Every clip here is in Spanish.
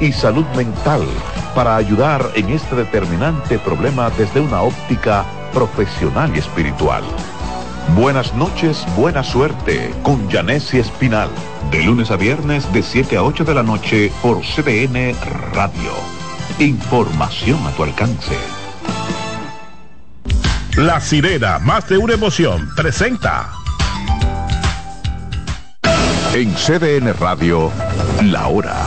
y salud mental para ayudar en este determinante problema desde una óptica profesional y espiritual. Buenas noches, buena suerte con Janessi Espinal. De lunes a viernes de 7 a 8 de la noche por CBN Radio. Información a tu alcance. La sirena, más de una emoción, presenta. En CDN Radio, la hora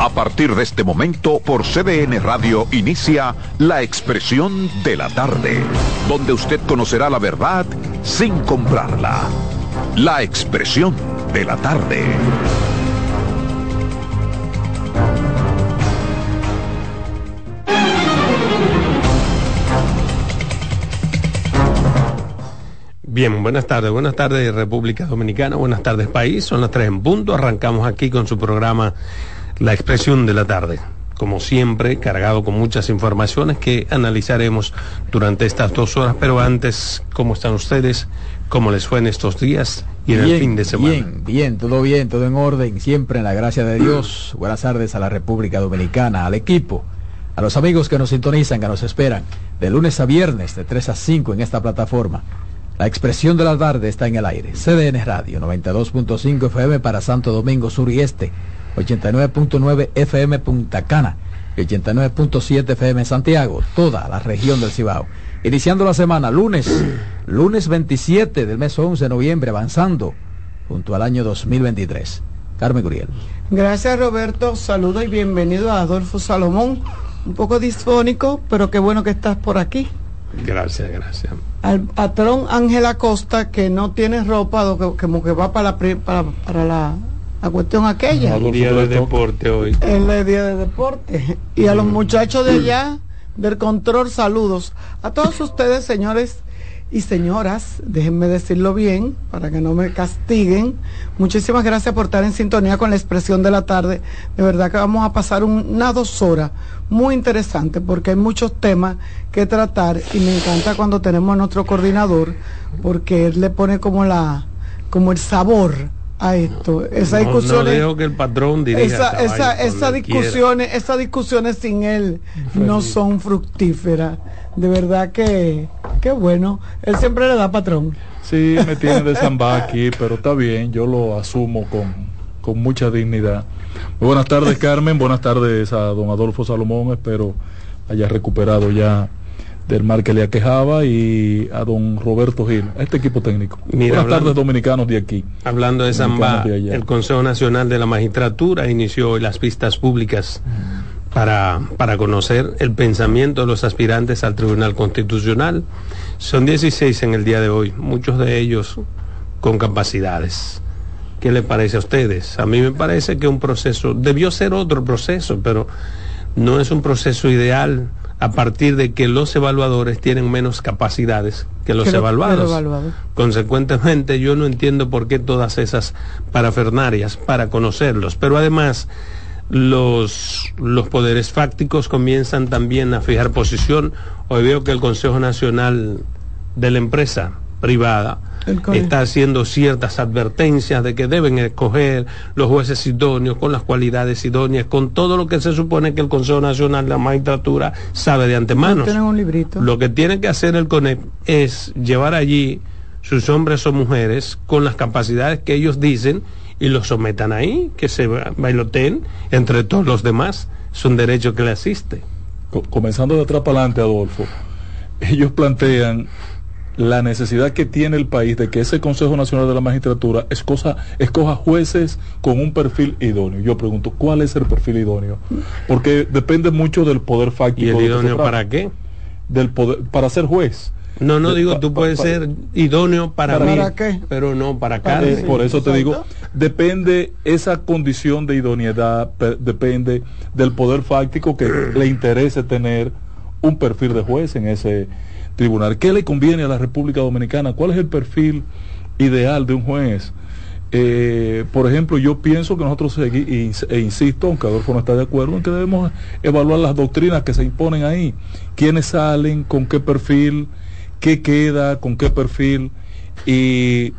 A partir de este momento, por CDN Radio inicia La Expresión de la Tarde, donde usted conocerá la verdad sin comprarla. La Expresión de la Tarde. Bien, buenas tardes, buenas tardes República Dominicana, buenas tardes país, son las tres en punto, arrancamos aquí con su programa La Expresión de la Tarde, como siempre, cargado con muchas informaciones que analizaremos durante estas dos horas, pero antes, ¿cómo están ustedes? ¿Cómo les fue en estos días y en bien, el fin de semana? Bien, bien, todo bien, todo en orden, siempre en la gracia de Dios. Buenas tardes a la República Dominicana, al equipo, a los amigos que nos sintonizan, que nos esperan, de lunes a viernes, de 3 a 5 en esta plataforma. La expresión de la tarde está en el aire. CDN Radio 92.5 FM para Santo Domingo Sur y Este, 89.9 FM Punta Cana y 89.7 FM Santiago, toda la región del Cibao. Iniciando la semana, lunes, lunes 27 del mes 11 de noviembre, avanzando junto al año 2023. Carmen Guriel. Gracias Roberto, saludo y bienvenido a Adolfo Salomón, un poco disfónico, pero qué bueno que estás por aquí. Gracias, gracias. Al patrón Ángel Acosta, que no tiene ropa, que, como que va para la, para, para la, la cuestión aquella. El día de deporte hoy. El día de deporte. Y a los muchachos de allá, del control, saludos. A todos ustedes, señores y señoras, déjenme decirlo bien, para que no me castiguen. Muchísimas gracias por estar en sintonía con la expresión de la tarde. De verdad que vamos a pasar un- unas dos horas muy interesantes, porque hay muchos temas que tratar y me encanta cuando tenemos a nuestro coordinador, porque él le pone como la, como el sabor a esto. Esa No, discusión no es- dejo que el patrón dirija esa, esta esa, vaina esa donde quiera. discusiones, esas discusiones sin él no son fructíferas. De verdad que, qué bueno. Él siempre le da patrón. Sí, me tiene de zamba aquí, pero está bien, yo lo asumo con, con mucha dignidad. Muy buenas tardes, Carmen. Buenas tardes a don Adolfo Salomón. Espero haya recuperado ya del mal que le aquejaba y a don Roberto Gil, a este equipo técnico. Mira, buenas hablando- tardes, dominicanos de aquí. Hablando de Zamba, el Consejo Nacional de la Magistratura inició hoy las pistas públicas para, para conocer el pensamiento de los aspirantes al Tribunal Constitucional. Son 16 en el día de hoy, muchos de ellos con capacidades. ¿Qué les parece a ustedes? A mí me parece que un proceso, debió ser otro proceso, pero no es un proceso ideal a partir de que los evaluadores tienen menos capacidades que los Que lo evaluados. evaluado. Consecuentemente, yo no entiendo por qué todas esas parafernarias para conocerlos. Pero además, los, los poderes fácticos comienzan también a fijar posición. Hoy veo que el Consejo Nacional de la Empresa Privada está haciendo ciertas advertencias de que deben escoger los jueces idóneos con las cualidades idóneas, con todo lo que se supone que el Consejo Nacional de la Magistratura sabe de antemano. Tienen un librito. Lo que tiene que hacer el CONEP es llevar allí sus hombres o mujeres con las capacidades que ellos dicen y los sometan ahí, que se ba- bailoteen entre todos los demás. Es un derecho que le asiste. Co- comenzando de atrás para adelante, Adolfo. ellos plantean la necesidad que tiene el país de que ese Consejo Nacional de la Magistratura escoja, escoja jueces con un perfil idóneo. Yo pregunto, ¿cuál es el perfil idóneo? Porque depende mucho del poder fáctico. ¿Y el idóneo para qué? Del poder, para ser juez. No, no digo, tú puedes ser idóneo para, ¿Para mí, qué? pero no para Para-. Sí, por eso te digo, depende esa condición de idoneidad, pe- depende del poder fáctico que le interese tener un perfil de juez en ese tribunal. ¿Qué le conviene a la República Dominicana? ¿Cuál es el perfil ideal de un juez? Eh, por ejemplo, yo pienso que nosotros e insisto, aunque Adolfo no está de acuerdo, en que debemos evaluar las doctrinas que se imponen ahí. ¿Quiénes salen? ¿Con qué perfil? ¿Qué queda? ¿Con qué perfil? Y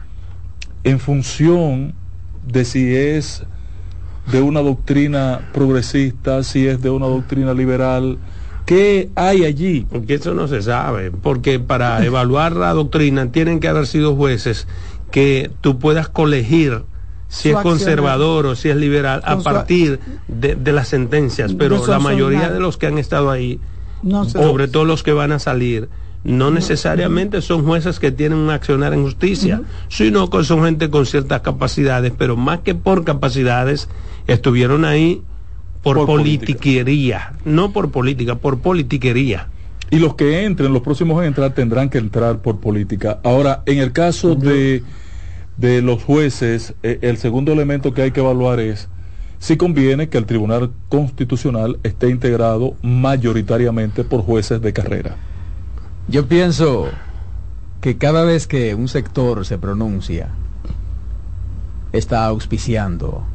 en función de si es de una doctrina progresista, si es de una doctrina liberal, ¿qué hay allí? Porque eso no se sabe, porque para evaluar la doctrina tienen que haber sido jueces que tú puedas colegir si es conservador o si es liberal a partir de, de las sentencias, pero la mayoría de los que han estado ahí, No sobre todo los que van a salir, no necesariamente son jueces que tienen un accionar en justicia, sino que son gente con ciertas capacidades, pero más que por capacidades, estuvieron ahí por, Por política. politiquería, no por política, por politiquería. Y los que entren, los próximos a entrar, tendrán que entrar por política. Ahora, en el caso de, de los jueces, eh, el segundo elemento que hay que evaluar es si conviene que el Tribunal Constitucional esté integrado mayoritariamente por jueces de carrera. Yo pienso que cada vez que un sector se pronuncia, está auspiciando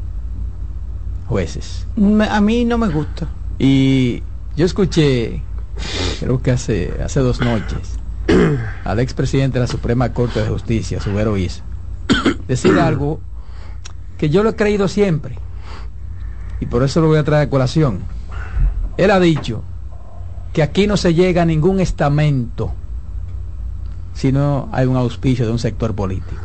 jueces. Me- a mí no me gusta. Y yo escuché, creo que hace, hace dos noches, al expresidente de la Suprema Corte de Justicia, Subero Isa, decir algo que yo lo he creído siempre. Y por eso lo voy a traer a colación. Él ha dicho que aquí no se llega a ningún estamento si no hay un auspicio de un sector político.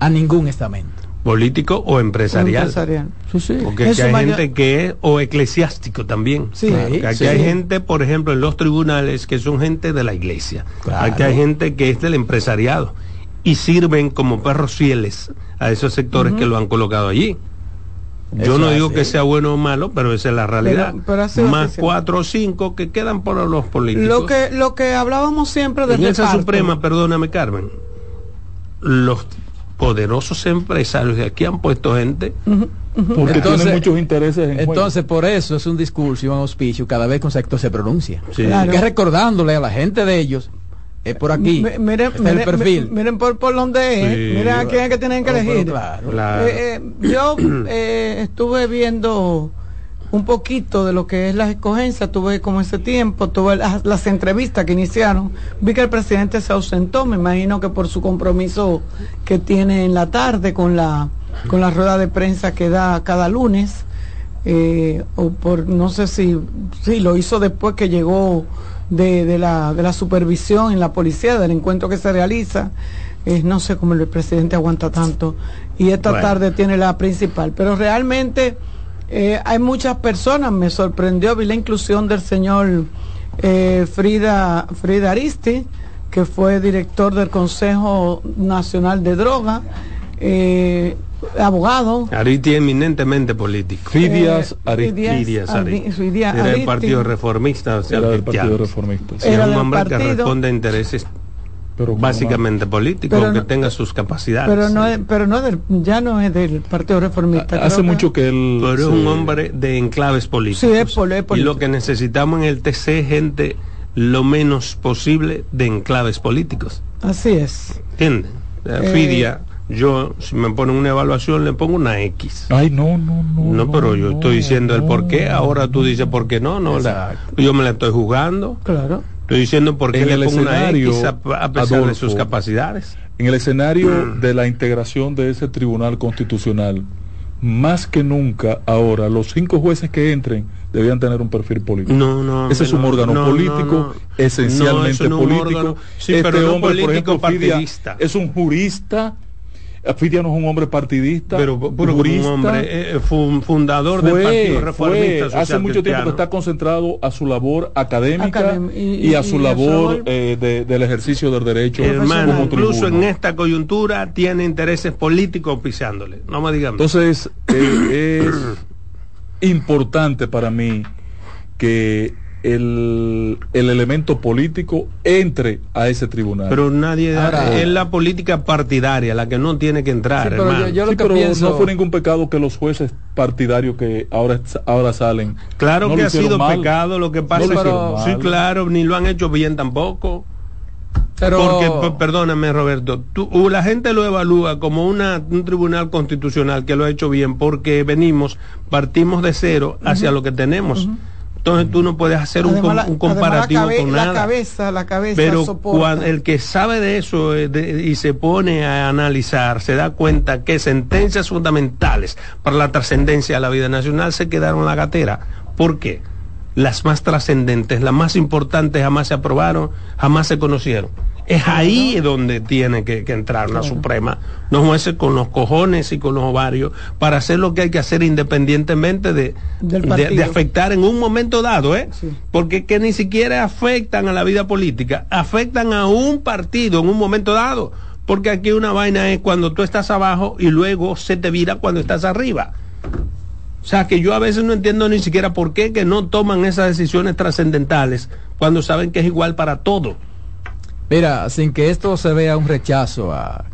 A ningún estamento. Político o empresarial. Empresarial. Sí, sí. Porque aquí hay gente que es, o eclesiástico también. Sí, aquí sí. hay gente, por ejemplo, en los tribunales que son gente de la iglesia. Claro. Aquí hay gente que es del empresariado y sirven como perros fieles a esos sectores que lo han colocado allí. Yo Eso no digo hace. que sea bueno o malo, pero esa es la realidad. Pero- pero Más cuatro o cinco que quedan por los políticos. Lo que, lo que hablábamos siempre del en esa. Suprema, perdóname Carmen, los poderosos empresarios de aquí han puesto gente Porque Entonces- tienen muchos intereses en juego. Entonces, por eso es un discurso y un auspicio cada vez que un sector se pronuncia. Sí. Claro. Que recordándole a la gente de ellos, es por aquí. Mi- Miren, miren, el perfil. mi- miren por, por donde es. Sí. Miren a quién es que tienen que Oh, elegir. claro. Claro. Eh, eh, yo eh, estuve viendo un poquito de lo que es las escogencias, tuve como ese tiempo, tuve las, las entrevistas que iniciaron, vi que el presidente se ausentó, me imagino que por su compromiso que tiene en la tarde con la con la rueda de prensa que da cada lunes, eh, o por no sé si, si lo hizo después que llegó de, de la, de la supervisión en la policía, del encuentro que se realiza. Eh, no sé cómo el presidente aguanta tanto. Y esta Bueno. tarde tiene la principal. Pero realmente eh, hay muchas personas. Me sorprendió, vi la inclusión del señor eh, Frida, Frida Aristi, que fue director del Consejo Nacional de Droga, eh, abogado. Ariti eminentemente político. Fidias Eh, Aristi. Fidias Fidias Ari- Aristi. Fidias Era el Aristi. Partido Reformista. O sea, Era del que Partido Reformista. sí, Era es un hombre que partido. responde a intereses Pero básicamente políticos, Pero que no- tenga sus capacidades. Pero no es, pero no del, ya no es del Partido Reformista. Hace creo mucho que él. Pero es se- un hombre de enclaves políticos. Sí, es poli- es y político. lo que necesitamos en el TC es gente lo menos posible de enclaves políticos. Así es. ¿Entiendes? Eh, Fidia, yo, si me ponen una evaluación, le pongo una X. Ay, no, no, no. No, pero yo no, estoy diciendo el no. por qué, ahora tú dices por qué no, no, la- yo me la estoy jugando. Claro. Estoy diciendo por qué En le el escenario, X a, a pesar de sus capacidades. En el escenario de la integración de ese tribunal constitucional, más que nunca ahora, los cinco jueces que entren debían tener un perfil político. No, no. Ese es un no, órgano no, político, esencialmente político. Sí, este pero hombre, por político ejemplo, Fidia, partidista. es un jurista Fidia no es un hombre partidista, pero puro un hombre eh, eh fundador del Partido Reformista Hace mucho tiempo que está concentrado a su labor académica y, a su labor eh, del ejercicio del derecho. Hermano, incluso en esta coyuntura tiene intereses políticos pisándole. No me digan. Entonces, eh, es importante para mí que el, el, elemento político entre a ese tribunal. Pero nadie es la política partidaria la que no tiene que entrar. pero yo, lo que pienso... no fue ningún pecado que los jueces partidarios que ahora ahora salen. Claro que ha sido pecado, lo que pasa es sí, claro, ni lo han hecho bien tampoco. Pero... Porque, perdóname Roberto, tú, la gente lo evalúa como una, un tribunal constitucional que lo ha hecho bien porque venimos, partimos de cero hacia lo que tenemos. Entonces tú no puedes hacer un, comparativo con nada. La cabeza, la cabeza Pero cuando el que sabe de eso eh, y se pone a analizar, se da cuenta que sentencias fundamentales para la trascendencia de la vida nacional se quedaron en la gatera. ¿Por qué? Las más trascendentes, las más importantes jamás se aprobaron, jamás se conocieron. Es ahí donde tiene que, entrar la Suprema, no jueces con los cojones y con los ovarios para hacer lo que hay que hacer independientemente de, de, afectar en un momento dado, ¿eh? Porque que ni siquiera afectan a la vida política, afectan a un partido en un momento dado. Porque aquí una vaina es cuando tú estás abajo y luego se te vira cuando estás arriba. O sea, que yo a veces no entiendo ni siquiera por qué que no toman esas decisiones trascendentales cuando saben que es igual para todo. Mira, sin que esto se vea un rechazo a,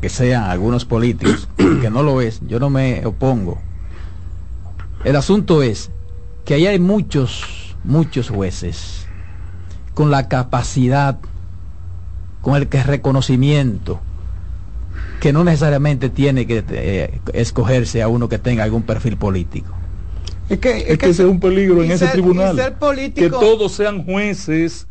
que sean algunos políticos, que no lo es, yo no me opongo. El asunto es que ahí hay muchos, muchos jueces con la capacidad, con el que reconocimiento, que no necesariamente tiene que eh, escogerse a uno que tenga algún perfil político. Es que, es, que, ese es un peligro en ese tribunal. que todos sean jueces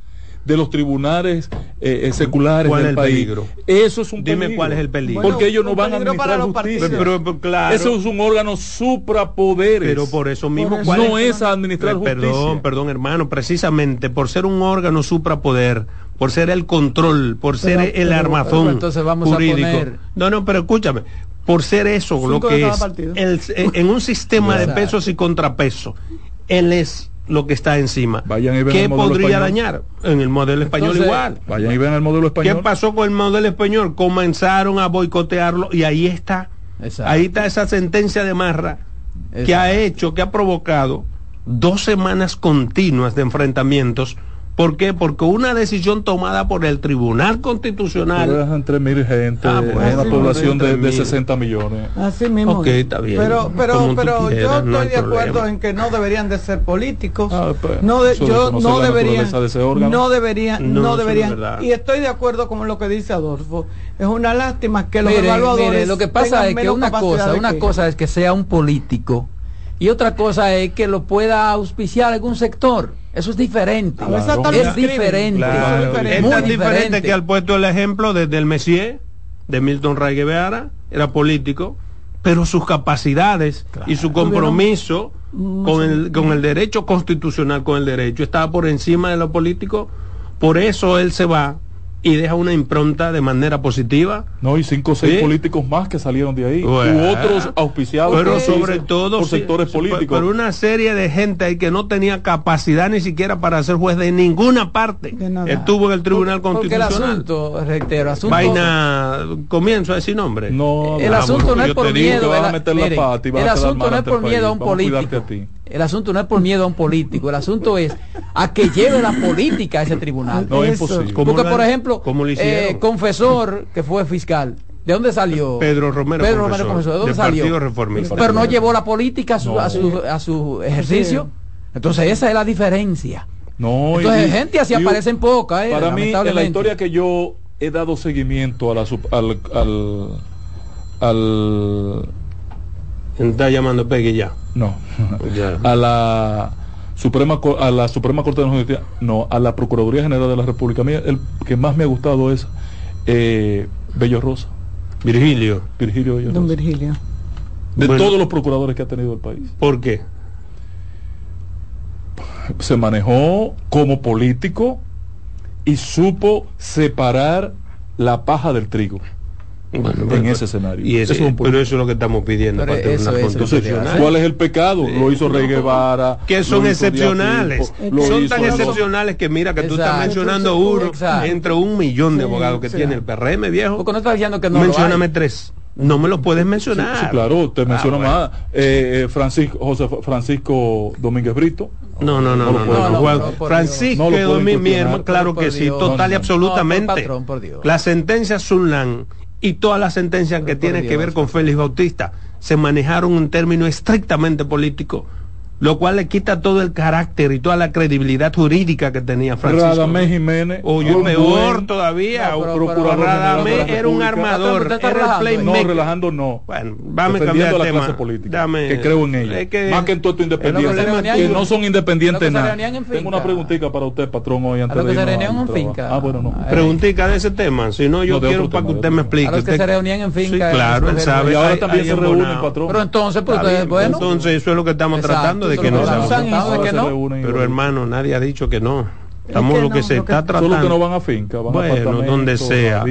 de los tribunales eh, eh, seculares ¿Cuál del el país. Peligro? Eso es un Dime cuál es el peligro. Porque ellos no van a administrar justicia. Pero, claro. Eso es un órgano suprapoderes. Pero por eso mismo. no es, administrar justicia. Perdón, perdón, hermano. Precisamente por ser un órgano suprapoder, por ser el control, por ser el armazón entonces vamos jurídico. A poner... No, no, pero escúchame. Por ser eso, lo que es el, en un sistema de pesos y contrapesos, él es lo que está encima. ¿Qué podría dañar? En el modelo español igual. Vayan y vean el modelo español. ¿Qué pasó con el modelo español? Comenzaron a boicotearlo y ahí está. Ahí está esa sentencia de Marra que ha hecho, que ha provocado dos semanas continuas de enfrentamientos ¿Por qué? Porque una decisión tomada por el Tribunal Constitucional. Pero entre mil gente, ah, una población de, de, 60 millones. Así mismo. Okay, está bien. Pero, pero, pero yo estoy de acuerdo en que no deberían de ser políticos. Ah, pues, no de, yo no deberían, de no deberían, no, deberían. y estoy de acuerdo con lo que dice Adolfo. Es una lástima que los evaluadores. Mire, lo que pasa es que una cosa, una cosa es que sea un político y otra cosa es que lo pueda auspiciar algún sector. Eso es diferente. Es, diferente. Es, tan diferente. que al puesto el ejemplo desde el Messier, de Milton Ray Guevara, era político, pero sus capacidades y su compromiso con el, con el derecho constitucional, con el derecho, estaba por encima de lo político. Por eso él se va y deja una impronta de manera positiva. No, y cinco o seis políticos más que salieron de ahí. u otros auspiciados pero sobre todo por sectores políticos. Pero una serie de gente ahí que no tenía capacidad ni siquiera para ser juez de ninguna parte. Estuvo en el Tribunal Constitucional. Porque el asunto, reitero, asunto... Vaina, comienzo a decir nombre. No, el asunto no es por miedo. el asunto no es por miedo a un político. El asunto no es por miedo a un político, el asunto es a que lleve la política a ese tribunal. No es imposible. Porque, por ejemplo, eh, confesor que fue fiscal, ¿de dónde salió? Pedro Romero. Pedro Romero, confesor, ¿de dónde salió? Pero no llevó la política a su, a su, a su ejercicio. Entonces esa es la diferencia. No, Entonces, gente así aparece en poca. Eh, para mí, en la historia que yo he dado seguimiento a la, al, al, al Está llamando Peggy ya. No. A la Suprema a la Suprema Corte de Justicia, no, a la Procuraduría General de la República. A mí el que más me ha gustado es eh, Bello Rosa. Virgilio. Virgilio Bello Don Virgilio. De todos los procuradores que ha tenido el país. ¿Por qué? Se manejó como político y supo separar la paja del trigo. Bueno, en pero- ese escenario. Y ese- Eso es un punto. pero eso es lo que estamos pidiendo eso Tribunal es el Constitucional. Entonces, ¿Cuál es el pecado? Lo hizo Rey Guevara. que son excepcionales. Son hizo tan excepcionales que mira que tú estás mencionando uno exacto. entre un millón de Sí, abogados que sí. tiene el PRM, viejo. Porque no está diciendo que no Mencióname tres. No me los puedes mencionar. Sí, sí, claro, te Ah, menciono bueno. más. Eh, eh, Francisco, José Francisco Domínguez Brito. No, no, no, No Francisco mi, hermano, claro que sí, total y absolutamente. No, por patrón, por Dios. Las sentencias Sunlan y todas las sentencias que tienen que ver con Félix Bautista se manejaron un término estrictamente político, lo cual le quita todo el carácter y toda la credibilidad jurídica que tenía Francisco. Radamés Jiménez. Oye, un peor buen todavía. No, pero- procurador Radamés era un armador, era el relajando, ¿eh? No, relajando no. Bueno, vamos a cambiar la tema. clase política. Dame- que creo en ella. Es que- Más que en todo esto independiente. Que que no son es independientes nada. Tengo una preguntita para usted, patrón, hoy antes A lo de que se reunían en finca. Ah, bueno, no. Ay. Preguntica de ese tema, si no yo No, quiero para tema, que usted me explique. A los que se reunían en finca, claro, él escoger- sabe. Y ahora también se en reúnen, patrón. Pero entonces, ustedes, bien, bueno. Entonces eso es lo que estamos tratando de que no tratando de que Pero hermano, nadie ha dicho que no. Estamos que lo que no, se lo que- está tratando. Solo que no van a finca, van bueno, donde sea.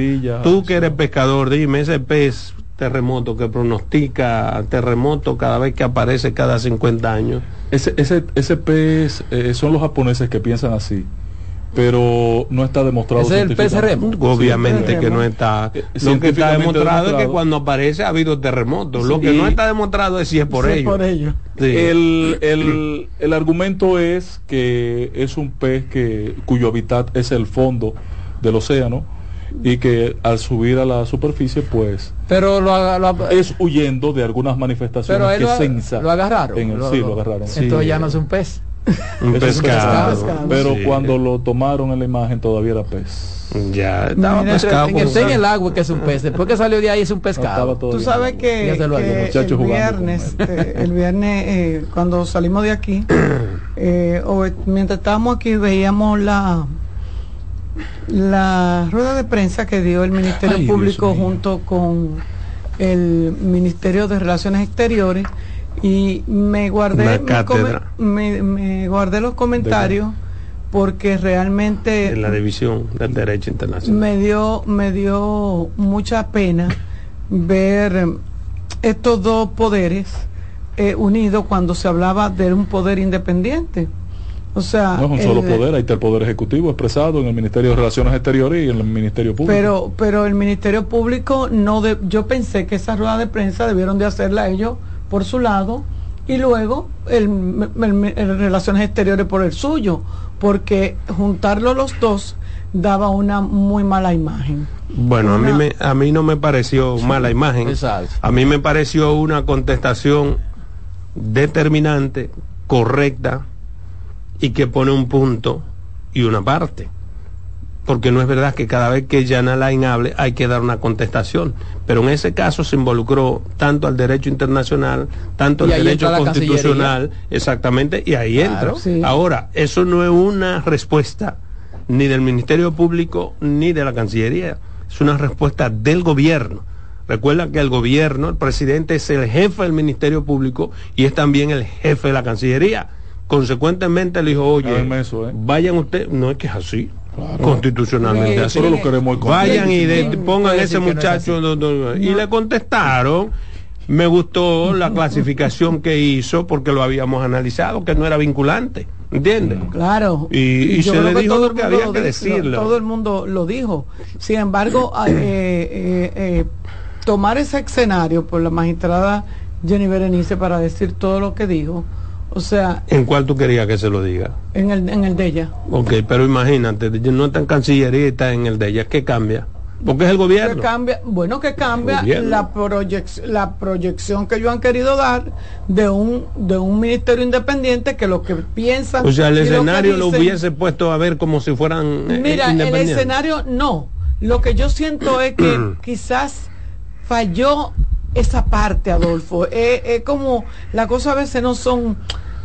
Tú que eres pescador, dime, ese pez terremoto que pronostica terremoto cada vez que aparece cada 50 años. Ese, ese, ese pez eh, son los japoneses que piensan así, pero no está demostrado. Ese es el remo. Obviamente Sí. que no está. Lo que está demostrado es que cuando aparece ha habido terremotos. Lo que no está demostrado es si es por Sí, ello. por ello. Sí. El, el, el argumento es que es un pez que, cuyo hábitat es el fondo del océano y que al subir a la superficie pues Pero lo, aga- lo- es huyendo de algunas manifestaciones pero que lo, sensa lo agarraron. en el, sí, lo agarraron. Entonces ya no es un pez. Un pescado. pescado. Pero Sí. cuando lo tomaron en la imagen todavía era pez. Ya estaba Mira, pescado. En el, en el agua que es un pez. Después que salió de ahí es un pescado. Tú sabes que. Muchachos el viernes, con eh, el viernes eh, cuando salimos de aquí, eh, o mientras estábamos aquí veíamos la la rueda de prensa que dio el Ministerio Ay, Público junto con el Ministerio de Relaciones Exteriores y me guardé mi me, me guardé los comentarios porque realmente en la división del derecho internacional. me dio me dio mucha pena ver estos dos poderes eh, unidos cuando se hablaba de un poder independiente o sea No es un solo de- poder, ahí está el poder ejecutivo expresado en el Ministerio de Relaciones Exteriores y en el Ministerio Público. pero pero el ministerio público no de, yo pensé que esa rueda de prensa debieron de hacerla ellos por su lado y luego el, el- el relaciones exteriores por el suyo porque juntarlo los dos daba una muy mala imagen Bueno, a mí, me, a mí no me pareció mala imagen. Exacto. A mí me pareció una contestación determinante, correcta y que pone un punto y una parte. Porque no es verdad que cada vez que Jan Alain hable hay que dar una contestación. Pero en ese caso se involucró tanto al derecho internacional, tanto al derecho constitucional, exactamente, y ahí Claro. entra. Sí. Ahora, eso no es una respuesta ni del Ministerio Público ni de la Cancillería. Es una respuesta del gobierno. Recuerda que el gobierno, el presidente es el jefe del Ministerio Público y es también el jefe de la Cancillería. Consecuentemente le dijo, oye, eso, ¿eh? vayan ustedes, no es que es así, constitucionalmente Sí, así. Lo queremos Vayan y de- ¿Quién pongan ese decir que no es muchacho y le contestaron. Me gustó la clasificación que hizo porque lo habíamos analizado, que no era vinculante, ¿entiendes? Claro. Y- y Yo se creo le dijo todo lo el que mundo había que di- decirlo. Todo el mundo lo dijo. Sin embargo, eh, eh, eh, tomar ese escenario por la magistrada Jenny Berenice para decir todo lo que dijo, o sea, ¿En cuál tú querías que se lo diga? en el, en el de ella. Ok, pero imagínate, no está en Cancillería, está en el de ella, ¿qué cambia? Porque es el Que gobierno. cambia, bueno, que cambia la, proyec- la proyección que ellos han querido dar de un, de un ministerio independiente que lo que piensan. O sea, el lo escenario lo dicen- hubiese puesto a ver como si fueran eh, Mira, el escenario no. Lo que yo siento es que quizás falló esa parte, Adolfo. Es es como, las cosas a veces no son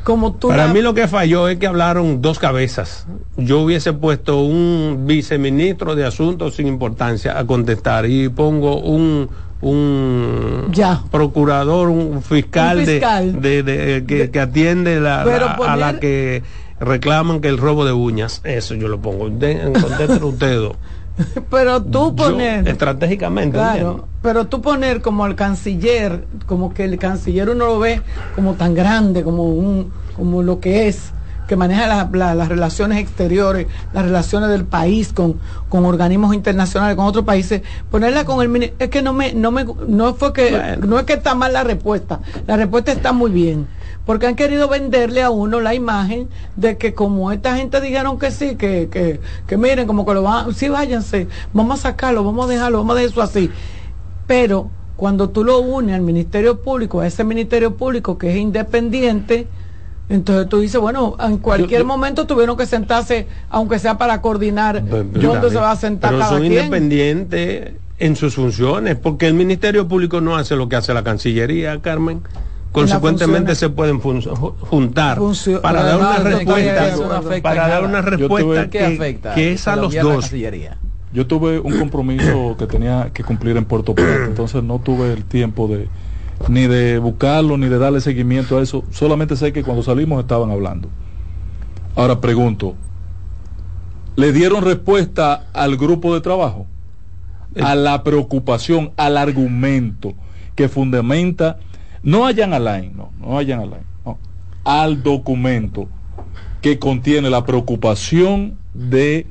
como tú. Para la- mí lo que falló es que hablaron dos cabezas. Yo hubiese puesto un viceministro de asuntos sin importancia a contestar y pongo un un Ya. procurador, un fiscal, Un de- fiscal. De, de- que, que atiende la, a la que reclaman que el robo de uñas. Eso yo lo pongo. Contesten ustedes dos. pero tú poner... estratégicamente. Claro, pero tú poner como el canciller, como que el canciller uno lo ve como tan grande, como, un, como lo que es que maneja las relaciones exteriores, las relaciones del país con, con organismos internacionales, con otros países, ponerla con el es que no me, no me, no fue que, no es que está mal la respuesta, la respuesta está muy bien, porque han querido venderle a uno la imagen de que como esta gente dijeron que sí, que, que, que miren, como que lo van, sí váyanse, vamos a sacarlo, vamos a dejarlo, vamos a dejar eso así. Pero cuando tú lo unes al Ministerio Público, a ese Ministerio Público que es independiente, entonces tú dices, bueno, en cualquier momento tuvieron que sentarse, aunque sea para coordinar dónde se va a sentar pero son independientes en sus funciones, porque el Ministerio Público no hace lo que hace la Cancillería, Carmen. Consecuentemente se pueden juntar para dar una respuesta, para dar una respuesta que, que es a los dos. Yo tuve un compromiso que tenía que cumplir en Puerto Plata, entonces no tuve el tiempo de, ni de buscarlo, ni de darle seguimiento a eso. Solamente sé que cuando salimos estaban hablando. Ahora pregunto, ¿le dieron respuesta al grupo de trabajo? A la preocupación, al argumento que fundamenta, no a Jan Alain, no, no a Jan Alain, no, al documento que contiene la preocupación de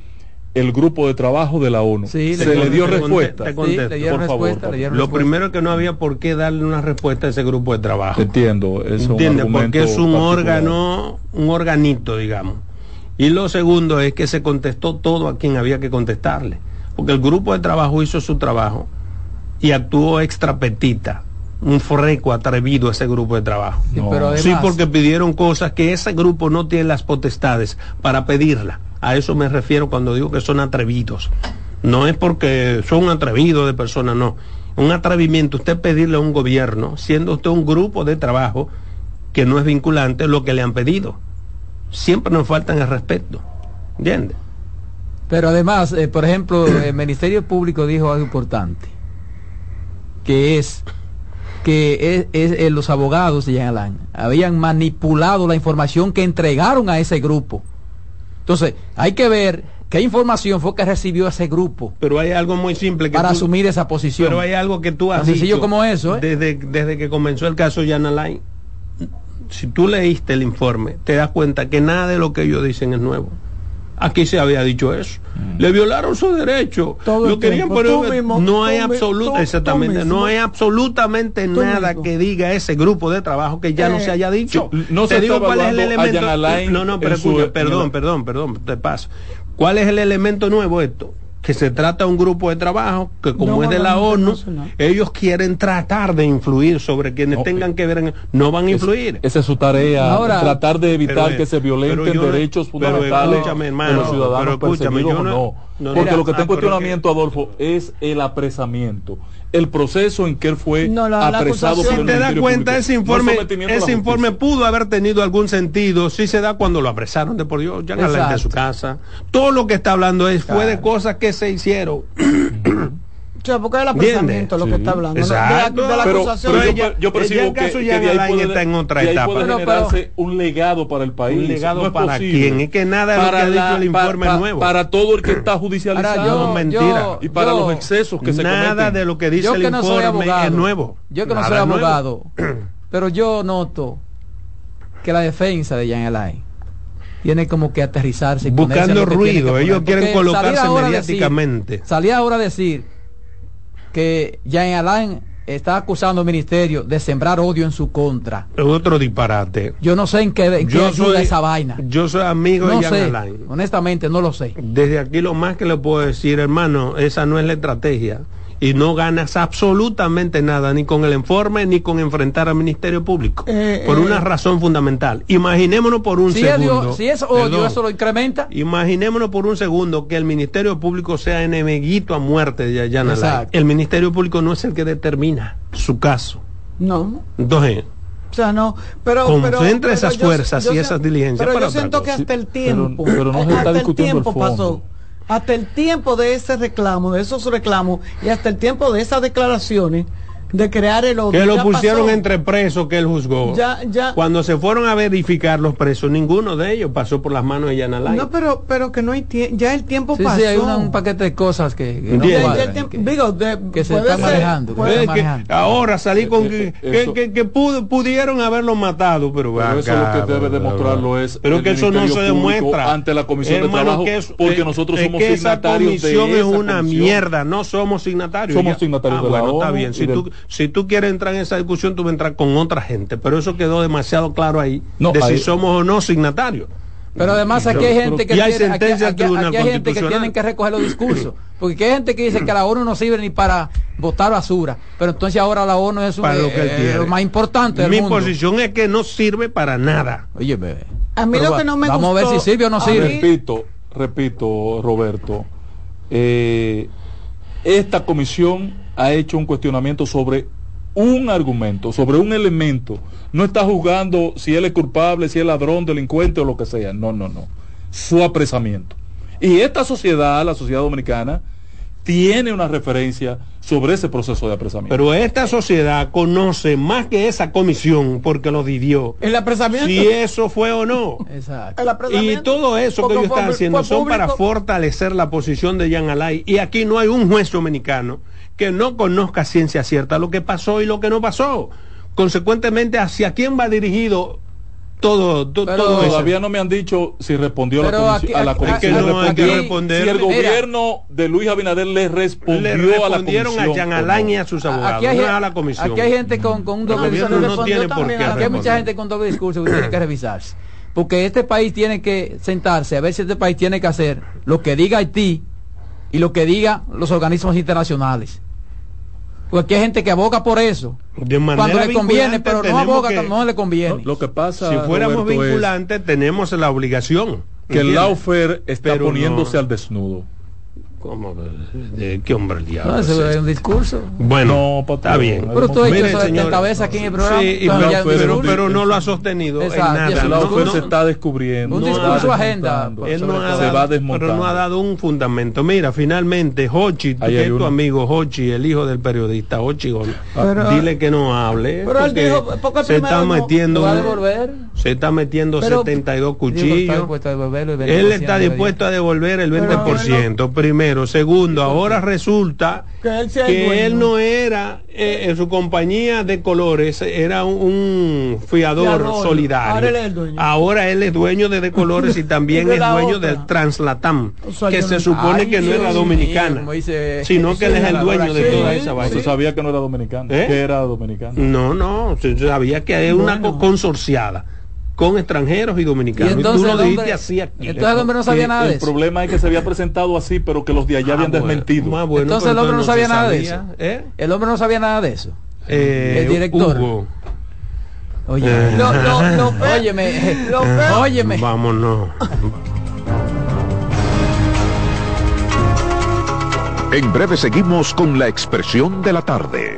el grupo de trabajo de la ONU. se le, dio respuesta. por favor. Lo primero es que no había por qué darle una respuesta a ese grupo de trabajo. Entiendo, es Porque es un órgano, un organito, digamos. Y lo segundo es que se contestó todo a quien había que contestarle. Porque el grupo de trabajo hizo su trabajo y actuó extrapetita un freco atrevido ese grupo de trabajo. sí, porque pidieron cosas que ese grupo no tiene las potestades para pedirla. A eso me refiero cuando digo que son atrevidos. No es porque son atrevidos de personas, no. Un atrevimiento, usted pedirle a un gobierno, siendo usted un grupo de trabajo que no es vinculante, lo que le han pedido. Siempre nos faltan el respeto. ¿Entiende? Pero además, eh, por ejemplo, el Ministerio Público dijo algo importante, que es que es, eh, los abogados de Jean Alain habían manipulado la información que entregaron a ese grupo entonces, hay que ver qué información fue que recibió ese grupo. Pero hay algo muy simple que para asumir esa posición. Pero hay algo que tú has Tan sencillo como eso, ¿eh? desde, desde que comenzó el caso Yanalay. Si tú leíste el informe, te das cuenta que nada de lo que ellos dicen es nuevo. Aquí se había dicho eso. Mm. Le violaron su derecho. lo querían poner. no hay absoluta, exactamente, no hay absolutamente nada que diga ese grupo de trabajo que ya no eh, se haya dicho. no te digo cuál es el elemento. No, no, pero perdón, perdón, perdón, te paso. ¿Cuál es el elemento nuevo esto? Que se trata de un grupo de trabajo que como es de la ONU, ellos quieren tratar de influir sobre quienes tengan que ver no van a influir. esa es su tarea, tratar de evitar que se violenten derechos fundamentales de los ciudadanos perseguidos no. Porque lo que está en cuestionamiento, Adolfo, es el apresamiento. El proceso en que él fue apresado por Si te das cuenta, ese informe, ese informe pudo haber tenido algún sentido. Si se da cuando lo apresaron de por Dios, ya en de su casa. Todo lo que está hablando es fue de cosas que se hicieron. O sea, porque es el apresamiento lo que está hablando. Exacto. De, la, pero, acusación. Pero yo, yo percibo que, que, de ahí puede, está en otra etapa. Puede generarse un legado para el país. Un legado no para quién. Es que nada de lo que ha dicho el informe pa, pa, nuevo. Para todo el que está judicializado. yo, mentira. y para los excesos que se cometen. Nada de lo que dice el informe es nuevo. Yo que no soy abogado, pero yo noto que la defensa de Jean Alain tiene como que aterrizarse y buscando ruido ellos quieren colocarse mediáticamente salía ahora a decir que Jean Alain está acusando al ministerio de sembrar odio en su contra. Otro disparate. Yo no sé en qué, en qué ayuda esa vaina. Yo soy amigo de Jean Alain. Honestamente, no lo sé. Desde aquí lo más que le puedo decir, hermano, esa no es la estrategia y no ganas absolutamente nada, ni con el informe, ni con enfrentar al Ministerio Público. Eh, por una eh. razón fundamental. Imaginémonos por un segundo. si es odio, eso lo incrementa. Imaginémonos por un segundo que el Ministerio Público sea enemiguito a muerte de Ayana El Ministerio Público no es el que determina su caso. No. Entonces. O sea, no, pero... Concentra esas fuerzas y esas diligencias. Pero yo siento que hasta el tiempo... Pero, no se está discutiendo el, fondo. pasó hasta el tiempo de ese reclamo, de esos reclamos y hasta el tiempo de esas declaraciones, de crear el odio. Que lo Ya pusieron pasó. entre presos que él juzgó. Ya, ya. Cuando se fueron a verificar los presos, ninguno de ellos pasó por las manos de Yanalay. No, pero, pero que no hay tiempo. Ya el tiempo Sí, pasó. sí, hay una- un paquete de cosas que, que no Ya- ya el cuadran, tiempo- que- digo, de- que se están ser- manejando. que puede- se Ve están que manejando. ahora salí con Eh, que, eh, que- eso- que- que pudo- pudieron haberlo matado, pero, Pero eso acá, lo que debe demostrarlo es pero el que eso no se demuestra ante la Comisión de Trabajo, que es- porque eh, nosotros somos esa signatarios de comisión es esa una comisión. mierda no somos signatarios Somos signatarios ah, de la bueno está ONU bien y si del- tú si tú quieres entrar en esa discusión tú vas a entrar con otra gente pero eso quedó demasiado claro ahí No, de ahí- si somos o no signatarios Pero además aquí hay gente que hay tiene, aquí- sentencia del aquí- Tribunal aquí hay gente que tienen que recoger los discursos. Porque aquí hay gente que dice que la ONU no sirve ni para botar basura. Pero entonces ahora la ONU es un- para lo que él eh, lo más importante del mi mundo. posición es que no sirve para nada Oye, bebé. A mí Pero lo que no me Vamos a ver si sirve o no sirve. mí- Repito, repito, Roberto, eh, esta comisión ha hecho un cuestionamiento sobre un argumento, sobre un elemento. No está juzgando si él es culpable, si es ladrón, delincuente o lo que sea. No, no, no. Su apresamiento. Y esta sociedad, la sociedad dominicana, tiene una referencia sobre ese proceso de apresamiento. pero esta sociedad conoce más que esa comisión porque lo dividió El apresamiento. si eso fue o no Exacto. el Y todo eso que ellos están haciendo son para fortalecer la posición de Jean Alay. Y aquí no hay un juez dominicano que no conozca ciencia cierta lo que pasó y lo que no pasó. Consecuentemente, ¿hacia quién va dirigido todo, to- Pero todo eso? Todavía no me han dicho si respondió Pero la, aquí- a la comisión. aquí no hay que Respondió- responder. Si el Mira. gobierno de Luis Abinader le respondió, Le a la respondieron comisión. a Jean o Alain no. y a sus abogados, Aquí hay, no gen- a la comisión. aquí hay gente con, con un doble El discurso. no tiene por qué Aquí hay mucha responder. gente con doble discurso que tiene que revisarse. Porque este país tiene que sentarse a ver si este país tiene que hacer lo que diga Haití y lo que diga los organismos internacionales. Porque aquí hay gente que aboga por eso. De manera Cuando le conviene, pero no aboga que- cuando no le conviene. Lo que pasa, Si fuéramos Roberto, es vinculantes, tenemos la obligación. que el ¿entiendes? Laufer está Pero poniéndose no. al desnudo. ¿Cómo? ¿De qué hombre el diablo? No, es eso es un discurso. Bueno, No, está bien. Pero tú has hecho señores, cabeza aquí en el programa. Sí, pero, pero- discurso. pero no lo ha sostenido Exacto, en nada. no, no, se está descubriendo. un se discurso está agenda, desmontando, Él no ha se dado, va pero no ha dado un fundamento. Mira, finalmente, Hochi, que es tu amigo Hochi, el hijo del periodista Hochi, Pero- dile que no hable. Pero él dijo, porque se está no- metiendo, se está metiendo Pero- 72 Digo que está cuchillos. Él está dispuesto a devolver el Pero 20%, primero. Segundo, ahora resulta Que él que no era, eh, en su compañía de colores, era un, un fiador, Fiador. solidario. Ahora él es el dueño. Ahora él es dueño de de colores y también de es dueño otra. del Translatam, O sea, que se no- supone Ay, que no era dominicana, dice- sino que él es el dueño de Sí, toda esa vaina. Sabía que no era dominicano. ¿Eh? Que era dominicano. No, no, sabía que es una co- consorciada con extranjeros y Y dominicanos. Y, entonces tú lo el dijiste hombre, así aquí. entonces el hombre no sabía nada de el eso. problema es que se había presentado así, pero que los de allá Ah, habían bueno, desmentido. ah, bueno, entonces el hombre no se sabía nada de eso. sabía, ¿eh? El hombre no sabía nada de eso. Eh, El director. Hugo. Oye, Eh. Lo- lo- lo óyeme, lo peor- óyeme. Vámonos. En breve seguimos con la expresión de la tarde.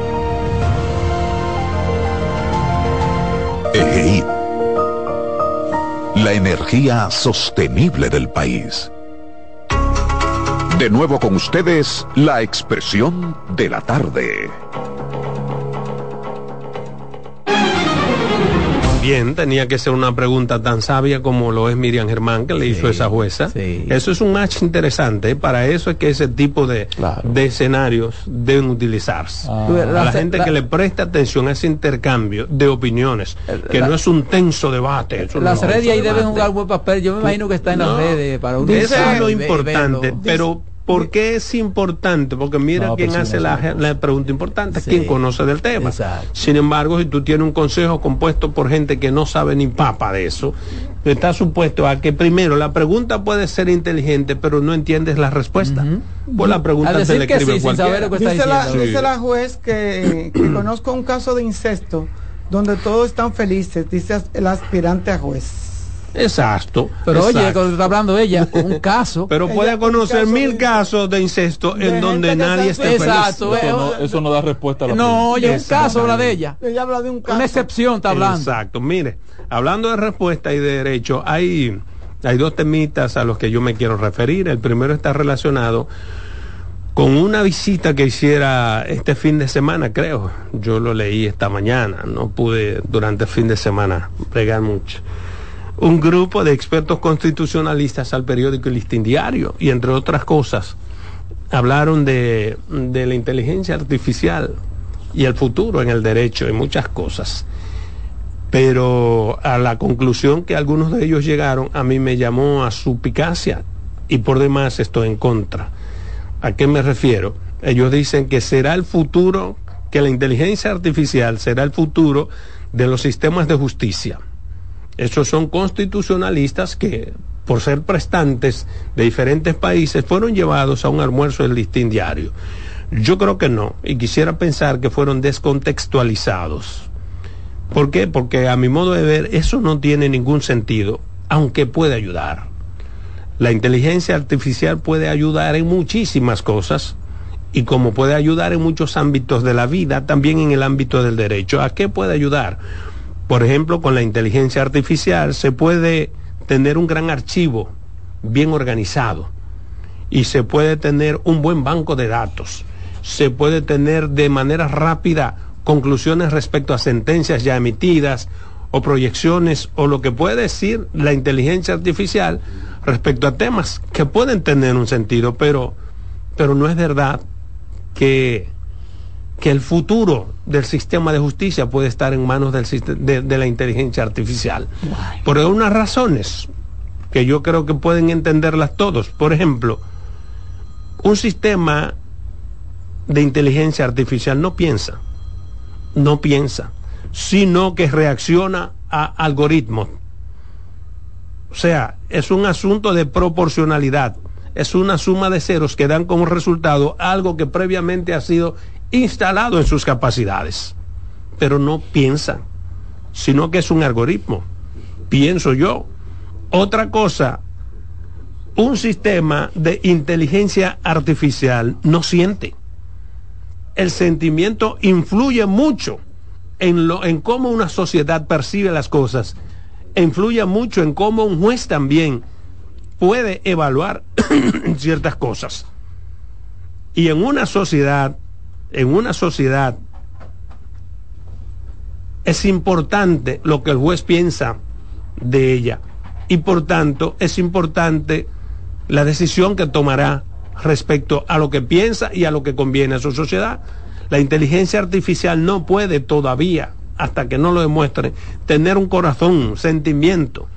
EGEID. La energía sostenible del país. De nuevo con ustedes, la expresión de la tarde. Bien, tenía que ser una pregunta tan sabia como lo es Miriam Germán que le hizo esa jueza. Eso es un match interesante. Para eso es que ese tipo de, de escenarios deben utilizarse. Ah. A la, gente que le presta atención a ese intercambio de opiniones, que la- no es un tenso debate. eso Las no, redes ahí deben jugar buen papel. Yo me imagino que está en No. las redes para un Eso es lo importante, pero ¿por qué es importante? Porque mira No, quién sí, hace la, es la pregunta importante, Sí. quién conoce del tema. Exacto. Sin embargo, si tú tienes un consejo compuesto por gente que no sabe ni papa de eso, está supuesto a que primero la pregunta puede ser inteligente, pero no entiendes la respuesta. Pues la pregunta A te decir la que escribe sí, cualquiera. Dice la, dice la juez que, que conozco un caso de incesto donde todos están felices, dice el aspirante a juez. Exacto. Pero oye, exacto. cuando está hablando ella, un caso. Pero puede conocer mil casos de incesto en donde nadie esté feliz. Exacto, Eso no, eso no da respuesta a la No, pregunta. oye, un caso habla de ella. Ella habla de un caso. Una excepción está hablando. Exacto. Mire, hablando de respuesta y de derecho, hay, hay dos temitas a los que yo me quiero referir. El primero está relacionado con una visita que hiciera este fin de semana, creo. Yo lo leí esta mañana, no pude durante el fin de semana bregar mucho. Un grupo de expertos constitucionalistas al periódico El Diario y entre otras cosas hablaron de, de la inteligencia artificial y el futuro en el derecho y muchas cosas. Pero a la conclusión que algunos de ellos llegaron a mí me llamó a suspicacia y por demás estoy en contra. ¿A qué me refiero? Ellos dicen que será el futuro, que la inteligencia artificial será el futuro de los sistemas de justicia. Esos son constitucionalistas que, por ser prestantes de diferentes países, fueron llevados a un almuerzo del listín diario. Yo creo que no, y quisiera pensar que fueron descontextualizados. ¿Por qué? Porque a mi modo de ver eso no tiene ningún sentido, aunque puede ayudar. La inteligencia artificial puede ayudar en muchísimas cosas y como puede ayudar en muchos ámbitos de la vida, también en el ámbito del derecho. ¿A qué puede ayudar? Por ejemplo, con la inteligencia artificial se puede tener un gran archivo bien organizado y se puede tener un buen banco de datos. Se puede tener de manera rápida conclusiones respecto a sentencias ya emitidas o proyecciones o lo que puede decir la inteligencia artificial respecto a temas que pueden tener un sentido, pero, pero no es verdad que, que el futuro del sistema de justicia puede estar en manos del, siste- de, de la inteligencia artificial. Por unas razones que yo creo que pueden entenderlas todos. Por ejemplo, Un sistema de inteligencia artificial no piensa, no piensa, sino que reacciona a algoritmos. O sea, es un asunto de proporcionalidad, es una suma de ceros que dan como resultado algo que previamente ha sido instalado en sus capacidades, pero no piensan, sino que es un algoritmo, pienso yo. Otra cosa, un sistema de inteligencia artificial no siente. El sentimiento influye mucho en, lo, en cómo una sociedad percibe las cosas, influye mucho en cómo un juez también puede evaluar ciertas cosas. Y en una sociedad, en una sociedad, es importante lo que el juez piensa de ella y por tanto es importante la decisión que tomará respecto a lo que piensa y a lo que conviene a su sociedad. La inteligencia artificial no puede todavía, hasta que no lo demuestre, tener un corazón, sentimiento,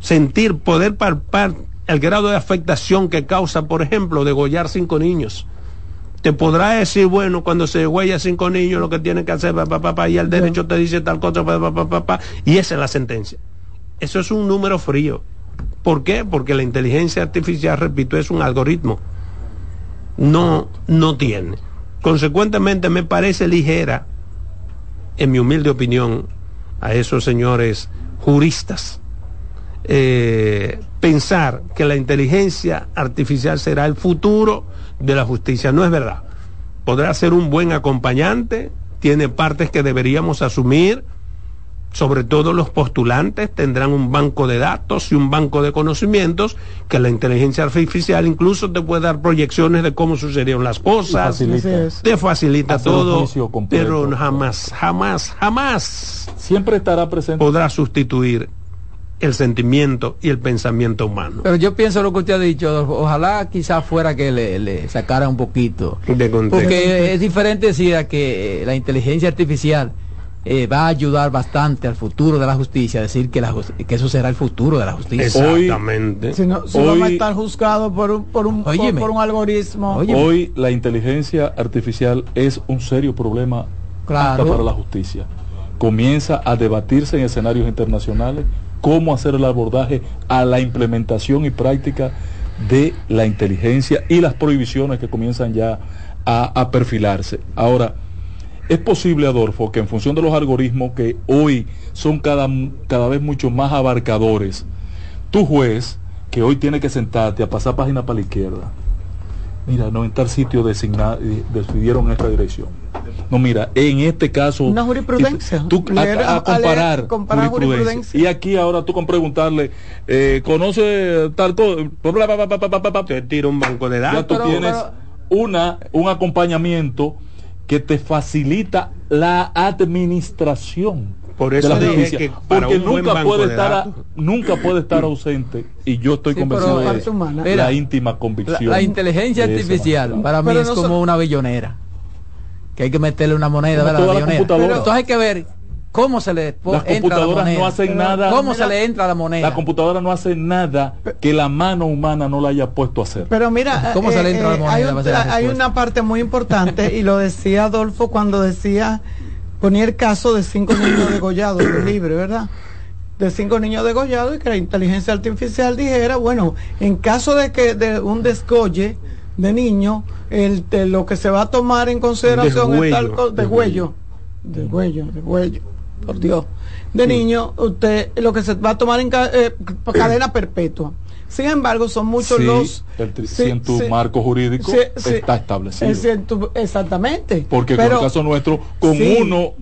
sentir, poder palpar el grado de afectación que causa, por ejemplo, degollar cinco niños. Te podrá decir, bueno, cuando se degüella cinco niños, lo que tiene que hacer, papá, papá, y el derecho te dice tal cosa, papá, papá, y esa es la sentencia. Eso es un número frío. ¿Por qué? Porque la inteligencia artificial, repito, es un algoritmo. No, no tiene. Consecuentemente me parece ligera, en mi humilde opinión, a esos señores juristas, eh, pensar que la inteligencia artificial será el futuro de la justicia. No es verdad. Podrá ser un buen acompañante, tiene partes que deberíamos asumir, sobre todo los postulantes tendrán un banco de datos y un banco de conocimientos que la inteligencia artificial incluso te puede dar proyecciones de cómo sucedieron las cosas, facilita. te facilita todo, pero jamás, jamás, jamás Siempre estará presente. podrá sustituir el sentimiento y el pensamiento humano. Pero yo pienso lo que usted ha dicho, ojalá quizás fuera que le, le sacara un poquito. De contexto. Porque es diferente decir a que eh, la inteligencia artificial eh, va a ayudar bastante al futuro de la justicia, decir que, la, que eso será el futuro de la justicia. Exactamente. Si no, si Hoy- no va a estar juzgado por un, por un, Óyeme. por un algoritmo. Oye, Hoy la inteligencia artificial es un serio problema Claro. hasta para la justicia. Comienza a debatirse en escenarios internacionales cómo hacer el abordaje a la implementación y práctica de la inteligencia y las prohibiciones que comienzan ya a, perfilarse. Ahora, es posible, Adolfo, que en función de los algoritmos que hoy son cada, cada vez mucho más abarcadores, tu juez, que hoy tiene que sentarte a pasar página para la izquierda, mira, no en tal sitio designa- eh, decidieron esta dirección. No, mira, en este caso... Una jurisprudencia. Tú, a, a a comparar, leer- comparar jurisprudencia. jurisprudencia. Y aquí ahora tú con preguntarle, eh, ¿conoce tal cosa? Te tira un banco de Ya datos. tú pero- tienes pero- una, un acompañamiento que te facilita la administración Por de eso la dije justicia. que para porque un buen nunca banco puede de estar a- nunca puede estar ausente y yo estoy Sí, convencido de eso. Mira, la íntima la, convicción la inteligencia de artificial para mí Pero es no como so- una billonera. Que hay que meterle una moneda, toda la billonera. Pero entonces hay que ver cómo se le Las entra la computadoras moneda. no hacen Pero- nada. ¿Cómo Mira, se le entra la moneda? La computadora no hace nada que la mano humana no la haya puesto a hacer. Pero mira, ¿Cómo se le entra la moneda? hay, un- a la una parte muy importante y lo decía Adolfo cuando decía, ponía el caso de cinco niños degollados en el libro, ¿verdad? De cinco niños degollados y que la inteligencia artificial dijera, bueno, en caso de que de un desgolle de niño, el, de lo que se va a tomar en consideración es tal de huello, de huello, de huello, por Dios, de niño, usted lo que se va a tomar en ca- eh, cadena perpetua. Sin embargo, son muchos Sí, los el tri- sí, si en tu sí. marco jurídico Sí, sí. está establecido. Es en tu- exactamente. Porque pero, con el caso nuestro, con sí. uno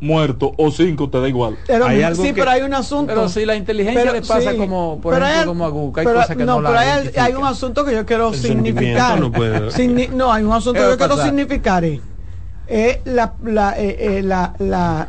muerto o cinco te da igual. pero Hay algo sí, que- pero hay un asunto. Pero si la inteligencia Pero le pasa sí, como, por pero ejemplo, hay- como a Google, hay pero- cosas que no, pero la hay, hay un asunto que yo quiero El significar. no puede- Signi- no, hay un asunto ¿Qué que yo a quiero pasar? significar. Es, es la, la, eh, eh, la, la-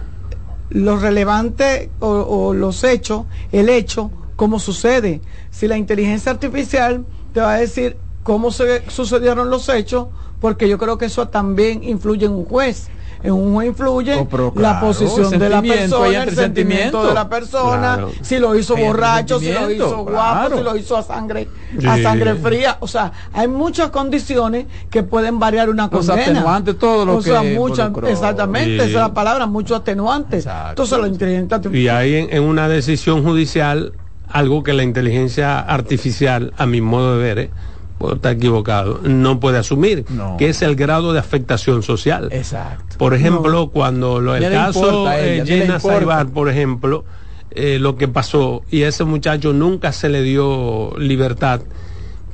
lo relevante o, o los hechos, el hecho, cómo sucede. Si la inteligencia artificial te va a decir cómo se sucedieron los hechos, porque yo creo que eso también influye en un juez. en un juez influye Oh, pero la claro, posición de la persona, el sentimiento de la persona, Claro. si lo hizo Hay borracho, si lo hizo guapo, claro. si lo hizo a sangre, a Sí. sangre fría, o sea, hay muchas condiciones que pueden variar una condena. atenuantes, todo lo o sea, que muchas, exactamente, Sí. esa es la palabra, muchos atenuantes. Exacto. Entonces la inteligencia Y hay en, en una decisión judicial algo que la inteligencia artificial, a mi modo de ver, eh, puedo estar equivocado, no puede asumir, No. que es el grado de afectación social. Exacto. Por ejemplo, cuando lo, el caso a eh, Jenna. Saibar, por ejemplo, eh, lo que pasó y a ese muchacho nunca se le dio libertad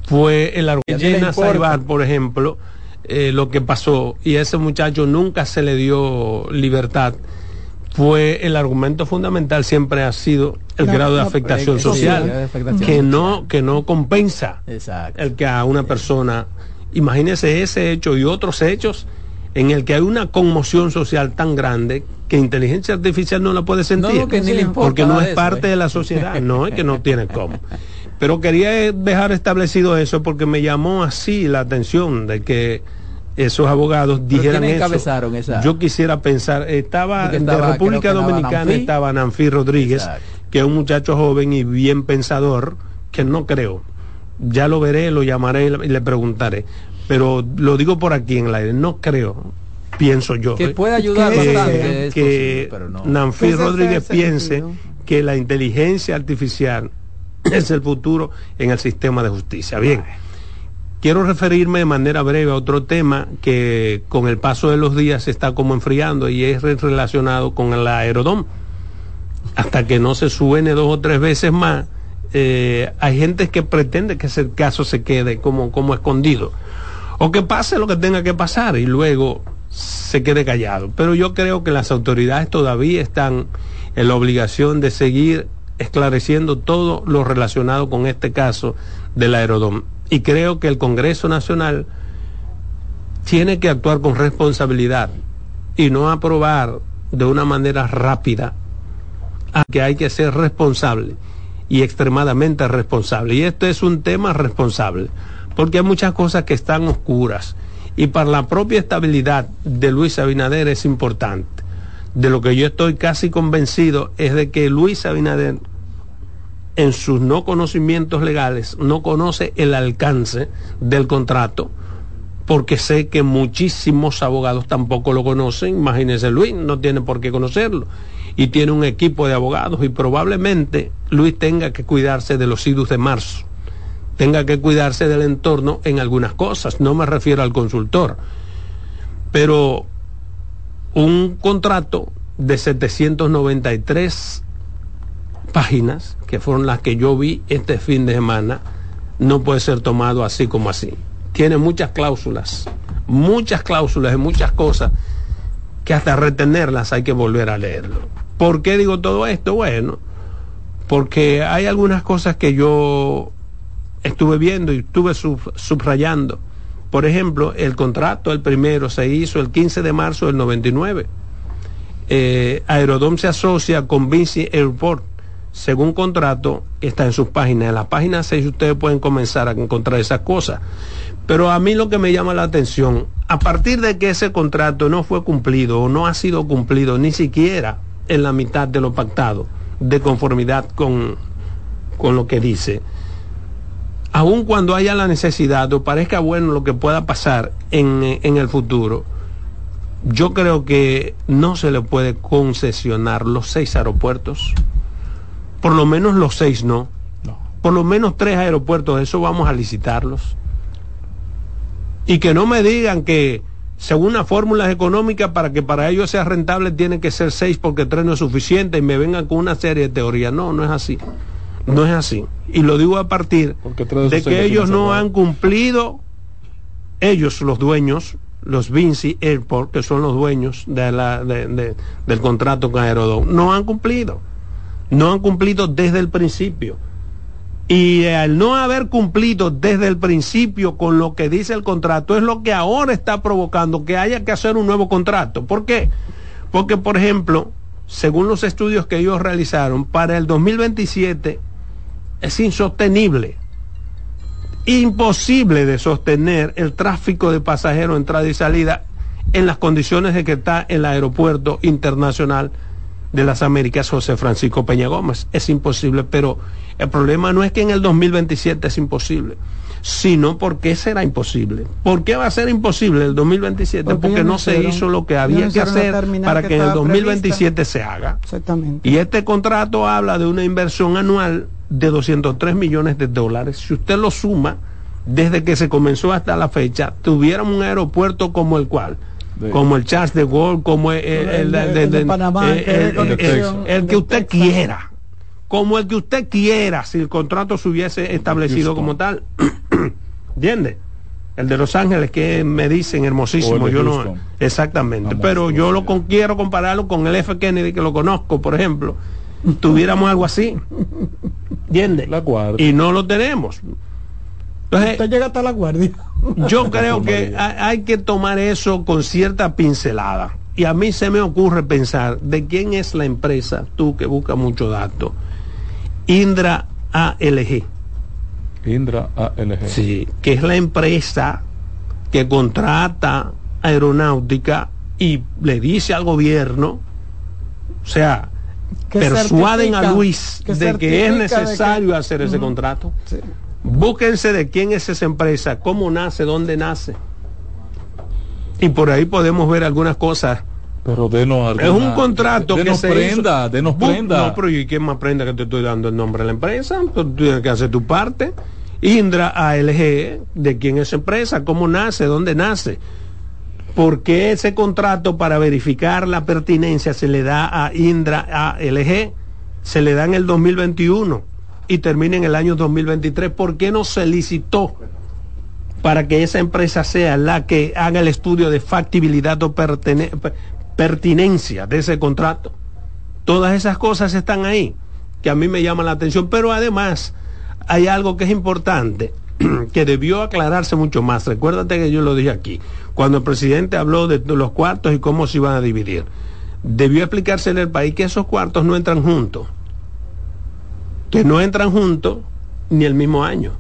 fue el argumento. Jenna. Saibar, por ejemplo, eh, lo que pasó y a ese muchacho nunca se le dio libertad fue el argumento fundamental siempre ha sido el La- grado de afectación eh, social sí, de afectación que social. no que no compensa Exacto. el que a una persona, imagínese ese hecho y otros hechos en el que hay una conmoción social tan grande que inteligencia artificial no la puede sentir. No, que ni le importa porque no es eso, parte ¿eh? de la sociedad, no es que no tiene cómo. Pero quería eh, dejar establecido eso porque me llamó así la atención de que esos abogados dijeran ¿quiénes eso. encabezaron esa? Yo quisiera pensar, estaba, Porque de estaba, República estaba Dominicana estaba Nanfi Rodríguez, Exacto. que es un muchacho joven y bien pensador, que no creo. Ya lo veré, lo llamaré y le- preguntaré. Pero lo digo por aquí en el aire, no creo, pienso yo. Que puede ayudar que- bastante. que posible, pero no. Nanfi Rodríguez piense sentido. que la inteligencia artificial es el futuro en el sistema de justicia. Bien, quiero referirme de manera breve a otro tema que con el paso de los días se está como enfriando y es re- relacionado con el aerodón. Hasta que no se suene dos o tres veces más, eh, hay gente que pretende que ese caso se quede como, como escondido. O que pase lo que tenga que pasar y luego se quede callado. Pero yo creo que las autoridades todavía están en la obligación de seguir esclareciendo todo lo relacionado con este caso del aerodón. Y creo que el Congreso Nacional tiene que actuar con responsabilidad y no aprobar de una manera rápida que hay que ser responsable y extremadamente responsable. Y esto es un tema responsable, porque hay muchas cosas que están oscuras y para la propia estabilidad de Luis Abinader es importante. De lo que yo estoy casi convencido es de que Luis Abinader en sus no conocimientos legales no conoce el alcance del contrato porque sé que muchísimos abogados tampoco lo conocen. Imagínese Luis, no tiene por qué conocerlo. Y tiene un equipo de abogados y probablemente Luis tenga que cuidarse de los idus de marzo, tenga que cuidarse del entorno en algunas cosas. No me refiero al consultor, pero un contrato de 793 páginas, que fueron las que yo vi este fin de semana, no puede ser tomado así como así. Tiene muchas cláusulas, muchas cláusulas y muchas cosas que hasta retenerlas hay que volver a leerlo. ¿Por qué digo todo esto? Bueno, porque hay algunas cosas que yo estuve viendo y estuve sub- subrayando. Por ejemplo, el contrato, el primero, se hizo el 15 de marzo del 99. Eh, Aerodom se asocia con Vinci Airport. Según contrato, está en sus páginas. En la página 6 ustedes pueden comenzar a encontrar esas cosas. Pero a mí lo que me llama la atención, a partir de que ese contrato no fue cumplido o no ha sido cumplido ni siquiera en la mitad de lo pactado, de conformidad con, con lo que dice, aun cuando haya la necesidad o parezca bueno lo que pueda pasar en, en el futuro, yo creo que no se le puede concesionar los seis aeropuertos, por lo menos los seis no, por lo menos tres aeropuertos, eso vamos a licitarlos. Y que no me digan que según las fórmulas económicas para que para ellos sea rentable tienen que ser seis porque tres no es suficiente y me vengan con una serie de teorías. No, no es así. No es así. Y lo digo a partir de que ellos no han cumplido, ellos los dueños, los Vinci Airport, que son los dueños de la, de- de- del contrato con Aerodón, no han cumplido. No han cumplido desde el principio. Y al no haber cumplido desde el principio con lo que dice el contrato, es lo que ahora está provocando que haya que hacer un nuevo contrato. ¿Por qué? Porque, por ejemplo, según los estudios que ellos realizaron, para el 2027 es insostenible, imposible de sostener el tráfico de pasajeros entrada y salida en las condiciones de que está el aeropuerto internacional de las Américas José Francisco Peña Gómez. Es imposible, pero el problema no es que en el 2027 es imposible, sino porque será imposible. ¿Por qué va a ser imposible el 2027? Porque no se hizo lo que había que hacer para que en el estaba 2027 se haga. Exactamente. Y este contrato habla de una inversión anual de 203 millones de dólares. Si usted lo suma, desde que se comenzó hasta la fecha, tuviéramos un aeropuerto como el cual, De- como el Charles de Gaulle, como el, el- El de- el- Panamá, que usted quiera, como el que usted quiera, si el contrato se hubiese establecido como tal. ¿Entiende? El de Los Ángeles que me dicen hermosísimo, yo no exactamente, pero yo lo con- quiero compararlo con el F Kennedy que lo conozco, por ejemplo, tuviéramos algo así. ¿Entiende? La. Y no lo tenemos. Entonces, Usted llega hasta la guardia. yo creo que hay, que tomar eso con cierta pincelada. Y a mí se me ocurre pensar de quién es la empresa, tú que buscas mucho dato, Indra ALG. Indra ALG. Sí, que es la empresa que contrata aeronáutica y le dice al gobierno, o sea, Que persuaden a Luis que de que es que- necesario hacer ese contrato. Sí. Búsquense de quién es esa empresa, cómo nace, dónde nace. Y por ahí podemos ver algunas cosas. Pero denos Es alguna- un contrato que denos se prenda, hizo. denos prenda. No, pero ¿y quién más prenda que te estoy dando el nombre de la empresa? Tú tienes que hacer tu parte. Indra ALG, ¿de quién es esa empresa? ¿Cómo nace? ¿Dónde nace? ¿Por qué ese contrato para verificar la pertinencia se le da a Indra ALG? Se le da en el 2021 y termina en el año 2023. ¿Por qué no se licitó para que esa empresa sea la que haga el estudio de factibilidad o pertinencia de ese contrato? Todas esas cosas están ahí, que a mí me llaman la atención, pero además hay algo que es importante, que debió aclararse mucho más. Recuérdate que yo lo dije aquí, cuando el presidente habló de los cuartos y cómo se iban a dividir. Debió explicársele al país que esos cuartos no entran juntos, que no entran juntos ni el mismo año.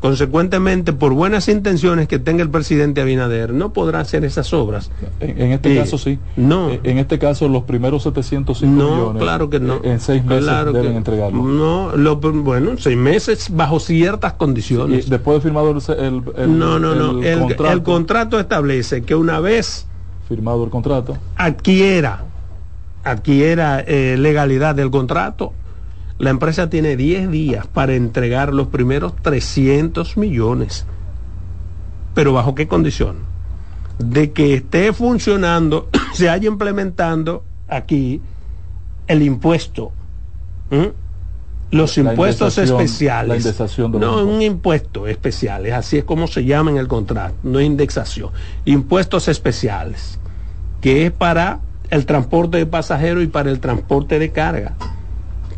Consecuentemente, por buenas intenciones que tenga el presidente Abinader, no podrá hacer esas obras. En, en este caso sí. No. Eh, En este caso los primeros 705 No, millones. claro que no. En seis meses Claro deben entregarlo. No, lo, bueno, seis meses bajo ciertas Y condiciones. después de firmado el, el- el- no, no, no. El, contrato, el contrato establece que una vez firmado el contrato, adquiera, adquiera eh, legalidad del contrato, la empresa tiene 10 días para entregar los primeros 300 millones. Pero bajo qué condición? De que esté funcionando, se haya implementando aquí el impuesto. Los La impuestos especiales. la indexación de los no, un impuesto especial, es así es como se llama en el contrato, no indexación. Impuestos especiales, que es para el transporte de pasajeros y para el transporte de carga,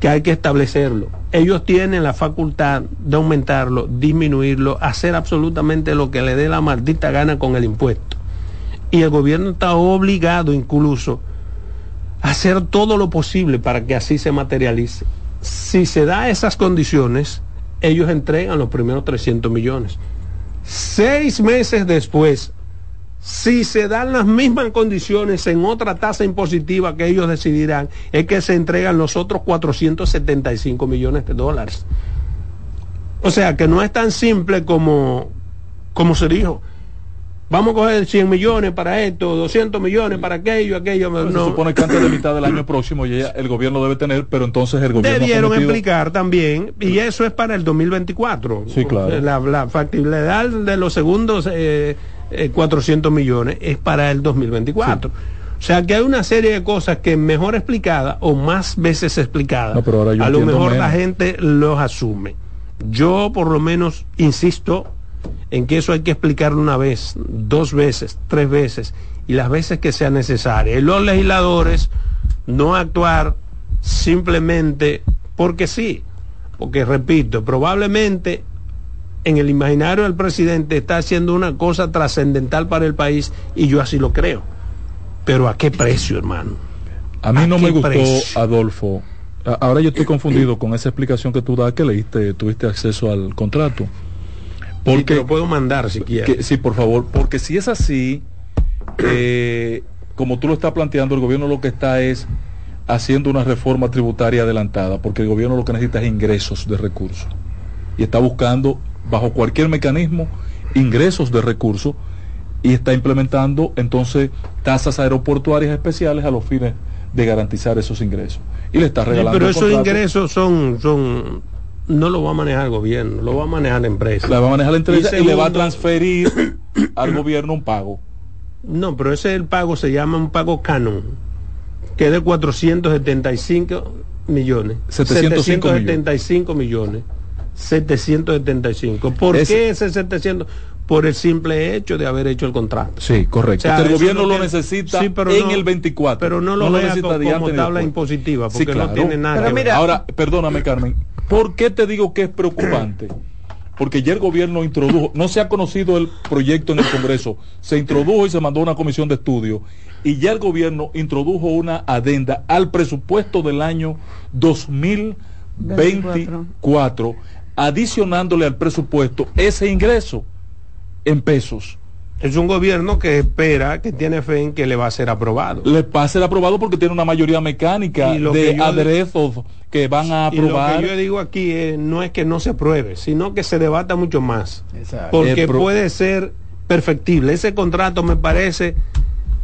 que hay que establecerlo. Ellos tienen la facultad de aumentarlo, disminuirlo, hacer absolutamente lo que le dé la maldita gana con el impuesto. Y el gobierno está obligado incluso a hacer todo lo posible para que así se materialice. Si se da esas condiciones, ellos entregan los primeros 300 millones. Seis meses después, si se dan las mismas condiciones en otra tasa impositiva que ellos decidirán, es que se entregan los otros 475 millones de dólares. O sea que no es tan simple como, como se dijo. Vamos a coger 100 millones para esto, 200 millones para aquello, aquello. Pues no. se supone que antes de mitad del año próximo ya el gobierno debe tener, pero entonces el gobierno Debieron prometido- explicar también, y eso es para el 2024. Sí, claro. La, la factibilidad de los segundos eh, eh, 400 millones es para el 2024. O sea que hay una serie de cosas que mejor explicadas o más veces explicadas, No, pero ahora yo a lo mejor la gente los asume. Yo por lo menos insisto en que eso hay que explicarlo una vez, dos veces, tres veces y las veces que sea necesario. Y los legisladores no actuar simplemente porque sí, porque repito, probablemente en el imaginario del presidente está haciendo una cosa trascendental para el país y yo así lo creo. Pero ¿a qué precio, hermano? A mí ¿A no me gustó, precio? Adolfo. Ahora yo estoy confundido con esa explicación que tú das que leíste, tuviste acceso al contrato. Porque Porque lo puedo mandar si quieres. sí, por favor, porque si es así, eh, como tú lo estás planteando, el gobierno lo que está es haciendo una reforma tributaria adelantada, porque el gobierno lo que necesita es ingresos de recursos. Y está buscando, bajo cualquier mecanismo, ingresos de recursos y está implementando entonces tasas aeroportuarias especiales a los fines de garantizar esos ingresos. Y le está regalando. pero esos ingresos son, son, no lo va a manejar el gobierno, lo va a manejar la empresa. La va a manejar la empresa y, le va a transferir al gobierno un pago. No, pero ese el pago se llama un pago canon, que es de 475 millones. 775 millones. 775. ¿Por qué ese 700? por el simple hecho de haber hecho el contrato. Sí, correcto. el gobierno lo necesita en el 24. Pero no lo, necesita como, tabla impositiva, porque no tiene nada. Ahora, perdóname, Carmen, ¿por qué te digo que es preocupante? Porque ya el gobierno introdujo, no se ha conocido el proyecto en el Congreso, se introdujo y se mandó una comisión de estudio, y ya el gobierno introdujo una adenda al presupuesto del año 2024, adicionándole al presupuesto ese ingreso en pesos. Es un gobierno que espera, que tiene fe en que le va a ser aprobado. Le va a ser aprobado porque tiene una mayoría mecánica de aderezos que van a aprobar. Y lo que yo digo aquí no es que no se apruebe, sino que se debata mucho más. Porque puede ser perfectible. Ese contrato me parece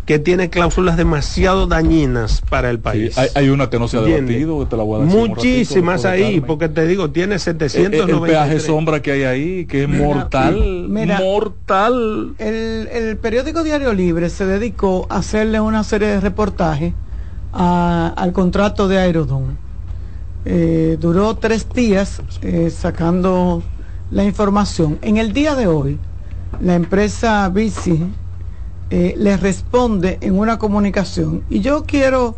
que tiene cláusulas demasiado dañinas para el país. hay, una que no se ha debatido, te la voy a Muchísimas ahí, porque te digo, tiene 790. El, peaje sombra que hay ahí, que es mortal. mortal. El, periódico Diario Libre se dedicó a hacerle una serie de reportajes al contrato de Aerodón. Eh, duró tres días eh, sacando la información. En el día de hoy, la empresa Bici eh, les responde en una comunicación. Y yo quiero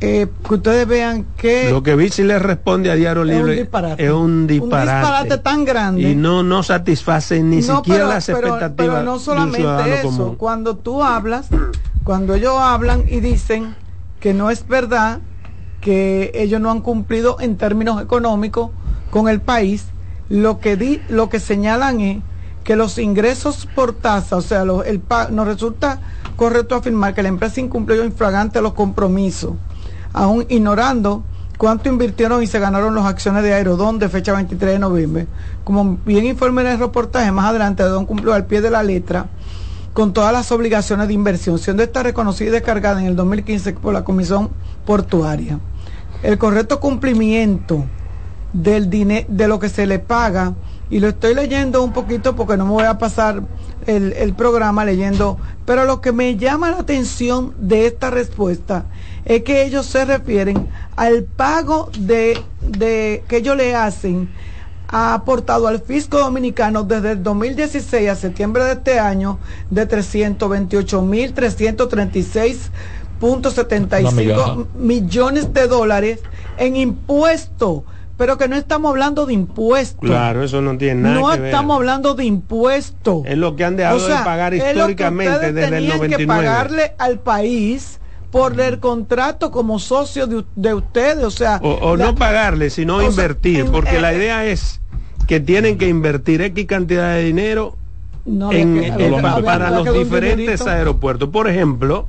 eh, que ustedes vean que... Lo que Bici le responde a Diario Libre es un disparate. tan grande. Y no, no satisface ni siquiera las expectativas. Pero no solamente eso, cuando tú hablas, cuando ellos hablan y dicen que no es verdad que ellos no han cumplido en términos económicos con el país, lo que, di, lo que señalan es que los ingresos por tasa, o sea, el nos resulta correcto afirmar que la empresa incumplió infragante los compromisos, aún ignorando cuánto invirtieron y se ganaron las acciones de Aerodón de fecha 23 de noviembre. Como bien informé en el reportaje, más adelante Aerodón cumplió al pie de la letra con todas las obligaciones de inversión, siendo esta reconocida y descargada en el 2015 por la Comisión Portuaria. El correcto cumplimiento del de lo que se le paga y lo estoy leyendo un poquito porque no me voy a pasar el, programa leyendo, pero lo que me llama la atención de esta respuesta es que ellos se refieren al pago de, de que ellos le hacen ha aportado al fisco dominicano desde el 2016 a septiembre de este año de 328.336.75 millones de dólares en impuestos pero que no estamos hablando de impuestos. Claro, eso no tiene nada no estamos hablando de impuestos. Es lo que han dejado de pagar históricamente desde el 99. que pagarle al país por el contrato como socio de, ustedes, o sea... O, no pagarle, sino invertir, porque la idea es que tienen que invertir X cantidad de dinero para los diferentes aeropuertos. Por ejemplo,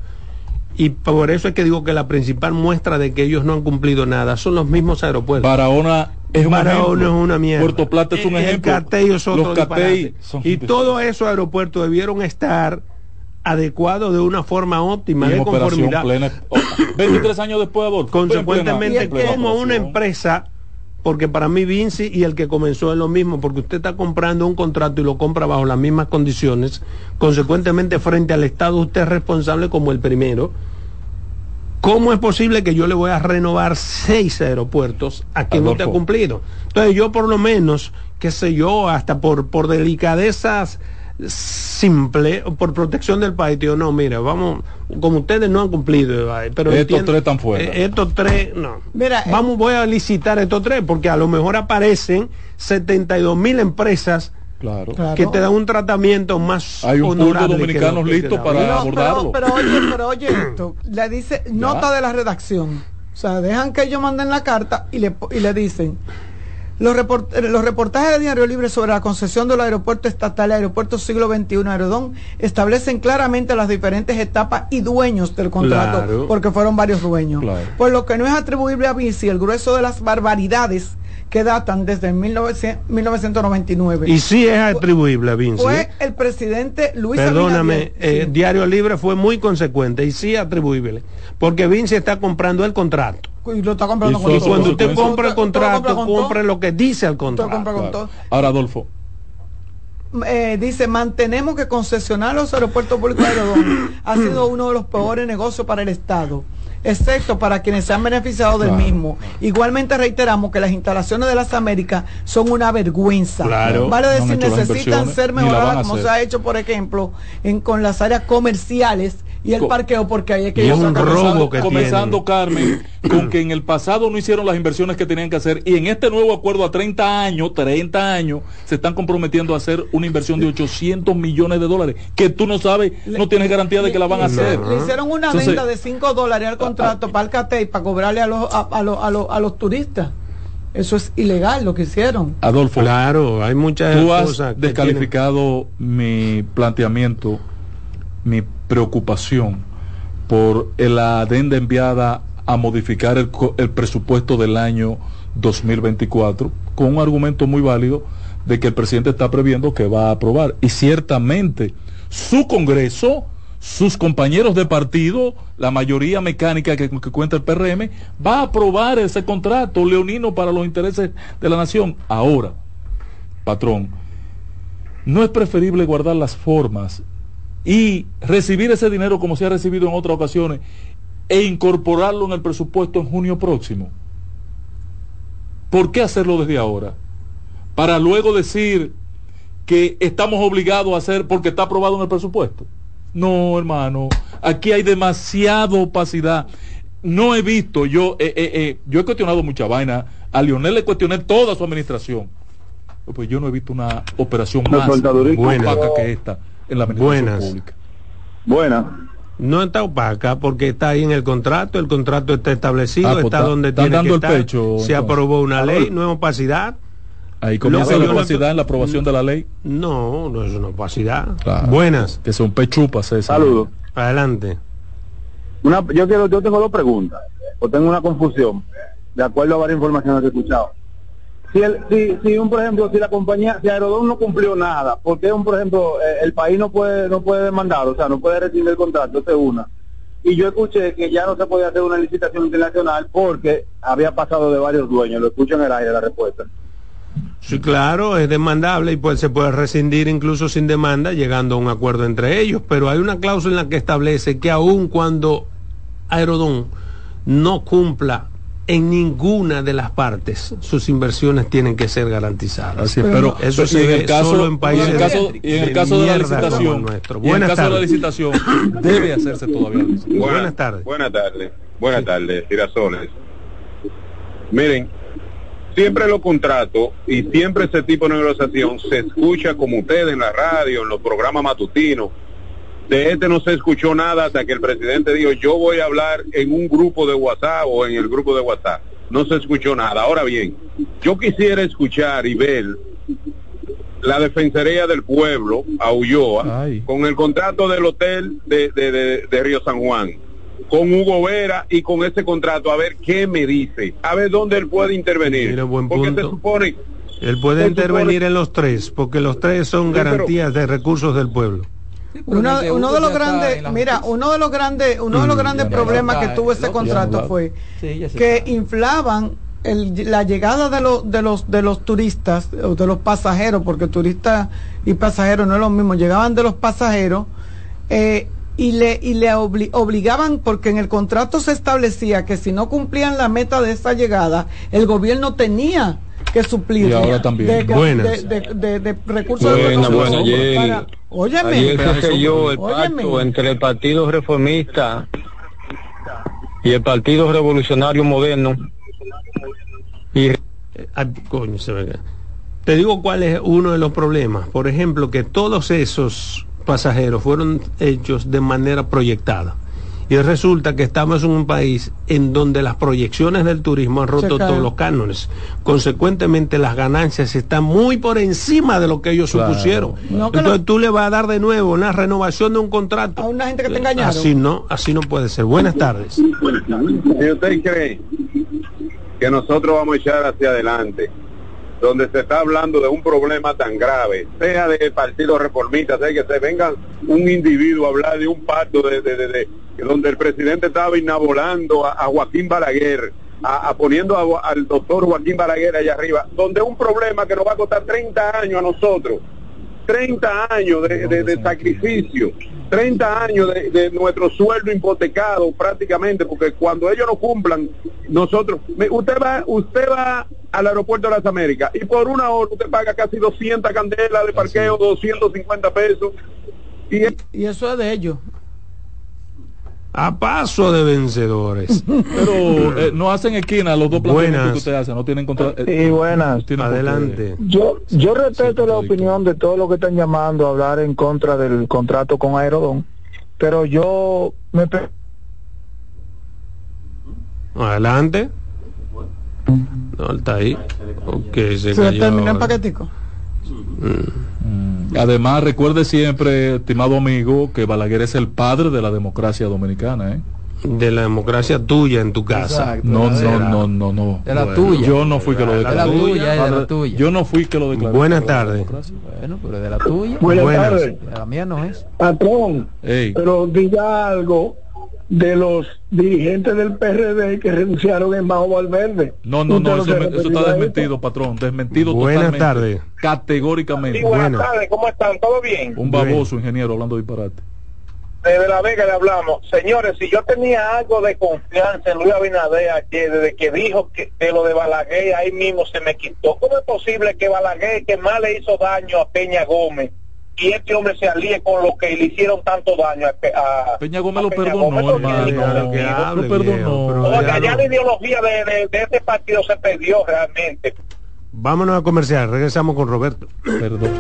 y por eso es que digo que la principal muestra de que ellos no han cumplido nada son los mismos aeropuertos. Barahona es, Barahona es una mierda. Puerto Plata es un ejemplo. es otro los Y todos esos aeropuertos debieron estar adecuados de una forma óptima de conformidad. Plena, 23 años después, de Consecuentemente, como una empresa porque para mí Vinci y el que comenzó es lo mismo, porque usted está comprando un contrato y lo compra bajo las mismas condiciones, consecuentemente frente al Estado usted es responsable como el primero. ¿Cómo es posible que yo le voy a renovar seis aeropuertos a quien no te ha cumplido? Entonces yo por lo menos, qué sé yo, hasta por, por delicadezas simple por protección del país digo no mira vamos como ustedes no han cumplido pero estos tres están fuera. Eh, estos tres no. Mira eh, vamos voy a licitar estos tres porque a lo mejor aparecen 72 mil empresas Claro. que te dan un tratamiento más hay un de dominicanos listos para abordarlo. pero, oye pero oye esto le dice nota de la redacción. O sea dejan que ellos manden la carta y le, y le dicen Los, report- eh, los reportajes de Diario Libre sobre la concesión del aeropuerto estatal y aeropuerto siglo XXI Aerodón establecen claramente las diferentes etapas y dueños del contrato, Claro. porque fueron varios dueños. Claro. Por lo que no es atribuible a Bici el grueso de las barbaridades que datan desde 1900 1999. Y sí es atribuible Vinci. Fue ¿eh? el presidente Luis Perdóname, eh, Sí. Diario Libre fue muy consecuente y sí atribuible. Porque Vinci está comprando el contrato. Y lo está comprando Y con eso- Y todo. cuando usted compra el contrato, compra compre lo que dice el compra contrato. con Claro. todo. Ahora, Adolfo, eh, dice, mantenemos que concesionar los aeropuertos públicos de Aerodón ha sido uno de los peores negocios para el Estado, excepto para quienes se han beneficiado del Claro. mismo. Igualmente reiteramos que las instalaciones de las Américas son una vergüenza. Claro. Vale decir, necesitan ser mejoradas como se ha hecho, por ejemplo, en, con las áreas comerciales y el parqueo, porque ahí es que Y un robo comenzando, que comenzando, Carmen, con que en el pasado no hicieron las inversiones que tenían que hacer y en este nuevo acuerdo a 30 años, 30 años, se están comprometiendo a hacer una inversión de 800 millones de dólares que tú no sabes, no tienes garantía de que la van a hacer. Le hicieron una Entonces- venta de 5 dólares al contrato para el CATEI para cobrarle a los, a, a los, a, los, a los turistas. Eso es ilegal lo que hicieron. Adolfo, Claro, hay muchas tú has cosas. que descalificado mi planteamiento, mi preocupación por la adenda enviada a modificar el, presupuesto del año 2024 con un argumento muy válido de que el presidente está previendo que va a aprobar. Y ciertamente su Congreso, sus compañeros de partido, la mayoría mecánica que, que cuenta el PRM, va a aprobar ese contrato leonino para los intereses de la nación. Ahora, patrón, ¿no es preferible guardar las formas y recibir ese dinero como se ha recibido en otras ocasiones e incorporarlo en el presupuesto en junio próximo? ¿Por qué hacerlo desde ahora? Para luego decir que estamos obligados a hacer porque está aprobado en el presupuesto. No, hermano, aquí hay demasiada opacidad. No he visto, yo, eh, eh, eh, yo he cuestionado mucha vaina. A Lionel le cuestioné toda su administración. Pues yo no he visto una operación más. Buena. que esta en la administración Buenas. pública. Buena. No está opaca porque está ahí en el contrato, el contrato está establecido, Ah, pues está está- donde tiene dando que el estar. pecho, Se aprobó una ley, no es opacidad. Ahí comienza la opacidad en la aprobación de la ley. No, no es una opacidad. Claro. Buenas, Que son pechupas. Saludos. adelante. Una, yo quiero, yo tengo dos preguntas, o tengo una confusión, de acuerdo a varias informaciones que he escuchado. Si, el, si, si un, por ejemplo, si la compañía, si Aerodón no cumplió nada, ¿por qué, un, por ejemplo, eh, el país no puede, no puede demandar, o sea, no puede recibir el contrato? Esa es una. Y yo escuché que ya no se podía hacer una licitación internacional porque había pasado de varios dueños. Lo escucho en el aire la respuesta. Sí, claro, es demandable y pues se puede rescindir incluso sin demanda, llegando a un acuerdo entre ellos, pero hay una cláusula en la que establece que aun cuando Aerodón no cumpla en ninguna de las partes, sus inversiones tienen que ser garantizadas. Así es, pero eso se en ve el caso, solo en países y en el caso, de- y en el de caso de la licitación, nuestro. y en el Buenas caso de la tardes. licitación debe hacerse todavía. Buenas tardes. Buenas tardes. Buenas tardes, girasoles. Miren, siempre los contratos y siempre ese tipo de negociación se escucha como ustedes en la radio, en los programas matutinos. De este no se escuchó nada hasta que el presidente dijo, yo voy a hablar en un grupo de WhatsApp o en el grupo de WhatsApp. No se escuchó nada. Ahora bien, yo quisiera escuchar y ver la Defensoría del Pueblo a Ulloa Ay. con el contrato del hotel de, de, de- de Río San Juan, con Hugo Vera y con ese contrato, a ver qué me dice, a ver dónde él puede intervenir. Mira, buen Porque se supone, Él puede Se intervenir supone- en los tres, porque los tres son Sí, pero- garantías de recursos del pueblo. Uno, uno de los grandes, mira, uno de los grandes, uno de los grandes ya no problemas está, que tuvo ese contrato fue Sí, que inflaban el- la llegada de los de los de los turistas o de los pasajeros, porque turistas y pasajeros no es lo mismo, llegaban de los pasajeros eh, y le y le obli- obligaban porque en el contrato se establecía que si no cumplían la meta de esa llegada, el gobierno tenía que suplir Y ahora también. de, Buenas. de, de- de- de recursos de Buena, recursos buena, Jenny. para- óyeme, Ayer se selló el Óyeme. pacto entre el Partido Reformista y el Partido Revolucionario Moderno. Y Eh, ah, coño, se me cae. Te digo cuál es uno de los problemas. Por ejemplo, que todos esos pasajeros fueron hechos de manera proyectada Y resulta que estamos en un país en donde las proyecciones del turismo han roto todos los cánones. Consecuentemente, las ganancias están muy por encima de lo que ellos Claro. supusieron. No, Entonces no- tú le vas a dar de nuevo una renovación de un contrato. A una gente que te engañaron. Así no, así no puede ser. Buenas tardes. Si usted cree que nosotros vamos a echar hacia adelante, donde se está hablando de un problema tan grave, sea del Partido Reformista, sea que se venga un individuo a hablar de un pacto de, de- de- de- donde el presidente estaba inabolando a, a Joaquín Balaguer, a, a poniendo a- al doctor Joaquín Balaguer allá arriba, donde un problema que nos va a costar 30 años a nosotros, 30 años de, de- de sacrificio, 30 años de, de nuestro sueldo hipotecado prácticamente, porque cuando ellos no cumplan, nosotros, usted va, usted va al aeropuerto de las Américas y por una hora usted paga casi 200 candelas de parqueo, 250 pesos. Y Y eso es de ellos. A paso de vencedores. Pero eh, no hacen esquina los dos planteamientos que usted hace, no tienen contra. eh, Sí, buenas. Adelante. Yo, yo respeto la opinión de todos los que están llamando a hablar en contra del contrato con Aerodón, pero yo me... Adelante. No, está ahí. Ok, se Se cayó termina en ahora. paquetico. Mm. Además, recuerde siempre, estimado amigo, que Balaguer es el padre de la democracia dominicana, ¿eh? De la democracia tuya en tu casa. Exacto. No, no, no, no, no. De la Bueno, tuya. Yo no fui que lo De la declaré. tuya, es de la tuya. Yo no fui que lo declaré. Buenas tardes. Bueno, pero de la tuya. Buenas, Buenas. tardes. La mía no es. Patrón, Ey, pero diga algo de los dirigentes del PRD que renunciaron en Bajo Valverde. no, no, ¿Usted no, eso, está eso? desmentido, patrón. Desmentido Buenas totalmente. tardes. Categóricamente. buenas tardes, ¿cómo están? ¿Todo bien? Un baboso ingeniero hablando disparate. Desde La Vega le hablamos. Señores, si yo tenía algo de confianza en Luis Abinader ayer, desde que dijo que de lo de Balaguer, ahí mismo se me quitó. ¿Cómo es posible que Balaguer, que más le hizo daño a Peña Gómez, y este hombre se alíe con lo que le hicieron tanto daño a, Pe- a- Peña Gómez lo Peña perdonó, hermano. Lo perdonó. Oiga, ya la ideología de, de- de este partido se perdió realmente. Vámonos a comercial. Regresamos con Roberto. Perdón.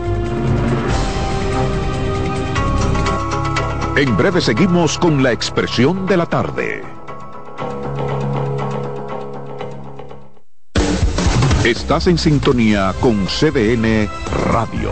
En breve seguimos con la expresión de la tarde. Estás en sintonía con CDN Radio.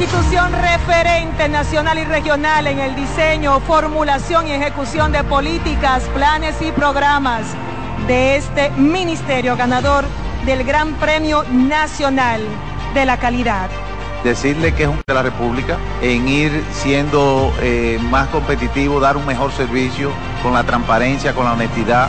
Institución referente nacional y regional en el diseño, formulación y ejecución de políticas, planes y programas de este ministerio ganador del Gran Premio Nacional de la Calidad. decirle que es un de la República en ir siendo eh, más competitivo, dar un mejor servicio con la transparencia, con la honestidad,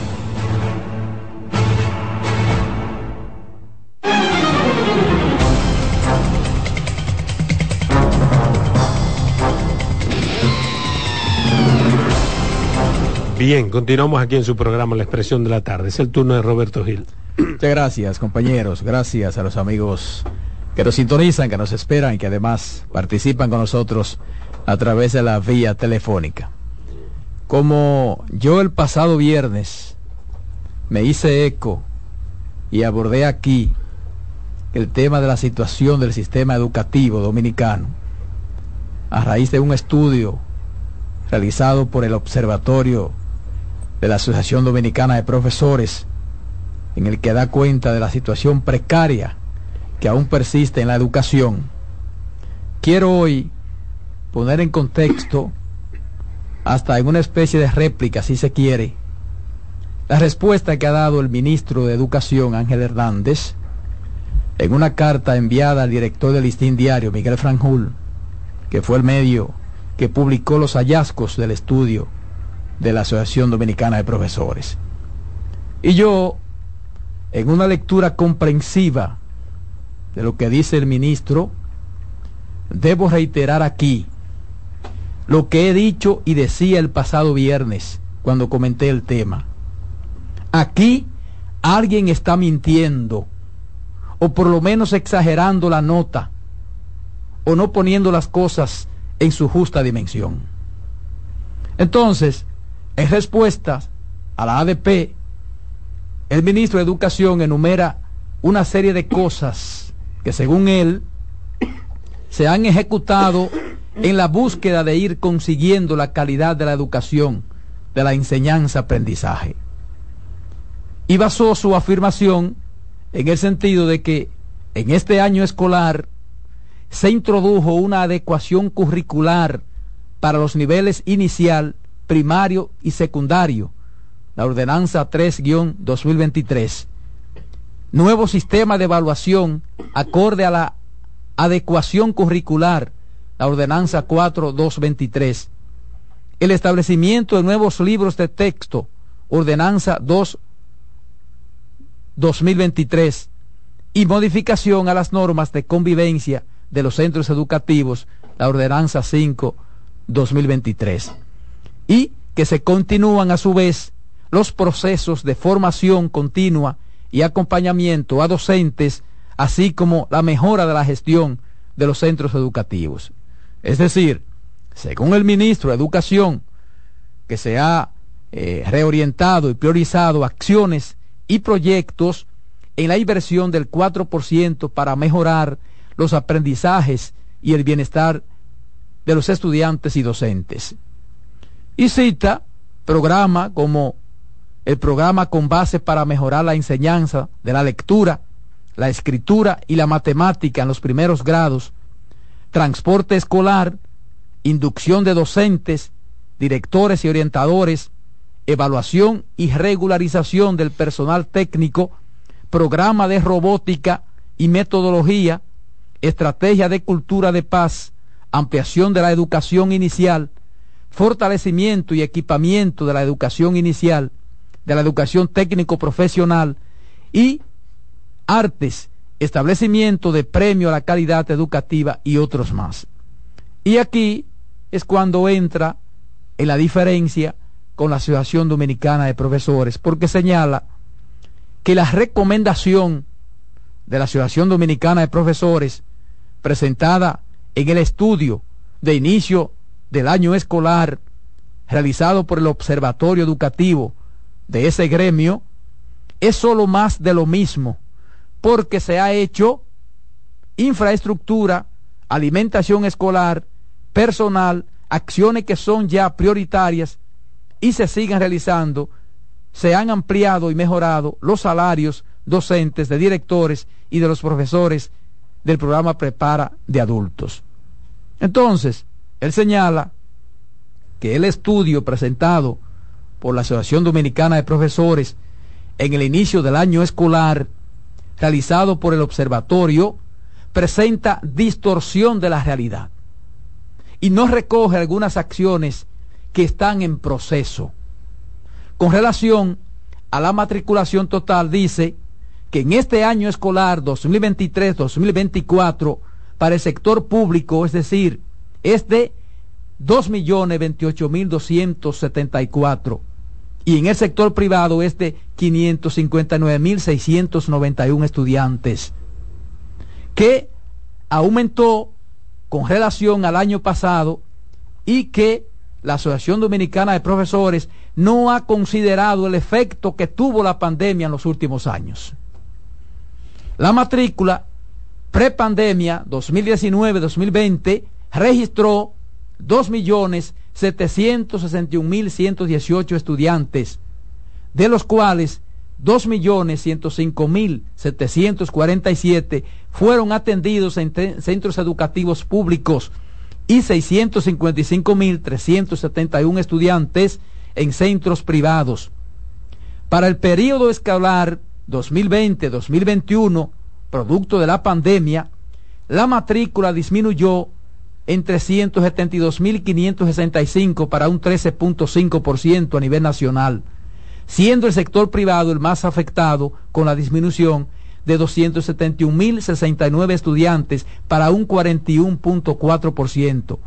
Bien, continuamos aquí en su programa La Expresión de la Tarde. Es el turno de Roberto Gil. Muchas gracias, compañeros. Gracias a los amigos que nos sintonizan, que nos esperan y que además participan con nosotros a través de la vía telefónica. Como yo el pasado viernes me hice eco y abordé aquí el tema de la situación del sistema educativo dominicano a raíz de un estudio realizado por el Observatorio de la Asociación Dominicana de Profesores, en el que da cuenta de la situación precaria que aún persiste en la educación. Quiero hoy poner en contexto, hasta en una especie de réplica, si se quiere, la respuesta que ha dado el ministro de Educación, Ángel Hernández, en una carta enviada al director del Listín Diario, Miguel Franjul, que fue el medio que publicó los hallazgos del estudio de la Asociación Dominicana de Profesores. Y yo, en una lectura comprensiva de lo que dice el ministro, debo reiterar aquí lo que he dicho y decía el pasado viernes cuando comenté el tema. Aquí alguien está mintiendo o por lo menos exagerando la nota o no poniendo las cosas en su justa dimensión. Entonces, en respuesta a la ADP, el ministro de Educación enumera una serie de cosas que según él se han ejecutado en la búsqueda de ir consiguiendo la calidad de la educación, de la enseñanza-aprendizaje. Y basó su afirmación en el sentido de que en este año escolar se introdujo una adecuación curricular para los niveles inicial primario y secundario, la ordenanza 3-2023. Nuevo sistema de evaluación acorde a la adecuación curricular, la ordenanza 4-223. El establecimiento de nuevos libros de texto, ordenanza 2-2023. Y modificación a las normas de convivencia de los centros educativos, la ordenanza 5-2023 y que se continúan a su vez los procesos de formación continua y acompañamiento a docentes, así como la mejora de la gestión de los centros educativos. Es decir, según el ministro de Educación, que se ha eh, reorientado y priorizado acciones y proyectos en la inversión del 4% para mejorar los aprendizajes y el bienestar de los estudiantes y docentes y cita programa como el programa con base para mejorar la enseñanza de la lectura, la escritura y la matemática en los primeros grados, transporte escolar, inducción de docentes, directores y orientadores, evaluación y regularización del personal técnico, programa de robótica y metodología, estrategia de cultura de paz, ampliación de la educación inicial, fortalecimiento y equipamiento de la educación inicial, de la educación técnico profesional y artes, establecimiento de premio a la calidad educativa y otros más. Y aquí es cuando entra en la diferencia con la Asociación Dominicana de Profesores, porque señala que la recomendación de la Asociación Dominicana de Profesores presentada en el estudio de inicio del año escolar realizado por el Observatorio Educativo de ese gremio es solo más de lo mismo, porque se ha hecho infraestructura, alimentación escolar, personal, acciones que son ya prioritarias y se siguen realizando, se han ampliado y mejorado los salarios docentes de directores y de los profesores del programa Prepara de Adultos. Entonces, él señala que el estudio presentado por la Asociación Dominicana de Profesores en el inicio del año escolar, realizado por el observatorio, presenta distorsión de la realidad y no recoge algunas acciones que están en proceso. Con relación a la matriculación total, dice que en este año escolar 2023-2024, para el sector público, es decir, es de 2.028.274 y en el sector privado es de 559.691 estudiantes, que aumentó con relación al año pasado y que la Asociación Dominicana de Profesores no ha considerado el efecto que tuvo la pandemia en los últimos años. La matrícula prepandemia 2019-2020 registró 2.761.118 estudiantes, de los cuales 2.105.747 fueron atendidos en centros educativos públicos y 655.371 estudiantes en centros privados. Para el periodo escolar 2020-2021, producto de la pandemia, la matrícula disminuyó en 372.565 para un 13.5% a nivel nacional, siendo el sector privado el más afectado con la disminución de 271.069 estudiantes para un 41.4%.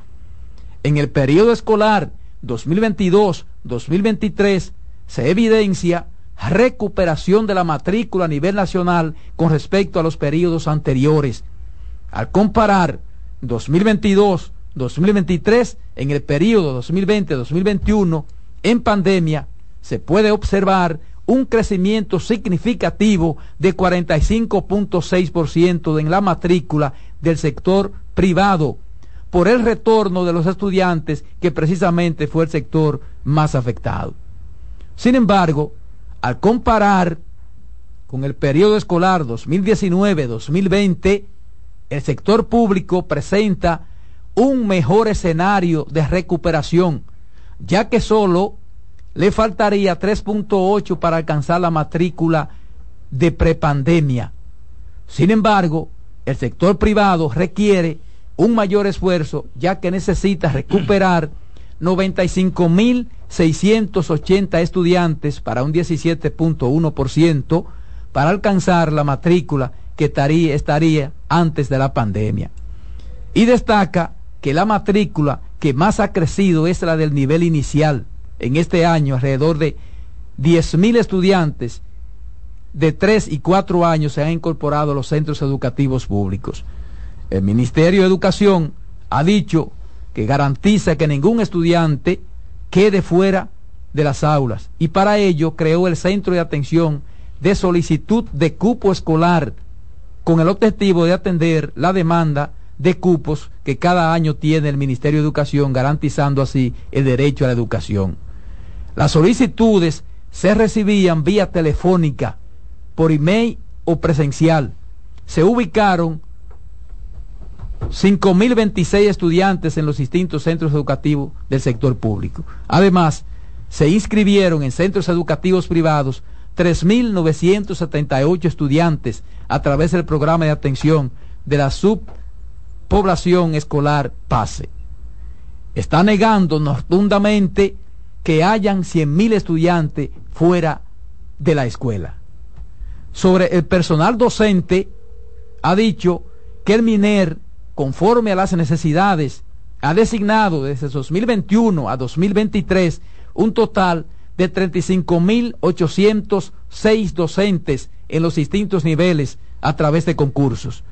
En el periodo escolar 2022-2023 se evidencia recuperación de la matrícula a nivel nacional con respecto a los periodos anteriores. Al comparar 2022-2023 en el periodo 2020-2021 en pandemia, se puede observar un crecimiento significativo de 45.6% en la matrícula del sector privado por el retorno de los estudiantes que precisamente fue el sector más afectado. Sin embargo, al comparar con el periodo escolar 2019-2020, el sector público presenta un mejor escenario de recuperación, ya que solo le faltaría 3.8 para alcanzar la matrícula de prepandemia. Sin embargo, el sector privado requiere un mayor esfuerzo, ya que necesita recuperar 95.680 estudiantes para un 17.1% para alcanzar la matrícula que estaría, estaría antes de la pandemia. Y destaca que la matrícula que más ha crecido es la del nivel inicial, en este año alrededor de 10.000 estudiantes de 3 y 4 años se han incorporado a los centros educativos públicos. El Ministerio de Educación ha dicho que garantiza que ningún estudiante quede fuera de las aulas y para ello creó el Centro de Atención de Solicitud de Cupo Escolar con el objetivo de atender la demanda de cupos que cada año tiene el Ministerio de Educación, garantizando así el derecho a la educación. Las solicitudes se recibían vía telefónica, por email o presencial. Se ubicaron 5.026 estudiantes en los distintos centros educativos del sector público. Además, se inscribieron en centros educativos privados 3.978 estudiantes a través del programa de atención de la subpoblación escolar PASE. Está negando rotundamente que hayan 100.000 estudiantes fuera de la escuela. Sobre el personal docente, ha dicho que el MINER, conforme a las necesidades, ha designado desde 2021 a 2023 un total de 35.806 docentes en los distintos niveles a través de concursos.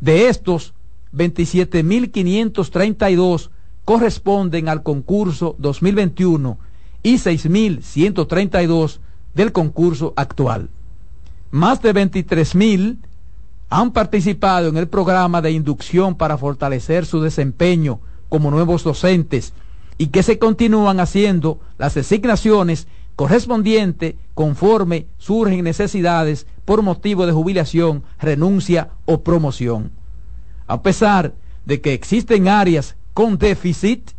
De estos, 27.532 corresponden al concurso 2021 y 6.132 del concurso actual. Más de 23.000 han participado en el programa de inducción para fortalecer su desempeño como nuevos docentes y que se continúan haciendo las designaciones correspondientes conforme surgen necesidades por motivo de jubilación, renuncia o promoción. A pesar de que existen áreas con déficit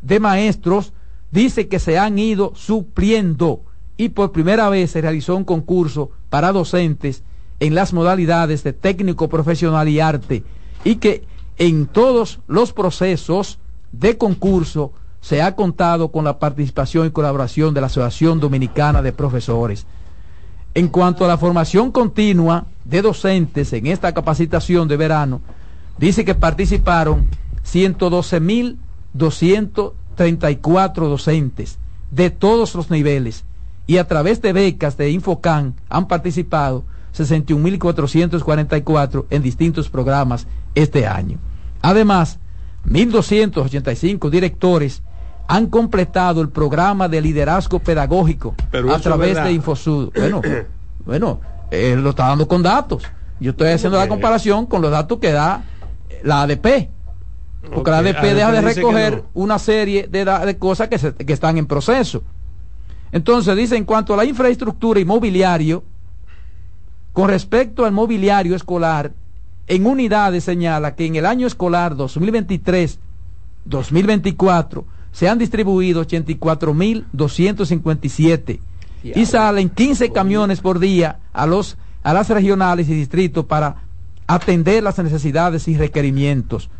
de maestros, dice que se han ido supliendo y por primera vez se realizó un concurso para docentes en las modalidades de técnico profesional y arte y que en todos los procesos de concurso se ha contado con la participación y colaboración de la Asociación Dominicana de Profesores. En cuanto a la formación continua de docentes en esta capacitación de verano, dice que participaron 112.234 docentes de todos los niveles y a través de becas de Infocan han participado 61.444 en distintos programas este año. Además, 1.285 directores han completado el programa de liderazgo pedagógico a través de Infosud. Bueno, bueno, él lo está dando con datos. Yo estoy haciendo la comparación con los datos que da la ADP. Porque la ADP deja de recoger una serie de, de cosas que, que están en proceso. Entonces dice, en cuanto a la infraestructura inmobiliario, con respecto al mobiliario escolar, en unidades señala que en el año escolar 2023-2024 se han distribuido 84.257 y salen 15 camiones por día a, los, a las regionales y distritos para atender las necesidades y requerimientos.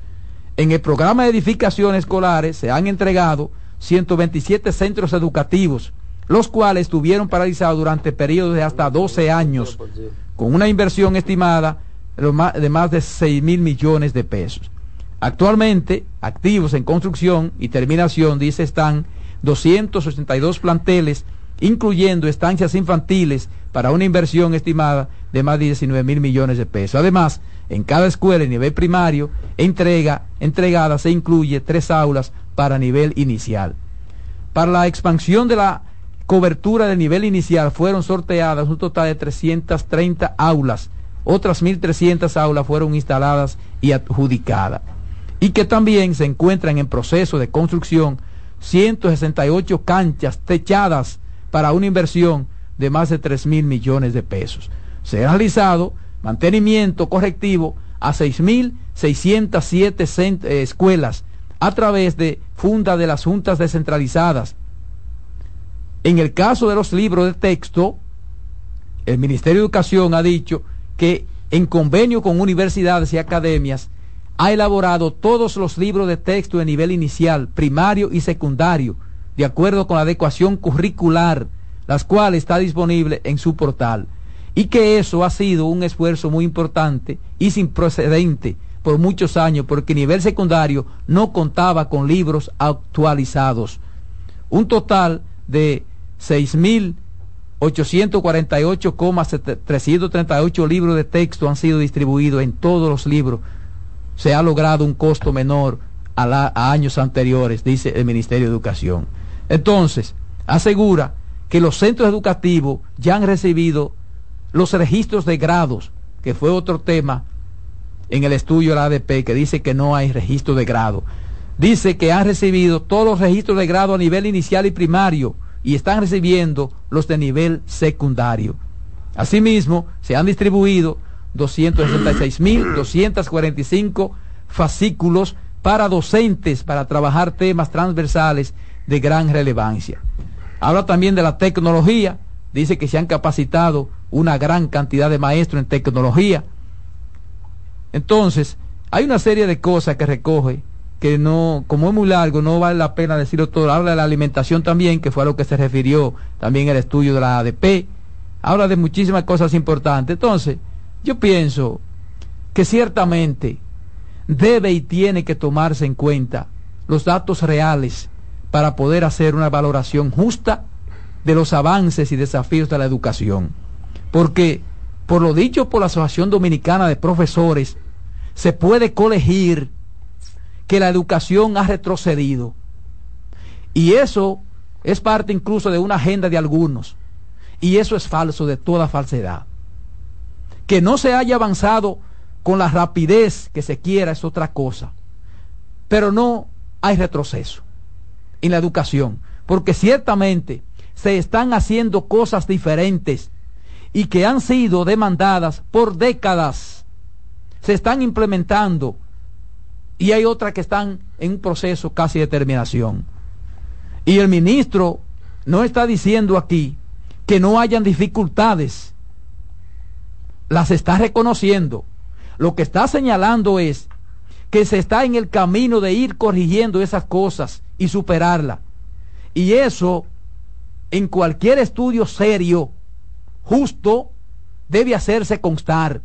En el programa de edificaciones escolares se han entregado 127 centros educativos, los cuales estuvieron paralizados durante periodos de hasta 12 años, con una inversión estimada de más de 6 mil millones de pesos. Actualmente, activos en construcción y terminación, dice, están 282 planteles, incluyendo estancias infantiles, para una inversión estimada de más de 19 mil millones de pesos. Además, en cada escuela de nivel primario entrega, entregada se incluye tres aulas para nivel inicial. Para la expansión de la cobertura de nivel inicial fueron sorteadas un total de 330 aulas, otras 1.300 aulas fueron instaladas y adjudicadas y que también se encuentran en proceso de construcción 168 canchas techadas para una inversión de más de 3 mil millones de pesos. Se ha realizado mantenimiento correctivo a 6.607 eh, escuelas a través de fundas de las juntas descentralizadas. En el caso de los libros de texto, el Ministerio de Educación ha dicho que en convenio con universidades y academias ha elaborado todos los libros de texto de nivel inicial, primario y secundario, de acuerdo con la adecuación curricular, las cuales está disponible en su portal. Y que eso ha sido un esfuerzo muy importante y sin precedente por muchos años, porque nivel secundario no contaba con libros actualizados. Un total de 6.848,338 libros de texto han sido distribuidos en todos los libros se ha logrado un costo menor a, años anteriores, dice el Ministerio de Educación. Entonces, asegura que los centros educativos ya han recibido los registros de grados, que fue otro tema en el estudio de la ADP, que dice que no hay registro de grado. Dice que han recibido todos los registros de grado a nivel inicial y primario y están recibiendo los de nivel secundario. Asimismo, se han distribuido 266.245 fascículos para docentes para trabajar temas transversales de gran relevancia. Habla también de la tecnología, dice que se han capacitado una gran cantidad de maestros en tecnología. Entonces, hay una serie de cosas que recoge que no, como es muy largo, no vale la pena decirlo todo. Habla de la alimentación también, que fue a lo que se refirió también el estudio de la ADP. Habla de muchísimas cosas importantes. Entonces, yo pienso que ciertamente debe y tiene que tomarse en cuenta los datos reales para poder hacer una valoración justa de los avances y desafíos de la educación. Porque, por lo dicho por la Asociación Dominicana de Profesores, se puede colegir que la educación ha retrocedido. Y eso es parte incluso de una agenda de algunos. Y eso es falso de toda falsedad. Que no se haya avanzado con la rapidez que se quiera es otra cosa. Pero no hay retroceso en la educación, porque ciertamente se están haciendo cosas diferentes y que han sido demandadas por décadas. Se están implementando y hay otras que están en un proceso casi de terminación. Y el ministro no está diciendo aquí que no hayan dificultades. Las está reconociendo. Lo que está señalando es que se está en el camino de ir corrigiendo esas cosas y superarla. Y eso, en cualquier estudio serio, justo, debe hacerse constar.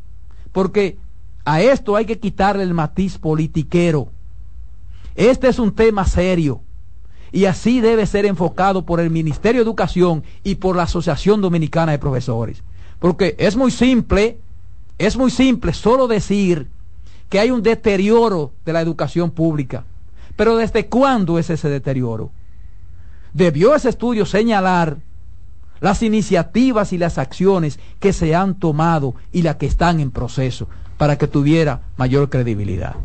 Porque a esto hay que quitarle el matiz politiquero. Este es un tema serio. Y así debe ser enfocado por el Ministerio de Educación y por la Asociación Dominicana de Profesores. Porque es muy simple, es muy simple solo decir que hay un deterioro de la educación pública. Pero ¿desde cuándo es ese deterioro? Debió ese estudio señalar las iniciativas y las acciones que se han tomado y las que están en proceso para que tuviera mayor credibilidad.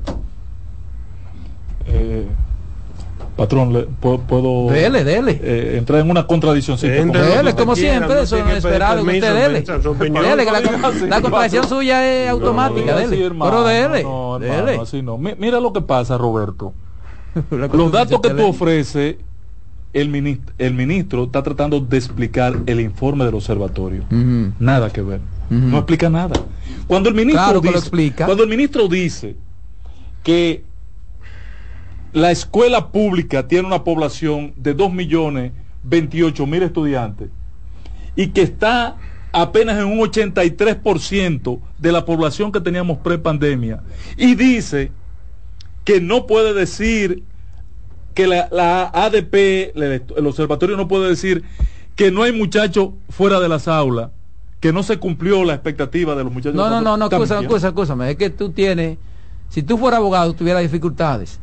Eh, patrón, le- puedo, puedo, Dele, dele. eh, entrar en una contradicción. Dele, como siempre, eso no es esperado que usted dele. Dele, que la, la contradicción suya es automática, Sí, dele. hermano, Pero dele, no, hermano, dele. así no. Mi- Mira lo que pasa, Roberto. Los datos que te tú ofreces, el ministro, el ministro está tratando de explicar el informe del observatorio. Nada que ver. No explica nada. Cuando el ministro Claro que lo dice, explica. cuando el ministro dice que la escuela pública tiene una población de 2 millones 28 mil estudiantes y que está apenas en un 83% de la población que teníamos pre-pandemia y dice que no puede decir que la, la ADP, el, el observatorio no puede decir que no hay muchachos fuera de las aulas, que no se cumplió la expectativa de los muchachos. No, no, no, no, escúchame, escúchame. Es que tú tienes, si tú fueras abogado, tuvieras dificultades.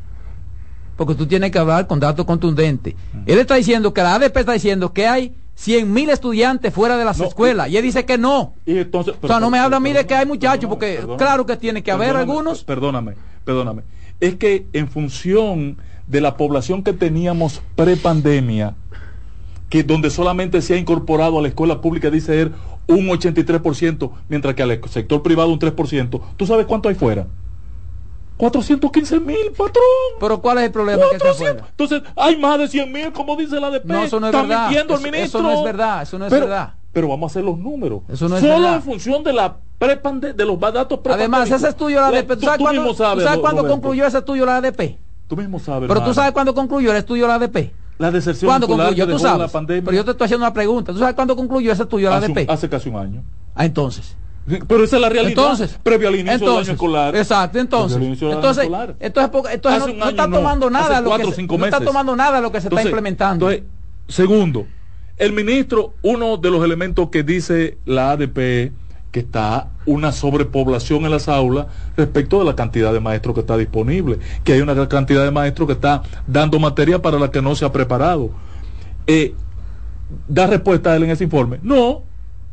Porque tú tienes que hablar con datos contundentes. Él está diciendo que la ADP está diciendo que hay 100 mil estudiantes fuera de las escuelas. Y él dice que no. Y entonces, o sea, no me habla a mí de que hay muchachos, porque claro que tiene que haber algunos. Perdóname, perdóname. Es que en función de la población que teníamos pre-pandemia, que donde solamente se ha incorporado a la escuela pública, dice él, un 83%, mientras que al sector privado un 3%, ¿tú sabes cuánto hay fuera? 415 mil, patrón. Pero ¿cuál es el problema que está fuera? Entonces, hay más de 100 mil, como dice la ADP. No, eso no es Está verdad. mintiendo el Eso- ministro. eso no es verdad, eso no es pero, verdad. Pero vamos a hacer los números. Eso no es Solo verdad. en función de la prepande de los datos Además, ese estudio de la ADP, ¿tú sabes cuándo, tú sabes, sabes Ro- cuándo concluyó ese estudio de la ADP? Tú mismo sabes. Pero tú sabes cuándo concluyó el estudio de la ADP. la deserción ¿Cuándo concluyó? que Tú sabes. la pandemia. Pero yo te estoy haciendo una pregunta. ¿Tú sabes cuándo concluyó ese estudio la ADP? hace casi un año. Ah, entonces. Pero esa es la realidad. Entonces, previo al inicio del entonces, año escolar. Exacto, entonces. Del Entonces, escolar. entonces, porque- entonces Hace no, está no, tomando nada lo cuatro que se, no está tomando nada lo que se Entonces, está implementando. entonces, segundo, el ministro, uno de los elementos que dice la ADP que está una sobrepoblación en las aulas respecto de la cantidad de maestros que está disponible, que hay una cantidad de maestros que está dando materia para la que no se ha preparado. Eh, ¿Da respuesta a él en ese informe? No,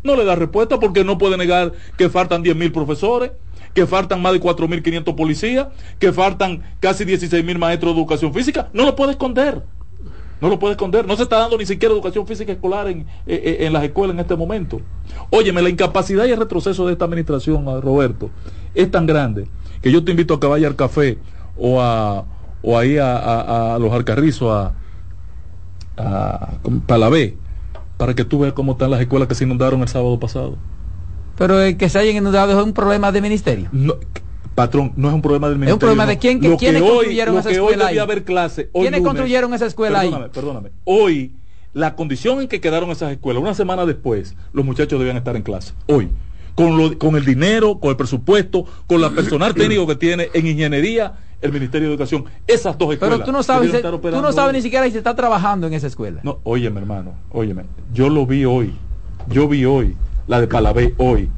no le da respuesta porque no puede negar que faltan 10 mil profesores, que faltan más de 4.500 policías, que faltan casi 16 mil maestros de educación física. No lo puede esconder. No lo puede esconder. No se está dando ni siquiera educación física escolar en, eh, eh, en las escuelas en este momento. Óyeme, la incapacidad y el retroceso de esta administración, ah, Roberto, es tan grande que yo te invito a que vaya al café o, a, o ahí a, a- los alcarrizos a, a, para la B, para que tú veas cómo están las escuelas que se inundaron el sábado pasado. Pero el que se hayan inundado es un problema de ministerio. No, patrón, no es un problema del Es un ministerio. problema no. de quién, Lo quiénes que hoy- construyeron lo esa que hoy escuela ahí. debía haber clase. hoy ¿Quiénes lunes- construyeron esa escuela ahí? perdóname, Perdóname, Hoy, la condición en que quedaron esas escuelas, una semana después, los muchachos debían estar en clase. Hoy. Con, lo- con el dinero, con el presupuesto, con la personal técnico que tiene en ingeniería el Ministerio de Educación. Esas dos escuelas. Pero tú no sabes, estar tú no sabes ni siquiera si se está trabajando en esa escuela. No, óyeme, hermano, óyeme. Yo lo vi hoy. Yo vi hoy, la de Palabé hoy,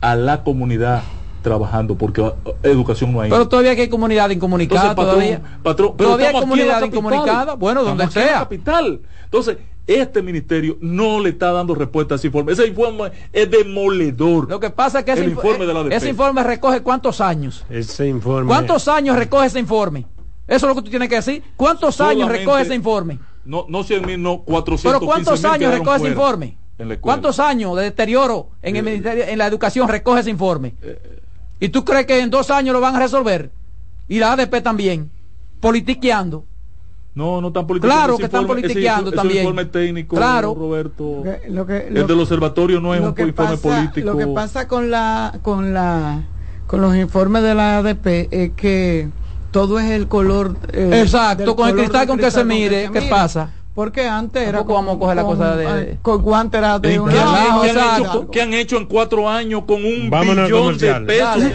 a la comunidad trabajando, porque uh, educación no hay. Pero todavía que hay comunidad incomunicada Entonces, patrón, todavía. patrón, pero todavía hay comunidad incomunicada. Bueno, donde sea. capital. Entonces, este ministerio no le está dando respuesta a ese informe. Ese informe es demoledor. Lo que pasa es que ese, el informe de la ADP. ese informe recoge cuántos años. Ese informe. ¿Cuántos años recoge ese informe? Eso es lo que tú tienes que decir. ¿Cuántos años recoge ese informe? No, no 100 mil, no 400 Pero ¿cuántos años recoge ese informe? En la escuela. ¿Cuántos años de deterioro en el ministerio, en la educación recoge ese informe? ¿Y tú crees que en dos años lo van a resolver? Y la ADP también, politiqueando. No, no están politiqueando. Claro que están informe- politiqueando ese también. informe técnico, Claro. Roberto. Lo que- el lo- del observatorio no es un que informe pasa- político. Lo que pasa con la con la con los informes de la ADP es que todo es el color eh, Exacto, con el cristal con que se mire, ¿qué mire. pasa? Porque antes era Tampoco vamos a coger la con- cosa de- con guante era de ¿Y un ¿Qué, qué han hecho, qué han hecho en cuatro años con un Vámonos billón de pesos? Dale.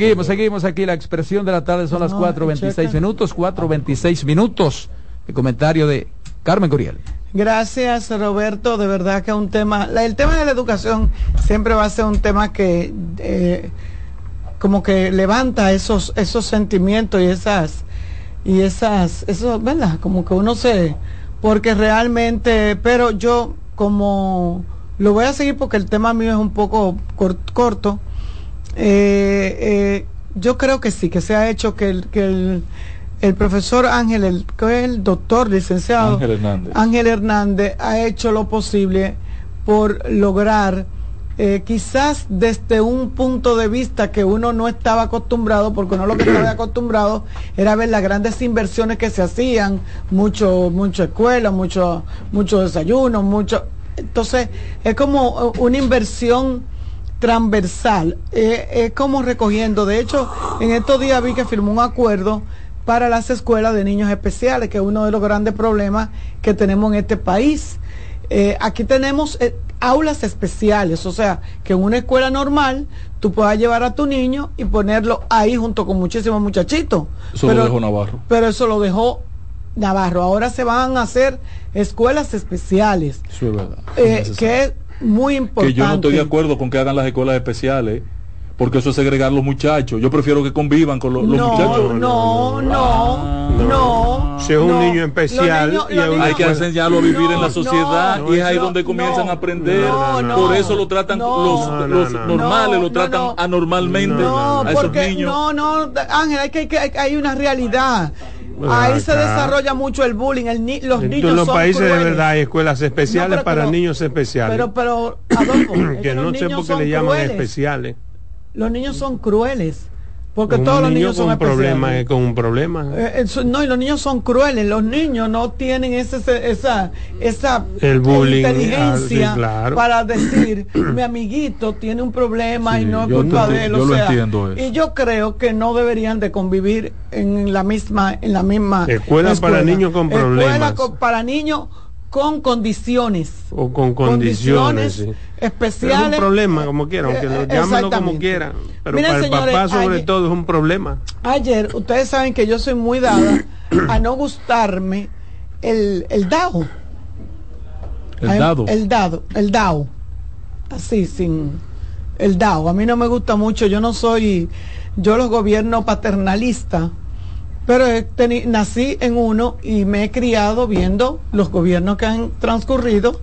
Seguimos, seguimos aquí. La expresión de la tarde son las No, 4.26 checa. minutos. 4.26 minutos. El comentario de Carmen Curiel. Gracias Roberto, de verdad que es un tema, la- el tema de la educación siempre va a ser un tema que eh, como que levanta esos esos sentimientos y esas y esas eso, ¿verdad? Como que uno se porque realmente, pero yo como lo voy a seguir porque el tema mío es un poco cor- corto. Eh, eh, yo creo que sí, que se ha hecho que el, que el, el profesor Ángel, el, que es el doctor licenciado Ángel Hernández. Ángel Hernández ha hecho lo posible por lograr, eh, quizás desde un punto de vista que uno no estaba acostumbrado, porque uno lo que estaba acostumbrado era ver las grandes inversiones que se hacían, mucho, mucho escuela, mucho, mucho desayuno, mucho. Entonces, es como una inversión transversal, eh, es como recogiendo. De hecho, en estos días vi que firmó un acuerdo para las escuelas de niños especiales, que es uno de los grandes problemas que tenemos en este país. Eh, aquí tenemos eh, aulas especiales, o sea, que en una escuela normal tú puedas llevar a tu niño y ponerlo ahí junto con muchísimos muchachitos. Eso lo dejó Navarro. Pero eso lo dejó Navarro. Ahora se van a hacer escuelas especiales, es verdad. eh, que muy importante. que yo no estoy de acuerdo con que hagan las escuelas especiales porque eso es segregar los muchachos. Yo prefiero que convivan con los, los no, muchachos. no, no, no, Si es un no. niño especial niños- y hay que enseñarlo a vivir en la No, sociedad no, y es ahí no, donde comienzan no, a aprender. no, no, por eso lo tratan no, los, no, los no, normales no, lo tratan no, no. anormalmente No, a esos porque niños. no, no, Ángel, hay que, hay que- hay, hay una realidad. Ahí se desarrolla mucho el bullying, el ni- los En niños todos los son países de crueles. verdad hay escuelas especiales No, para pero- niños especiales. Pero, pero, Adolfo, que no sé por qué le llaman crueles. especiales. Los niños son crueles. Porque Un todos los niño niños son con un problema es con un problema. Eh, eso- no, y los niños son crueles, los niños no tienen ese, esa, esa El bullying, inteligencia ah, sí, claro. para decir, mi amiguito tiene un problema y no es culpa de él. yo o lo sea, entiendo eso. Y yo creo que no deberían de convivir en la misma, en la misma Escuela para niños con Escuela problemas. con- para niños con condiciones. O con condiciones. sí. especiales. Pero es un problema, como quieran, aunque lo eh, llámenlo como quieran. Pero Miren, para el papá, sobre ayer- todo, es un problema. Ayer, ustedes saben que yo soy muy dada a no gustarme el, el dado. El Ay, dado. El dado, el dado. Así, sin el dado. A mí no me gusta mucho, yo no soy, yo los gobierno paternalista, pero nací en uno y me he criado viendo los gobiernos que han transcurrido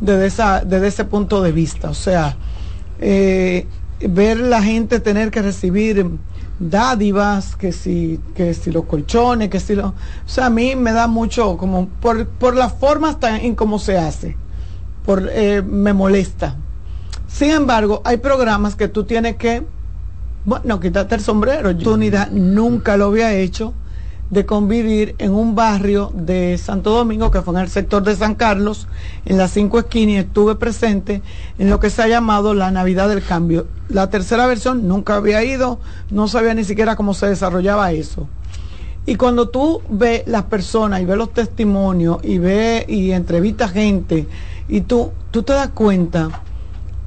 desde, esa, desde ese punto de vista. O sea, eh, ver la gente tener que recibir dádivas, que si, que si los colchones, que si los... O sea, a mí me da mucho como por, por la forma hasta en cómo se hace, por, eh, me molesta. Sin embargo, hay programas que tú tienes que, bueno, quitarte el sombrero. Yo oportunidad nunca lo había hecho de convivir en un barrio de Santo Domingo, que fue en el sector de San Carlos, en las cinco esquinas, y estuve presente en lo que se ha llamado la Navidad del Cambio. La tercera versión nunca había ido, no sabía ni siquiera cómo se desarrollaba eso. Y cuando tú ves las personas y ves los testimonios y ves y entrevistas gente, y tú, tú te das cuenta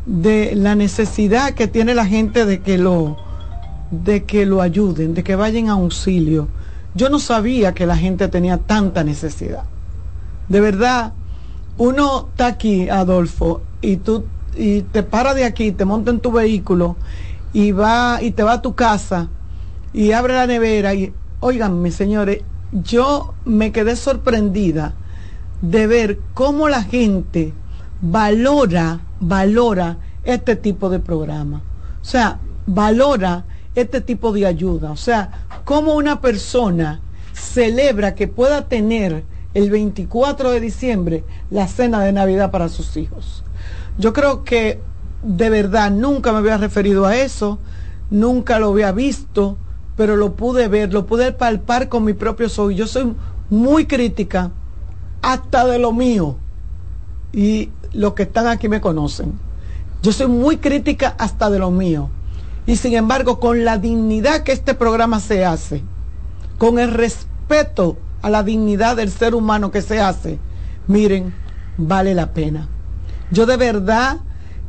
de la necesidad que tiene la gente de que lo, de que lo ayuden, de que vayan a auxilio. Yo no sabía que la gente tenía tanta necesidad. De verdad, uno está aquí, Adolfo, y tú y te para de aquí, te monta en tu vehículo y va y te va a tu casa y abre la nevera y oiganme, señores, yo me quedé sorprendida de ver cómo la gente valora, valora este tipo de programa. O sea, valora este tipo de ayuda. O sea, cómo una persona celebra que pueda tener el 24 de diciembre la cena de Navidad para sus hijos. Yo creo que de verdad nunca me había referido a eso, nunca lo había visto, pero lo pude ver, lo pude palpar con mi propio ojos. Yo soy muy crítica hasta de lo mío. Y los que están aquí me conocen. Yo soy muy crítica hasta de lo mío. Y sin embargo, con la dignidad que este programa se hace, con el respeto a la dignidad del ser humano que se hace, miren, vale la pena. Yo de verdad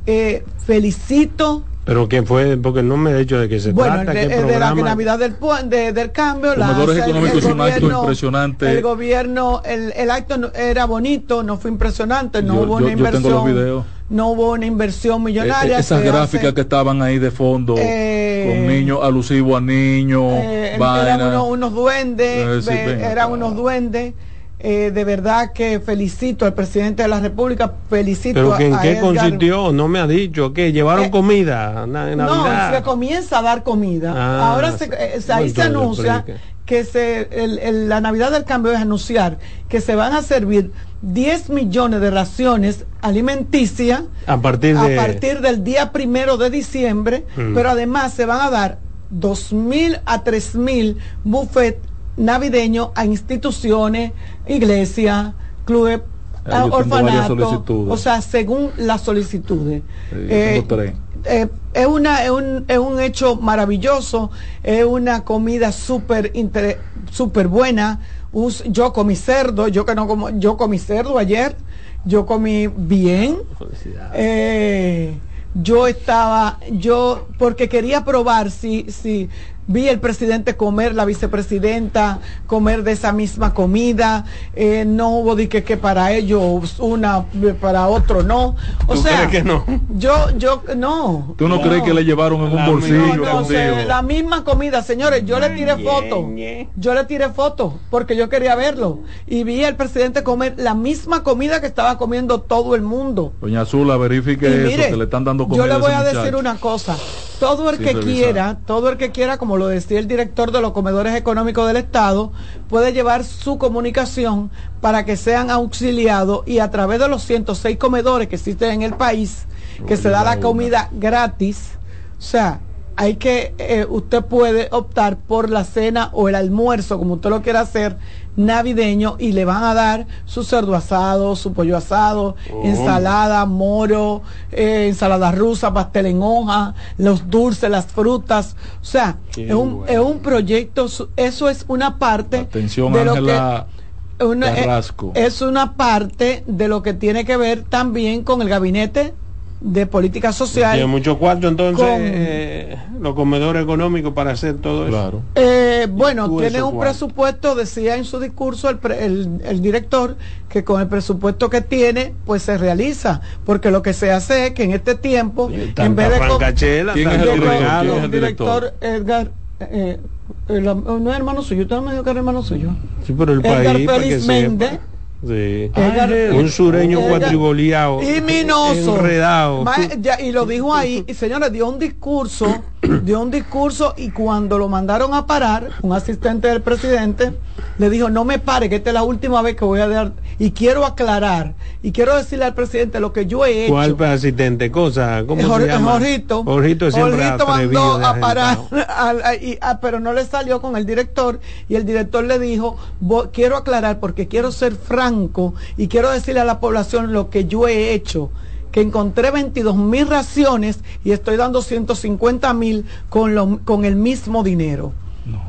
eh, felicito Pero que fue, porque no me he dicho de qué se bueno, trata, el de, de la. Navidad del, de- del cambio, el- económicos el es un acto gobierno- impresionante. El gobierno, el, el acto no- era bonito, no fue impresionante, no Yo- hubo yo- una yo tengo inversión, los videos. no hubo una inversión Eh, millonaria. eh, esas gráficas hace- que estaban ahí de fondo, Eh, con niños alusivos a niños, eh, vaina. eran unos, unos duendes, Eh, sí, ve- ven eran unos duendes. Eh, de verdad que felicito al presidente de la República, felicito Pero que en a qué Edgar consistió, no me ha dicho, que llevaron Eh, comida No, se comienza a dar comida. Ah, Ahora se, eh, se- ahí se anuncia que se, el- el- la Navidad del Cambio es anunciar que se van a servir 10 millones de raciones alimenticias a partir a de partir del día primero de diciembre, Mm. pero además se van a dar dos mil a tres mil buffet navideños a instituciones, iglesias, clubes, varias orfanatos, o sea, según las solicitudes. Sí, Eh, eh, es, una, es, un, es un hecho maravilloso, es una comida súper súper buena. Un- yo comí cerdo, yo que no como, yo comí cerdo ayer, yo comí bien. Eh, yo estaba, yo, porque quería probar si, si vi el presidente comer, la vicepresidenta comer de esa misma comida, eh, no hubo de que, que para ellos una, para otro no. O ¿Tú sea, crees que no? yo, yo, no. ¿Tú no, crees que le llevaron en un La bolsillo? No, no, se- la misma comida, señores, yo le tiré foto. Yo le tiré foto porque yo quería verlo. Y vi al presidente comer la misma comida que estaba comiendo todo el mundo. Doña Azula, verifique Y eso, mire, que le están dando comida yo le voy a decir una cosa. Todo el que revisar. quiera, todo el que quiera, como lo decía el director de los comedores económicos del Estado, puede llevar su comunicación para que sean auxiliados y a través de los 106 comedores que existen en el país, que se da la comida gratis, o sea, hay que, eh, usted puede optar por la cena o el almuerzo, como usted lo quiera hacer, navideño, y le van a dar su cerdo asado, su pollo asado, Oh. ensalada, moro, eh, ensalada rusa, pastel en hoja, los dulces, las frutas. O sea, es un, bueno. es un proyecto, eso es una parte Atención, de lo que una- eh, es una parte de lo que tiene que ver también con el gabinete de política social. Tiene mucho cuarto entonces Con- eh, los comedores económicos para hacer todo eso. Claro. Eh, bueno, tiene eso, un Juan. presupuesto, decía en su discurso el, pre- el- el director, que con el presupuesto que tiene, pues se realiza, porque lo que se hace es que en este tiempo, en vez de... co- francachela, ¿Quién es el director? regalo. ¿Quién es el director Edgar, eh, el- no es hermano suyo, usted no me dijo que era hermano suyo. Sí, pero el Edgar país, Félix. Méndez. Sí. Edgar- un sureño cuatriboleado. y minoso Enredado. Ma- ya, y lo dijo ahí y señores dio un discurso dio un discurso y cuando lo mandaron a parar un asistente del presidente le dijo no me pare que esta es la última vez que voy a dar y quiero aclarar y quiero decirle al presidente lo que yo he hecho ¿Cuál asistente? Cosa, ¿cómo Jor- se llama? Siempre mandó a parar, desagentado. al- a- y- a- pero no le salió con el director y el director le dijo, "Vo- quiero aclarar porque quiero ser franco y quiero decirle a la población lo que yo he hecho que encontré 22 mil raciones y estoy dando 150 mil con, lo- con el mismo dinero.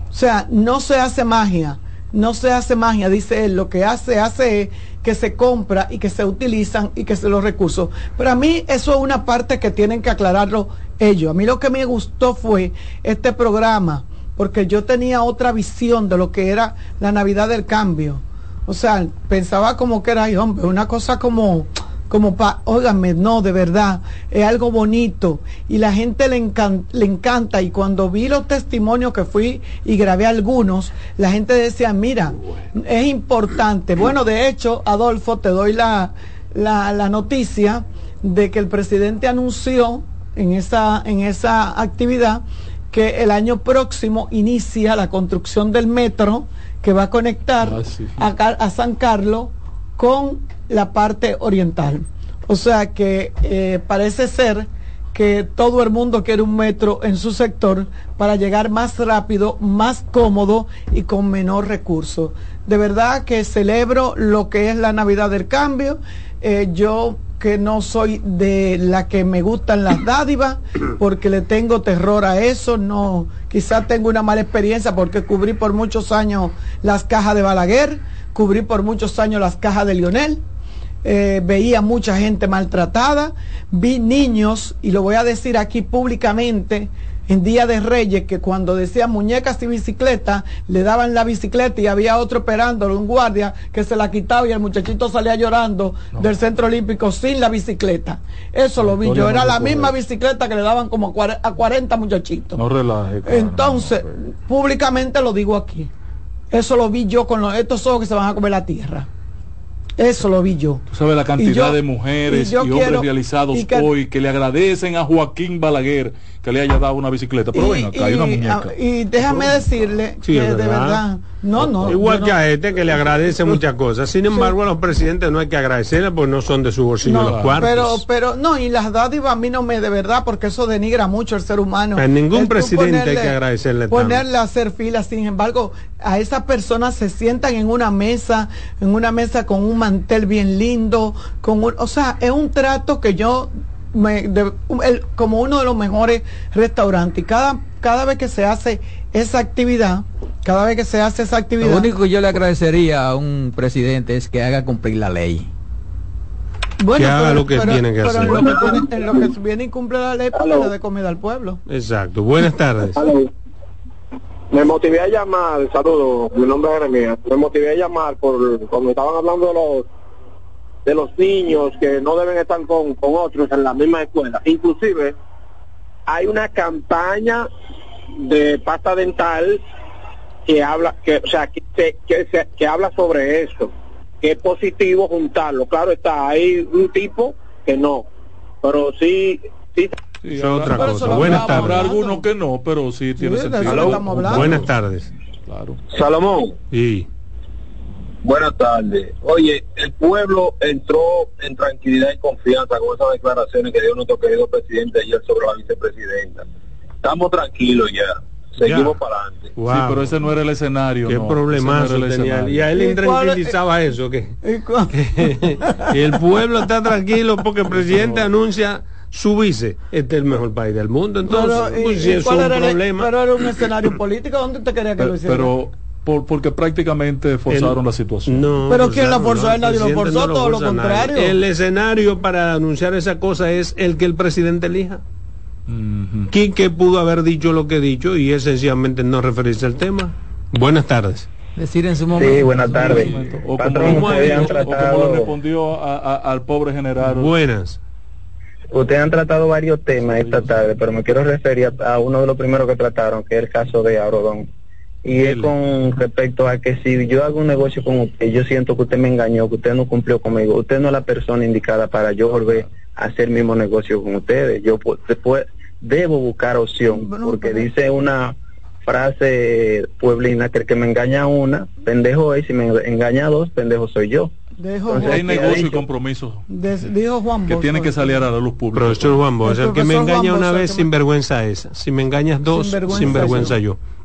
O sea, no se hace magia, no se hace magia, dice él, lo que hace, hace es que se compra y que se utilizan y que se los recursos. Pero a mí eso es una parte que tienen que aclararlo ellos. A mí lo que me gustó fue este programa, porque yo tenía otra visión de lo que era la Navidad del Cambio. O sea, pensaba como que era, hombre, una cosa como como pa, óigame, no, de verdad, es algo bonito y la gente le, encan- le encanta y cuando vi los testimonios que fui y grabé algunos, la gente decía, mira, es importante. Bueno, de hecho, Adolfo, te doy la, la, la noticia de que el presidente anunció en esa, en esa actividad que el año próximo inicia la construcción del metro que va a conectar Ah, sí. a, Car- a San Carlos con la parte oriental. O sea que eh, parece ser que todo el mundo quiere un metro en su sector para llegar más rápido, más cómodo y con menor recurso. De verdad que celebro lo que es la Navidad del Cambio. Eh, yo que no soy de la que me gustan las dádivas, porque le tengo terror a eso, no, quizás tengo una mala experiencia porque cubrí por muchos años las cajas de Balaguer, cubrí por muchos años las cajas de Lionel, eh, veía mucha gente maltratada, vi niños, y lo voy a decir aquí públicamente, en Día de Reyes, que cuando decían muñecas y bicicleta, le daban la bicicleta y había otro esperándolo, un guardia, que se la quitaba y el muchachito salía llorando del Centro Olímpico sin la bicicleta. Eso lo vi yo, era no la misma bicicleta que le daban como a cuare- a 40 muchachitos. No relaje. Entonces, públicamente lo digo aquí. Eso lo vi yo con los, estos ojos que se van a comer la tierra. Eso lo vi yo. Tú sabes la cantidad yo- de mujeres y y, hombres quiero- realizados y que- hoy que le agradecen a Joaquín Balaguer que le haya dado una bicicleta. Pero ven acá, hay una muñeca. ah, y déjame decirle Sí, que es de verdad. no, no. Igual que no- a este que le agradece muchas cosas. Sin embargo, a los presidentes no hay que agradecerle porque no son de su bolsillo no, los cuartos. pero, pero no, y las dádivas a mí no me de verdad, porque eso denigra mucho al ser humano. A ningún presidente hay que agradecerle tanto. Ponerle a hacer filas, sin embargo, a esas personas se sientan en una mesa, en una mesa con un mantel bien lindo, con un, o sea, es un trato que yo me, de- el- como uno de los mejores restaurantes. Y cada, cada vez que se hace esa actividad, cada vez que se hace esa actividad. Lo único que yo le agradecería a un presidente es que haga cumplir la ley. Bueno, Que haga lo que tiene que pero hacer. En lo que, tiene- en lo que viene y cumple la ley, pues le dé de comida al pueblo. Exacto. Buenas tardes. Me motivé a llamar, saludos, mi nombre es Jeremías, me motivé a llamar por cuando estaban hablando de los de los niños que no deben estar con, con otros en la misma escuela. Inclusive hay una campaña de pasta dental que habla, que, o sea, que, se- que, que habla sobre eso, que es positivo juntarlo. Claro está, hay un tipo que no, pero sí, sí Sí, otra habrá- cosa. habrá- Buenas Habrá tardes. algunos que no, pero sí tiene Sí, sentido. Buenas tardes. Claro. Salomón. Y Buenas tardes. Oye, el pueblo entró en tranquilidad y confianza con esas declaraciones que dio nuestro querido presidente ayer sobre la vicepresidenta. estamos tranquilos ya. Seguimos para adelante. Sí, pero ese no era el escenario. Qué no, problemazo ese no era el tenía. escenario. Y a él le ¿Y cuál- tranquilizaba eso, que, ¿Y cuál- que el pueblo está tranquilo porque el presidente anuncia su vice. Este es el mejor país del mundo. Entonces, Pero, ¿y- pues, y si eso es cuál un era el- problema. pero era un escenario político, ¿dónde usted quería que lo hiciera? pero por- porque prácticamente forzaron El- la situación. No, Pero ¿quién la forzó? no, Él nadie lo forzó, no todo lo nadie. contrario. El escenario para anunciar esa cosa es el que el presidente elija. Ujú. Quique pudo haber dicho lo que ha dicho y es sencillamente no referirse al tema. Buenas tardes. Decir en su momento. Sí, buenas tardes. O como, Patrón, como- ustedes han o como le tratado, respondió a- a- al pobre general. Buenas. ustedes han tratado varios temas esta tarde, pero me quiero referir a, a uno de los primeros que trataron, que es el caso de Aurodón. Y es con respecto a que si yo hago un negocio con usted, yo siento que usted me engañó, que usted no cumplió conmigo, usted no es la persona indicada para yo volver a hacer el mismo negocio con ustedes. Yo pu- después debo buscar opción, Bueno, porque dice una frase pueblina que el que me engaña una, pendejo es, si me engaña dos, pendejo soy yo. Entonces, Hay ¿qué ha negocio y dicho? compromiso de- dijo Juan que tienen que salir a la luz pública. Profesor Juan Bosch, El el que me engaña Juan una vez, me- sin vergüenza esa. Si me engañas dos, Sinvergüenza sin vergüenza yo. yo.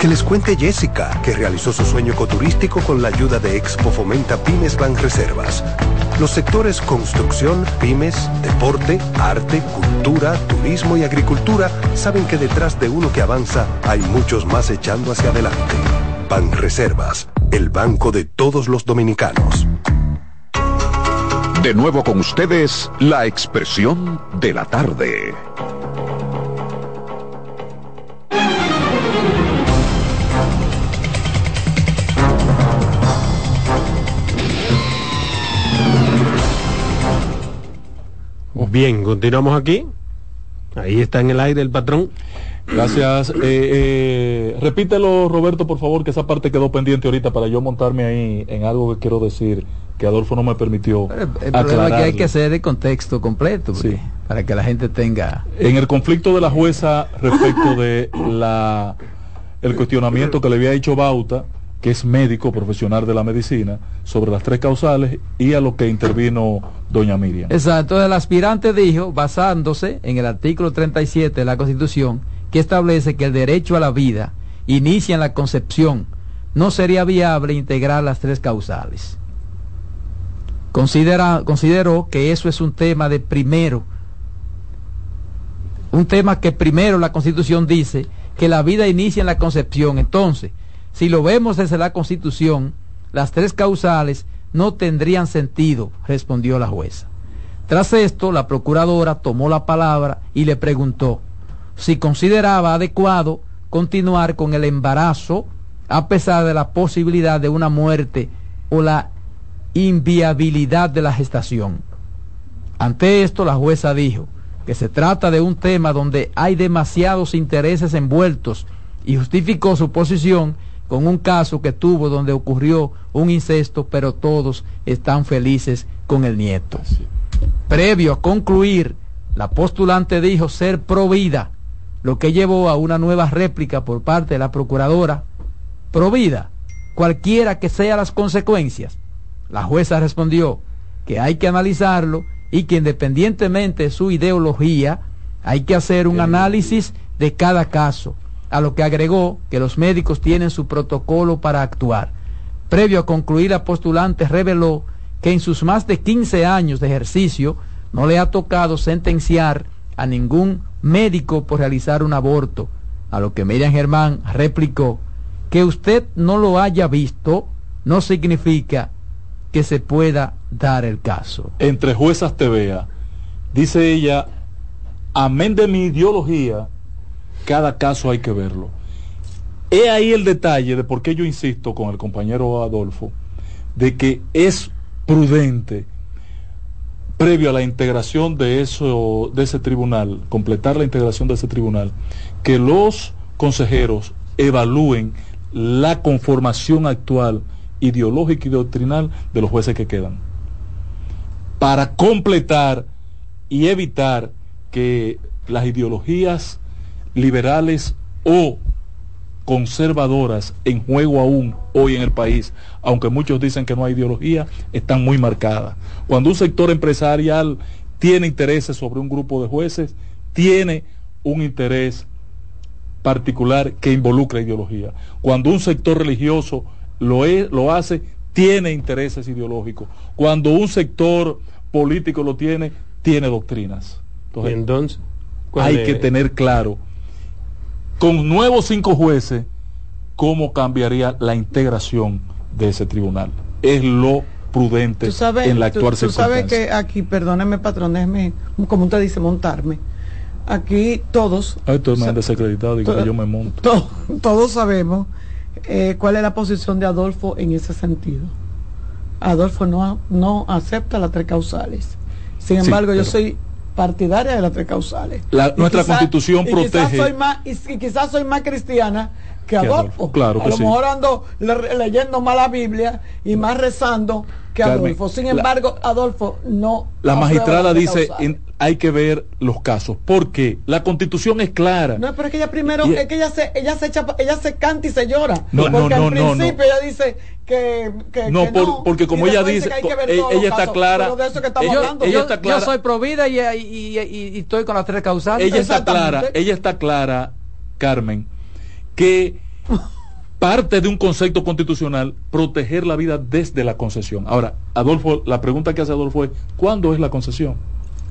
Que les cuente Jessica, que realizó su sueño ecoturístico con la ayuda de Expo Fomenta Pymes Banreservas. Los sectores construcción, pymes, deporte, arte, cultura, turismo y agricultura saben que detrás de uno que avanza hay muchos más echando hacia adelante. Banreservas, el banco de todos los dominicanos. De nuevo con ustedes, la expresión de la tarde. Bien, continuamos aquí. Ahí está en el aire el patrón. Gracias. Eh, eh, repítelo, Roberto, por favor, que esa parte quedó pendiente ahorita para yo montarme ahí en algo que quiero decir que Adolfo no me permitió. El, el problema es que hay que hacer el contexto completo Sí. para que la gente tenga. En el conflicto de la jueza respecto de la el cuestionamiento que le había hecho Bauta, que es médico profesional de la medicina, sobre las tres causales y a lo que intervino doña Miriam. Exacto, el aspirante dijo, basándose en el artículo 37 de la Constitución, que establece que el derecho a la vida inicia en la concepción, no sería viable integrar las tres causales. Considera, consideró que eso es un tema de primero, un tema que primero la Constitución dice que la vida inicia en la concepción. Entonces, si lo vemos desde la Constitución, las tres causales no tendrían sentido, respondió la jueza. Tras esto, la procuradora tomó la palabra y le preguntó si consideraba adecuado continuar con el embarazo a pesar de la posibilidad de una muerte o la inviabilidad de la gestación. Ante esto, la jueza dijo que se trata de un tema donde hay demasiados intereses envueltos y justificó su posición con un caso que tuvo donde ocurrió un incesto, pero todos están felices con el nieto. Previo a concluir, la postulante dijo ser provida, lo que llevó a una nueva réplica por parte de la procuradora. Provida, cualquiera que sean las consecuencias. La jueza respondió que hay que analizarlo y que independientemente de su ideología, hay que hacer un análisis de cada caso, a lo que agregó que los médicos tienen su protocolo para actuar. Previo a concluir, la postulante reveló que en sus más de 15 años de ejercicio no le ha tocado sentenciar a ningún médico por realizar un aborto, a lo que Miriam Germán replicó que usted no lo haya visto no significa que se pueda dar el caso. Entre juezas te vea, dice ella, amén de mi ideología, cada caso hay que verlo. He ahí el detalle de por qué yo insisto con el compañero Adolfo, de que es prudente, previo a la integración de, eso, de ese tribunal, completar la integración de ese tribunal, que los consejeros evalúen la conformación actual ideológica y doctrinal de los jueces que quedan. Para completar y evitar que las ideologías liberales o conservadoras en juego aún hoy en el país, aunque muchos dicen que no hay ideología, están muy marcadas. Cuando un sector empresarial tiene intereses sobre un grupo de jueces, tiene un interés particular que involucra ideología. Cuando un sector religioso lo, es, lo hace, tiene intereses ideológicos. Cuando un sector político lo tiene, tiene doctrinas. Entonces, hay que tener claro, con nuevos cinco jueces, cómo cambiaría la integración de ese tribunal. Es lo prudente en la actual tú, tú sabes que aquí, perdóneme patrón, déjeme, como usted dice, montarme aquí todos... desacreditado y que yo me monto. todos sabemos eh, cuál es la posición de Adolfo en ese sentido. Adolfo no, no acepta las tres causales. Sin embargo, yo soy partidaria de las tres causales. nuestra constitución protege. Quizás soy más, y, quizás soy más cristiana que Adolfo. Claro a lo mejor ando leyendo más la Biblia y más rezando que Adolfo. Sin embargo, Adolfo no. La magistrada dice: hay que ver los casos. Porque la constitución es clara. No, pero es que ella primero, es que ella se, ella se echa, ella se canta y se llora. No, porque no, al principio ella dice que, que no, porque como ella dice, ella, está clara. Yo, está clara. Yo soy provida y, y, y, estoy con las tres causales. Ella está clara, ella está clara, Carmen, que parte de un concepto constitucional proteger la vida desde la concesión. Ahora, Adolfo, la pregunta que hace Adolfo es, ¿cuándo es la concesión?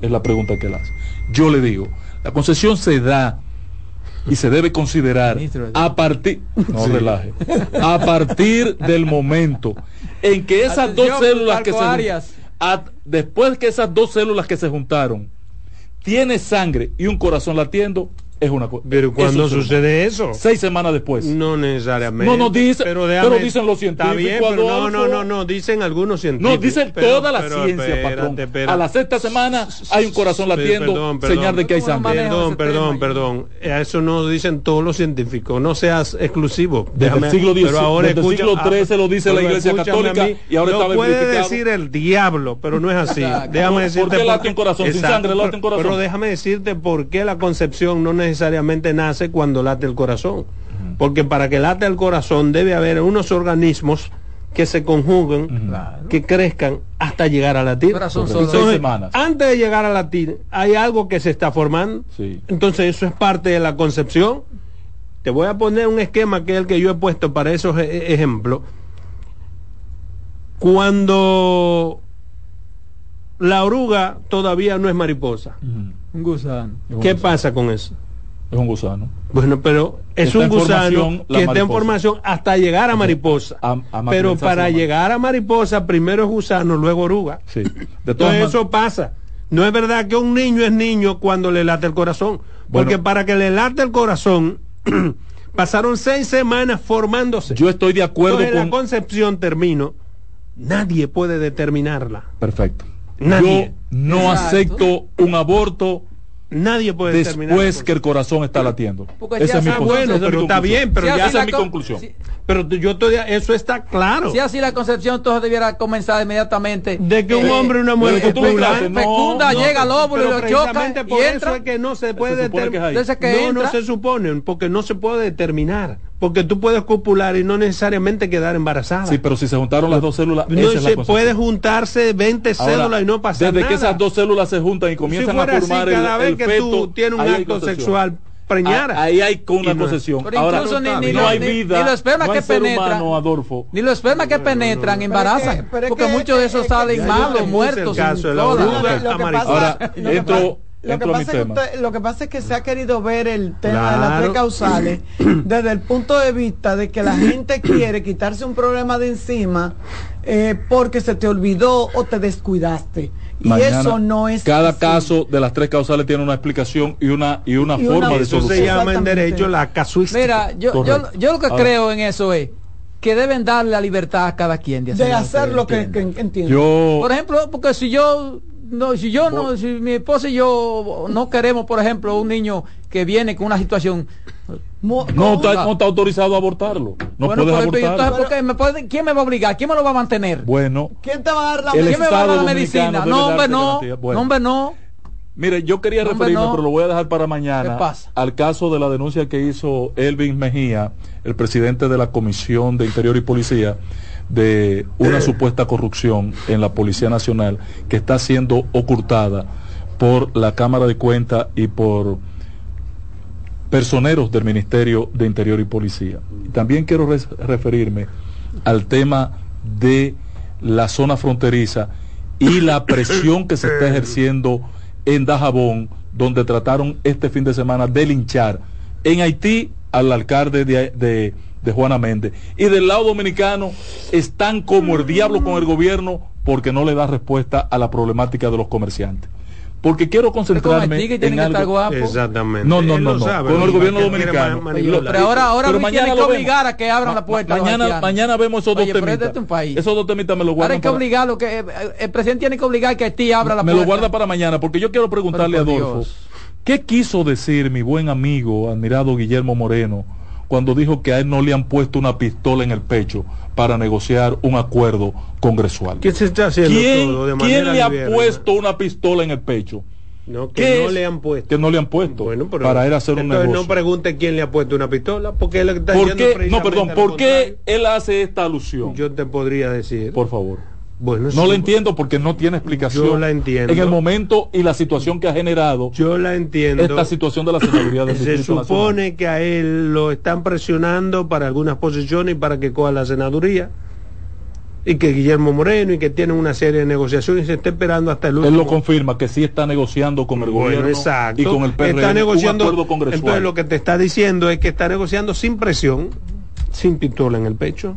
Es la pregunta que él hace. Yo le digo, la concesión se da y se debe considerar a partir no relaje a partir del momento en que esas dos células que se después que esas dos células que se juntaron tiene sangre y un corazón latiendo es una cosa. Pero cuando sucede eso? Seis semanas después. No necesariamente. No, no dice, pero, dicen los científicos. Bien, no, no, no, no, dicen algunos científicos. No, dicen toda la ciencia, patrón. A la sexta semana hay un corazón latiendo, señal de que hay sangre. Perdón, perdón, perdón. Eso no dicen todos los científicos. No seas exclusivo. Desde el siglo pero ahora desde el siglo XIII lo dice la Iglesia Católica y ahora está puede decir el diablo, pero no es así. Déjame decirte. ¿Por qué late un corazón? Sin sangre late un corazón. Pero déjame decirte por qué la concepción no necesariamente necesariamente nace cuando late el corazón. Porque para que late el corazón debe haber unos organismos que se conjuguen, que crezcan hasta llegar a latir. semanas. Antes de llegar a latir, hay algo que se está formando. Entonces, eso es parte de la concepción. Te voy a poner un esquema que es el que yo he puesto para esos e-, e-, ejemplos. Cuando la oruga todavía no es mariposa. Un gusano. ¿Qué pasa con eso? Es un gusano. Bueno, pero es un gusano que está en formación hasta llegar a mariposa. pero para llegar a mariposa, primero es gusano, luego oruga. Sí. De Entonces eso pasa. No es verdad que un niño es niño cuando le late el corazón. Porque para que le late el corazón, pasaron seis semanas formándose. Yo estoy de acuerdo con... la concepción termino. Nadie puede determinarla. Perfecto. Nadie. Yo no acepto un aborto Nadie puede determinar. después que el corazón está latiendo. Porque Esa es mi bueno, pero está bien, pero Si ya esa es mi co- conclusión. Pero yo estoy, eso está claro. Si así la concepción, entonces debiera comenzar inmediatamente. De que un eh, hombre y una mujer desde que tú copulan, dices, no, fecunda, no, llega al óvulo y lo choca y por eso entra. es que no se puede que no, entra. no se supone, porque no se puede determinar. Porque tú puedes copular y no necesariamente quedar embarazada. Sí, pero si se juntaron las dos células, no esa es la se puede juntarse 20 Ahora, células y no pasar Desde nada. que esas dos células se juntan y comienzan si fuera a formar así, el, cada vez el que feto, tú tienes un acto sexual preñara. Ah, Ahí hay con una no concesión. Pero Ahora, incluso ni- ni no hay ni- vida, ni los espermas no que penetran. humano, Adolfo. Ni los espermas que penetran embarazan. pero es porque que- muchos de esos salen malos, muertos. Ahora, lo que entro, pasa- Lo que, es que usted- lo que pasa es que se ha querido ver el tema de las tres causales desde el punto de vista de que la gente quiere quitarse un problema de encima eh, porque se te olvidó o te descuidaste. Y eso no es Cada así. caso de las tres causales tiene una explicación y una, y una Y una- forma de Eso se solución. llama en derecho la casuística. Mira, yo, yo, yo lo que Ahora- creo en eso es que deben darle la libertad a cada quien de hacer, de hacer lo que. Yo, Por ejemplo, porque si yo no, si yo no, si mi esposa y yo no queremos, por ejemplo, un niño que viene con una situación, no está, no está autorizado a abortarlo. No bueno, puedes pero- pero abortarlo. entonces, ¿por qué me puede- ¿quién me va a obligar? ¿Quién me lo va a mantener? Bueno, ¿Quién te va a dar la ¿Quién me va a dar la medicina? No, hombre, no. Bueno. No, hombre, no. Mire, yo quería referirme, no. pero lo voy a dejar para mañana, al caso de la denuncia que hizo Elvin Mejía, el presidente de la Comisión de Interior y Policía, de una supuesta corrupción en la Policía Nacional que está siendo ocultada por la Cámara de Cuentas y por personeros del Ministerio de Interior y Policía. También quiero referirme al tema de la zona fronteriza y la presión que se está ejerciendo en Dajabón, donde trataron este fin de semana de linchar en Haití al alcalde de, de- de Juana Méndez. Y del lado dominicano están como el diablo con el gobierno porque no le da respuesta a la problemática de los comerciantes. Porque quiero concentrarme que en que estar algo. Exactamente. No, no, no, lo no. sabe, Con el gobierno dominicano. Pero ahora, ahora Pero mañana tiene que obligar a que abran la puerta. Mañana, mañana vemos esos dos Oye, temitas. este país. Esos dos temitas me los Ahora guardan hay que para- obligarlo, que eh, el presidente tiene que obligar que Haití abra la me puerta. lo guarda para mañana, porque yo quiero preguntarle a Adolfo, Dios. ¿qué quiso decir mi buen amigo, admirado Guillermo Moreno, cuando dijo que a él no le han puesto una pistola en el pecho para negociar un acuerdo congresual? ¿Qué se está haciendo ¿Quién, todo de quién le ha puesto una pistola en el pecho? No, ¿Qué que no es? le han puesto. Que no le han puesto Bueno, pero para él hacer un negocio. no pregunte quién le ha puesto una pistola, porque él está ¿Por qué? No, perdón, ¿por qué él hace esta alusión? Yo te podría decir. Por favor. Bueno, No sí, la entiendo porque no tiene explicación Yo la entiendo. en el momento y la situación que ha generado Yo la entiendo. esta situación de la senaduría del Se Distrito supone que a él lo están presionando para algunas posiciones y para que coja la senaduría. Y que Guillermo Moreno y que tienen una serie de negociaciones y se está esperando hasta el último. Él lo confirma que sí está negociando con el Bueno, gobierno exacto. y con el PRM está negociando, un acuerdo congresual. Entonces lo que te está diciendo es que está negociando sin presión, sin pistola en el pecho.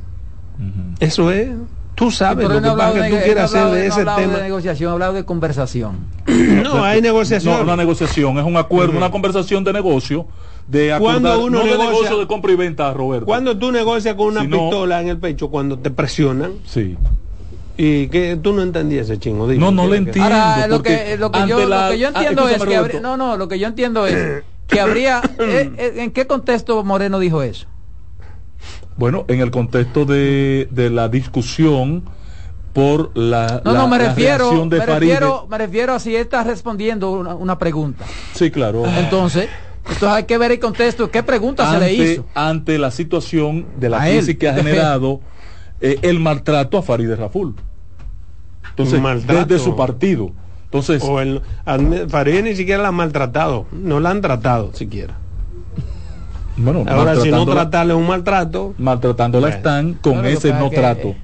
Eso es. Tú sabes lo que no pasa hablado que tú de- quieres no hacer de no ese hablado tema. de negociación, ha hablado de conversación. No, hay negociación. No, una negociación, es un acuerdo, una conversación de negocio, de Cuando acordar, uno no de negocia- negocio de compra y venta, Roberto. Cuando tú negocias con una Si no- pistola en el pecho, cuando te presionan, Sí. y que tú no entendías ese chingo. dime, No, no ¿qué- le qué- entiendo. Ahora, lo que, lo que yo, la- lo que yo Ah, entiendo es que habría- no, no, lo que yo entiendo es que habría, eh, eh, ¿en qué contexto Moreno dijo eso? Bueno, en el contexto de, de la discusión por la, No, la- no, me refiero, de me Faride. refiero, me refiero a si él está respondiendo una, una pregunta. Sí, claro. Entonces, entonces hay que ver el contexto, qué pregunta se le hizo. ante la situación de la A él. crisis que ha generado eh, el maltrato a Farideh Raful. Entonces, Maltrato. desde su partido. Entonces, O el, admi- Farideh ni siquiera la han maltratado, no la han tratado siquiera. Bueno, Ahora, si no tratarle un maltrato, maltratándola Bueno. están con ese no que, trato.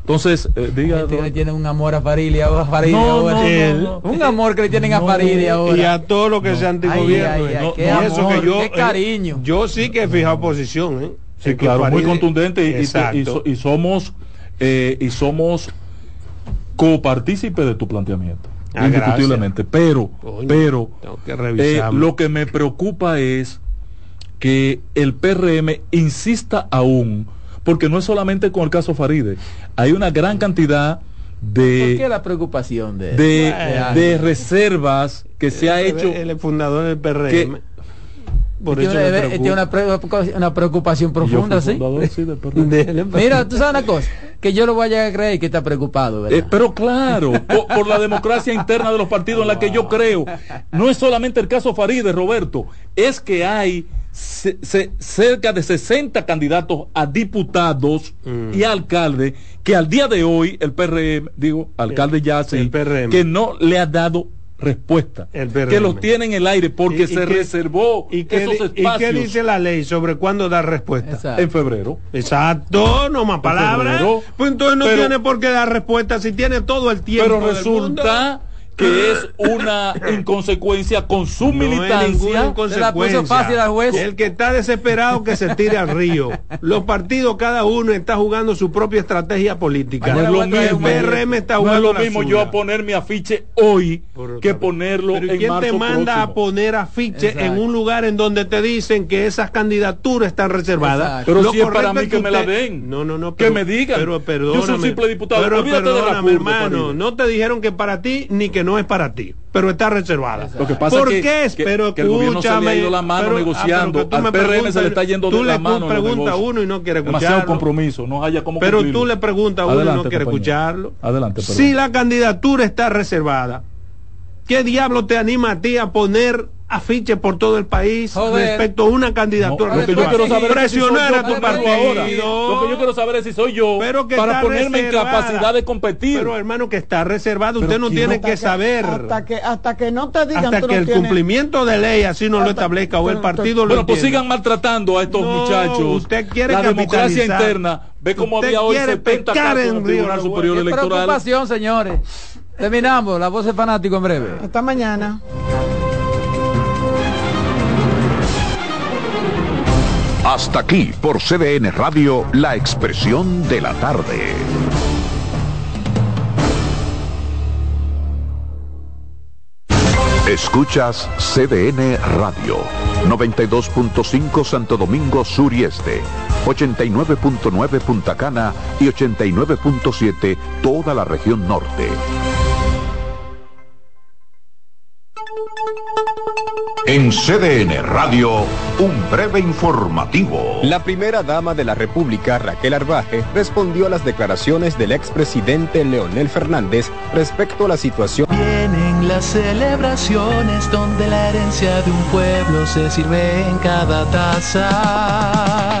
Entonces, eh, diga. Gente que le tiene un amor a Farilia, a Farilia No, ahora. no, no, Él, no. Un amor que le tienen a Farilia ahora. y a todo lo que sea antigobierno. Ay, ay, ay, No, qué no, eso amor, que yo, qué eh, cariño. yo sí que he fijado posición, ¿eh? Sí, claro, muy contundente y, y- Exacto. y so- y somos eh, y somos copartícipes de tu planteamiento, Ah, indiscutiblemente. Pero, Coño, pero tengo que eh, lo que me preocupa es que el PRM insista aún, porque no es solamente con el caso Faride, hay una gran cantidad de, ¿Por qué la preocupación de, de, de reservas que se ha hecho. Es fundador del PRM. que- por Tiene eso una- me tiene una, una preocupación profunda, ¿sí? Déjele- Mira, tú sabes una cosa, que yo lo vaya a creer que está preocupado, ¿verdad? Eh, pero claro, por, por la democracia interna de los partidos en la que yo creo, no es solamente el caso Faride, Roberto, es que hay ce- cerca de 60 candidatos a diputados Mm. y a alcaldes que al día de hoy el PRM, digo, alcalde ya sí, que no le ha dado respuesta, El PRM. que los tiene en el aire porque ¿Y- y se qué- reservó ¿Y qué, esos di- ¿Y espacios qué dice la ley sobre cuándo dar respuesta? Exacto. en febrero. Exacto, no más palabras. Pues entonces no Pero- tiene por qué dar respuesta si tiene todo el tiempo. Pero del resulta que es una inconsecuencia con su. No militancia. Inconsecuencia. fácil al juez. El que está desesperado que se tire al río. Los partidos, cada uno está jugando su propia estrategia política. No es lo el mismo, PRM está no es jugando lo mismo yo poner mi afiche hoy Por que ponerlo Pero ¿y en quién marzo te manda próximo. a poner afiche Exacto. en un lugar en donde te dicen que esas candidaturas están reservadas? Exacto. Pero Lo si es para mí que me la den. No, no, no. Que me digan. Pero Yo perdóname. soy un simple diputado. Pero Olvídate de la perdóname, hermano. No te dijeron que para ti ni que no es para ti. Pero está reservada. Lo que pasa ¿Por es que, qué? que- pero que el gobierno se le ha ido la mano pero- ah, negociando. tú Al PRM se preguntas- le está yendo tú de le la mano en los pregunta a uno y no quiere Demasiado escucharlo. compromiso, no haya como Pero tú le preguntas a uno y no Adelante, quiere compañero. escucharlo. Adelante, perdón. Si la candidatura está reservada, ¿qué diablo te anima a ti a poner afiche por todo el país Joder. respecto a una candidatura? No, lo que yo quiero saber es si soy presionar a tu partido. ahora. Lo que yo quiero saber es si soy yo Pero que para ponerme en reservada. capacidad de competir. Pero hermano, que está reservado, Pero usted no ¿quién tiene que saber. Hasta que, hasta que no te digan hasta tú que no el tienes- cumplimiento de ley así no lo establezca o el partido lo bueno, pues sigan maltratando a estos No, muchachos. usted quiere la democracia interna. Ve cómo había hoy quiere 70 pecar casos en en el Tribunal. Superior Qué Electoral. preocupación, señores. Terminamos, la voz de fanático en breve. Hasta mañana. Hasta aquí por CDN Radio, la expresión de la tarde. Escuchas CDN Radio, 92.5 Santo Domingo Sur y Este, 89.9 Punta Cana y 89.7 toda la región norte. En CDN Radio, un breve informativo. La primera dama de la República, Raquel Arbaje, respondió a las declaraciones del expresidente Leonel Fernández respecto a la situación. Vienen las celebraciones donde la herencia de un pueblo se sirve en cada taza.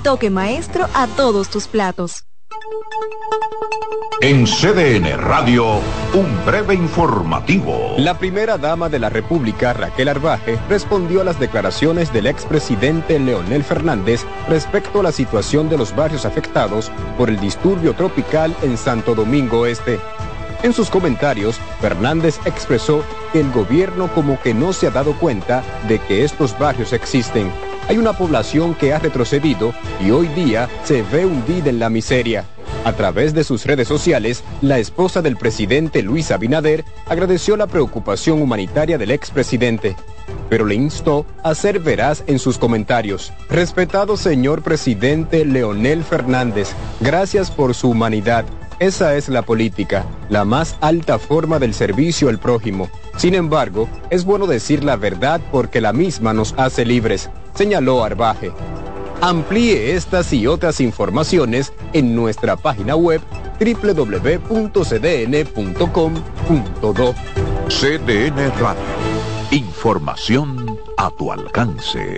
toque maestro a todos tus platos. En CDN Radio, un breve informativo. La primera dama de la República, Raquel Arbaje, respondió a las declaraciones del expresidente Leonel Fernández respecto a la situación de los barrios afectados por el disturbio tropical en Santo Domingo Este. En sus comentarios, Fernández expresó que el gobierno como que no se ha dado cuenta de que estos barrios existen. Hay una población que ha retrocedido y hoy día se ve hundida en la miseria. A través de sus redes sociales, la esposa del presidente Luis Abinader agradeció la preocupación humanitaria del expresidente, pero le instó a ser veraz en sus comentarios. Respetado señor presidente Leonel Fernández, gracias por su humanidad. Esa es la política, la más alta forma del servicio al prójimo. Sin embargo, es bueno decir la verdad porque la misma nos hace libres, señaló Arbaje. Amplíe estas y otras informaciones en nuestra página web www.cdn.com.do. CDN Radio. Información a tu alcance.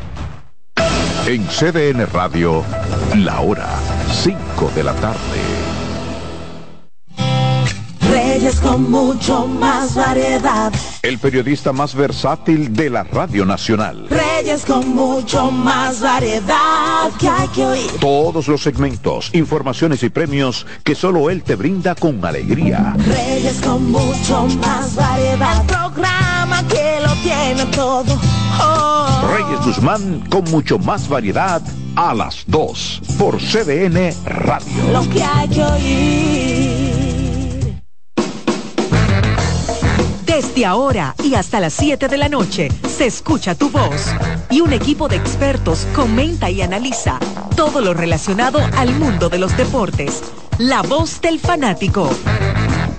En CDN Radio, la hora 5 de la tarde. Reyes con mucho más variedad. El periodista más versátil de la Radio Nacional. Reyes con mucho más variedad que hay que oír. Todos los segmentos, informaciones y premios que solo él te brinda con alegría. Reyes con mucho más variedad. El programa que tiene todo. Oh. Reyes Guzmán con mucho más variedad a las 2 por CDN Radio. Lo que hay que oír. Desde ahora y hasta las 7 de la noche se escucha tu voz y un equipo de expertos comenta y analiza todo lo relacionado al mundo de los deportes. La voz del fanático.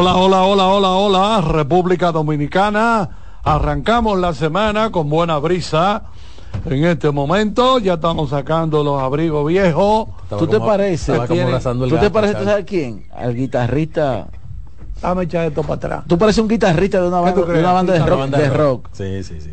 Hola, hola, hola, hola, hola, República Dominicana. Arrancamos la semana con buena brisa. En este momento ya estamos sacando los abrigos viejos. ¿Tú te pareces? ¿Tú te pareces, tú sabes quién? Al guitarrista. Dame echar esto para atrás. Tú pareces un guitarrista de una banda, de, una banda de, rock, de rock. Sí, sí, sí.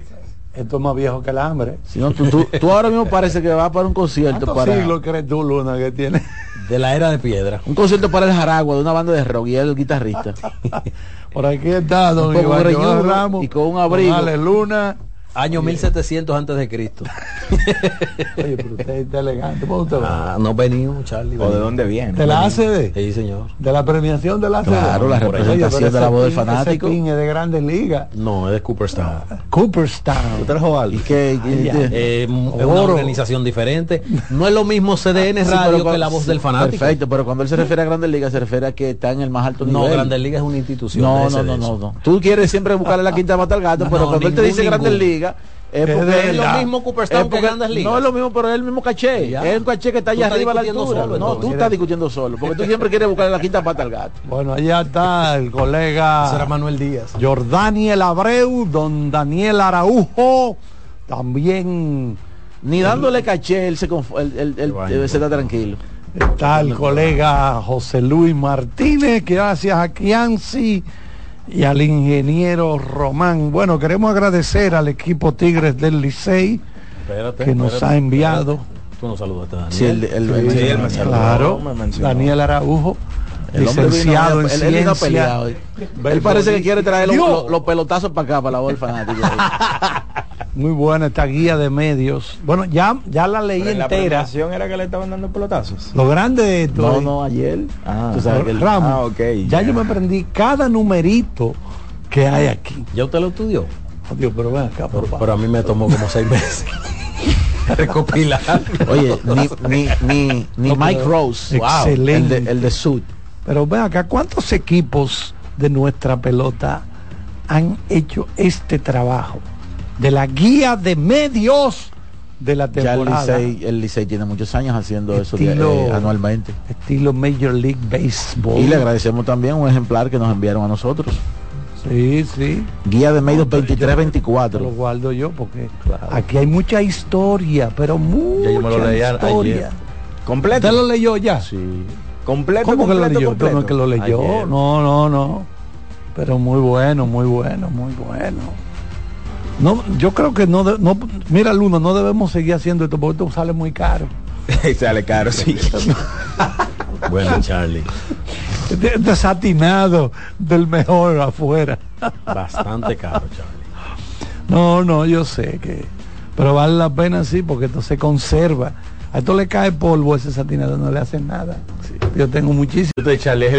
Esto es más viejo que el hambre. Si no, tú, tú, tú ahora mismo parece que vas para un concierto. Para... siglos crees tú, Luna, que tiene? De la era de piedra. Un concierto para el Jaragua de una banda de rock y el guitarrista. Por aquí está Don Iván Ramos. y con un abrigo. Ale Luna. Año 1700 antes de Cristo. Oye, pero usted está elegante. ¿Cómo usted va? Ah, no venimos, Charlie. ¿O de dónde viene? ¿De la ACD? Sí, señor. ¿De la premiación de la ACD? Claro, la Oye, representación pero de la voz del fanático. Ese es de grandes ligas. No, es de Cooperstown. Cooperstown. ¿Usted lo ¿Y qué? Ay, ya. Eh, es una organización diferente. No es lo mismo CDN Sí, Radio pero que la voz del fanático. Perfecto, pero cuando él se refiere a Grandes Ligas, se refiere a que está en el más alto No, nivel. Grandes Ligas es una institución. No, no, no, no, no. Tú quieres siempre buscarle la quinta mata al gato, pero No, cuando él te ningún, dice Grandes. Ligas, Es Es porque de es lo mismo Es Cooperstown que Grandes Ligas. No es lo mismo, pero es el mismo caché. Ya. Es un caché que está allá arriba a la altura. solo, no, tú estás discutiendo solo. Porque tú siempre quieres buscar la quinta pata al gato. Bueno, allá está el colega Ese era Manuel Díaz. Jordaniel Abreu, don Daniel Araujo, también Ni dándole caché, él se, él- él- se está tranquilo. está el colega José Luis Martínez, que gracias a Kianci y al ingeniero Román. Bueno, queremos agradecer al equipo Tigres del Licey Espérate, que nos espérate, ha enviado. espérate. Tú no saludaste a Daniel. Sí, él- él- él- Sí, él- él me saludó, Claro, me. Daniel Araujo, El hombre vino, licenciado en él, él ciencia. hoy. Él parece que quiere traer los, Dios. los- los pelotazos para acá, para la voz. Muy buena esta guía de medios. Bueno, ya, ya la leí Pero en la entera. premiación era que le estaban dando pelotazos. Lo grande de esto No, es- no, ayer. Ah, Tú sabes que él- Ramos, Ah, ok, ya, ya. yo me aprendí cada numerito que hay aquí. ¿Ya usted lo estudió? Oh, Dios, pero ven acá, Pero, papá. pero a mí me tomó como seis meses. Recopilar. Oye, ni, ni, ni, ni No, Mike pero Rose. excelente. El de, el de Sud. Pero ven acá, ¿cuántos equipos de nuestra pelota han hecho este trabajo? De la guía de medios de la Ya el temporada. Licey, el Licey tiene muchos años haciendo eso eh, anualmente. Estilo Major League Baseball. Y le agradecemos también un ejemplar que nos enviaron a nosotros. Sí, sí. Guía de medios pero yo- 23-24. Lo guardo yo porque aquí hay mucha historia, pero mucha Ya yo me lo leí a- historia. ayer. ¿Completo? ¿Usted lo leyó ya? Sí. Completo, ¿Cómo que lo leyó? completo. ¿Cómo que lo leyó? Ayer. No, no, no. Pero muy bueno, muy bueno, muy bueno. No, yo creo que no, de- no mira Luna, no debemos seguir haciendo esto porque esto sale muy caro. Sale caro, sí. bueno, Charlie. Este- Desatinado del mejor afuera. Bastante caro, Charlie. No, no, yo sé que. Pero vale la pena sí, porque esto se conserva. A esto le cae polvo ese satinado, no le hacen nada. Yo tengo muchísimo.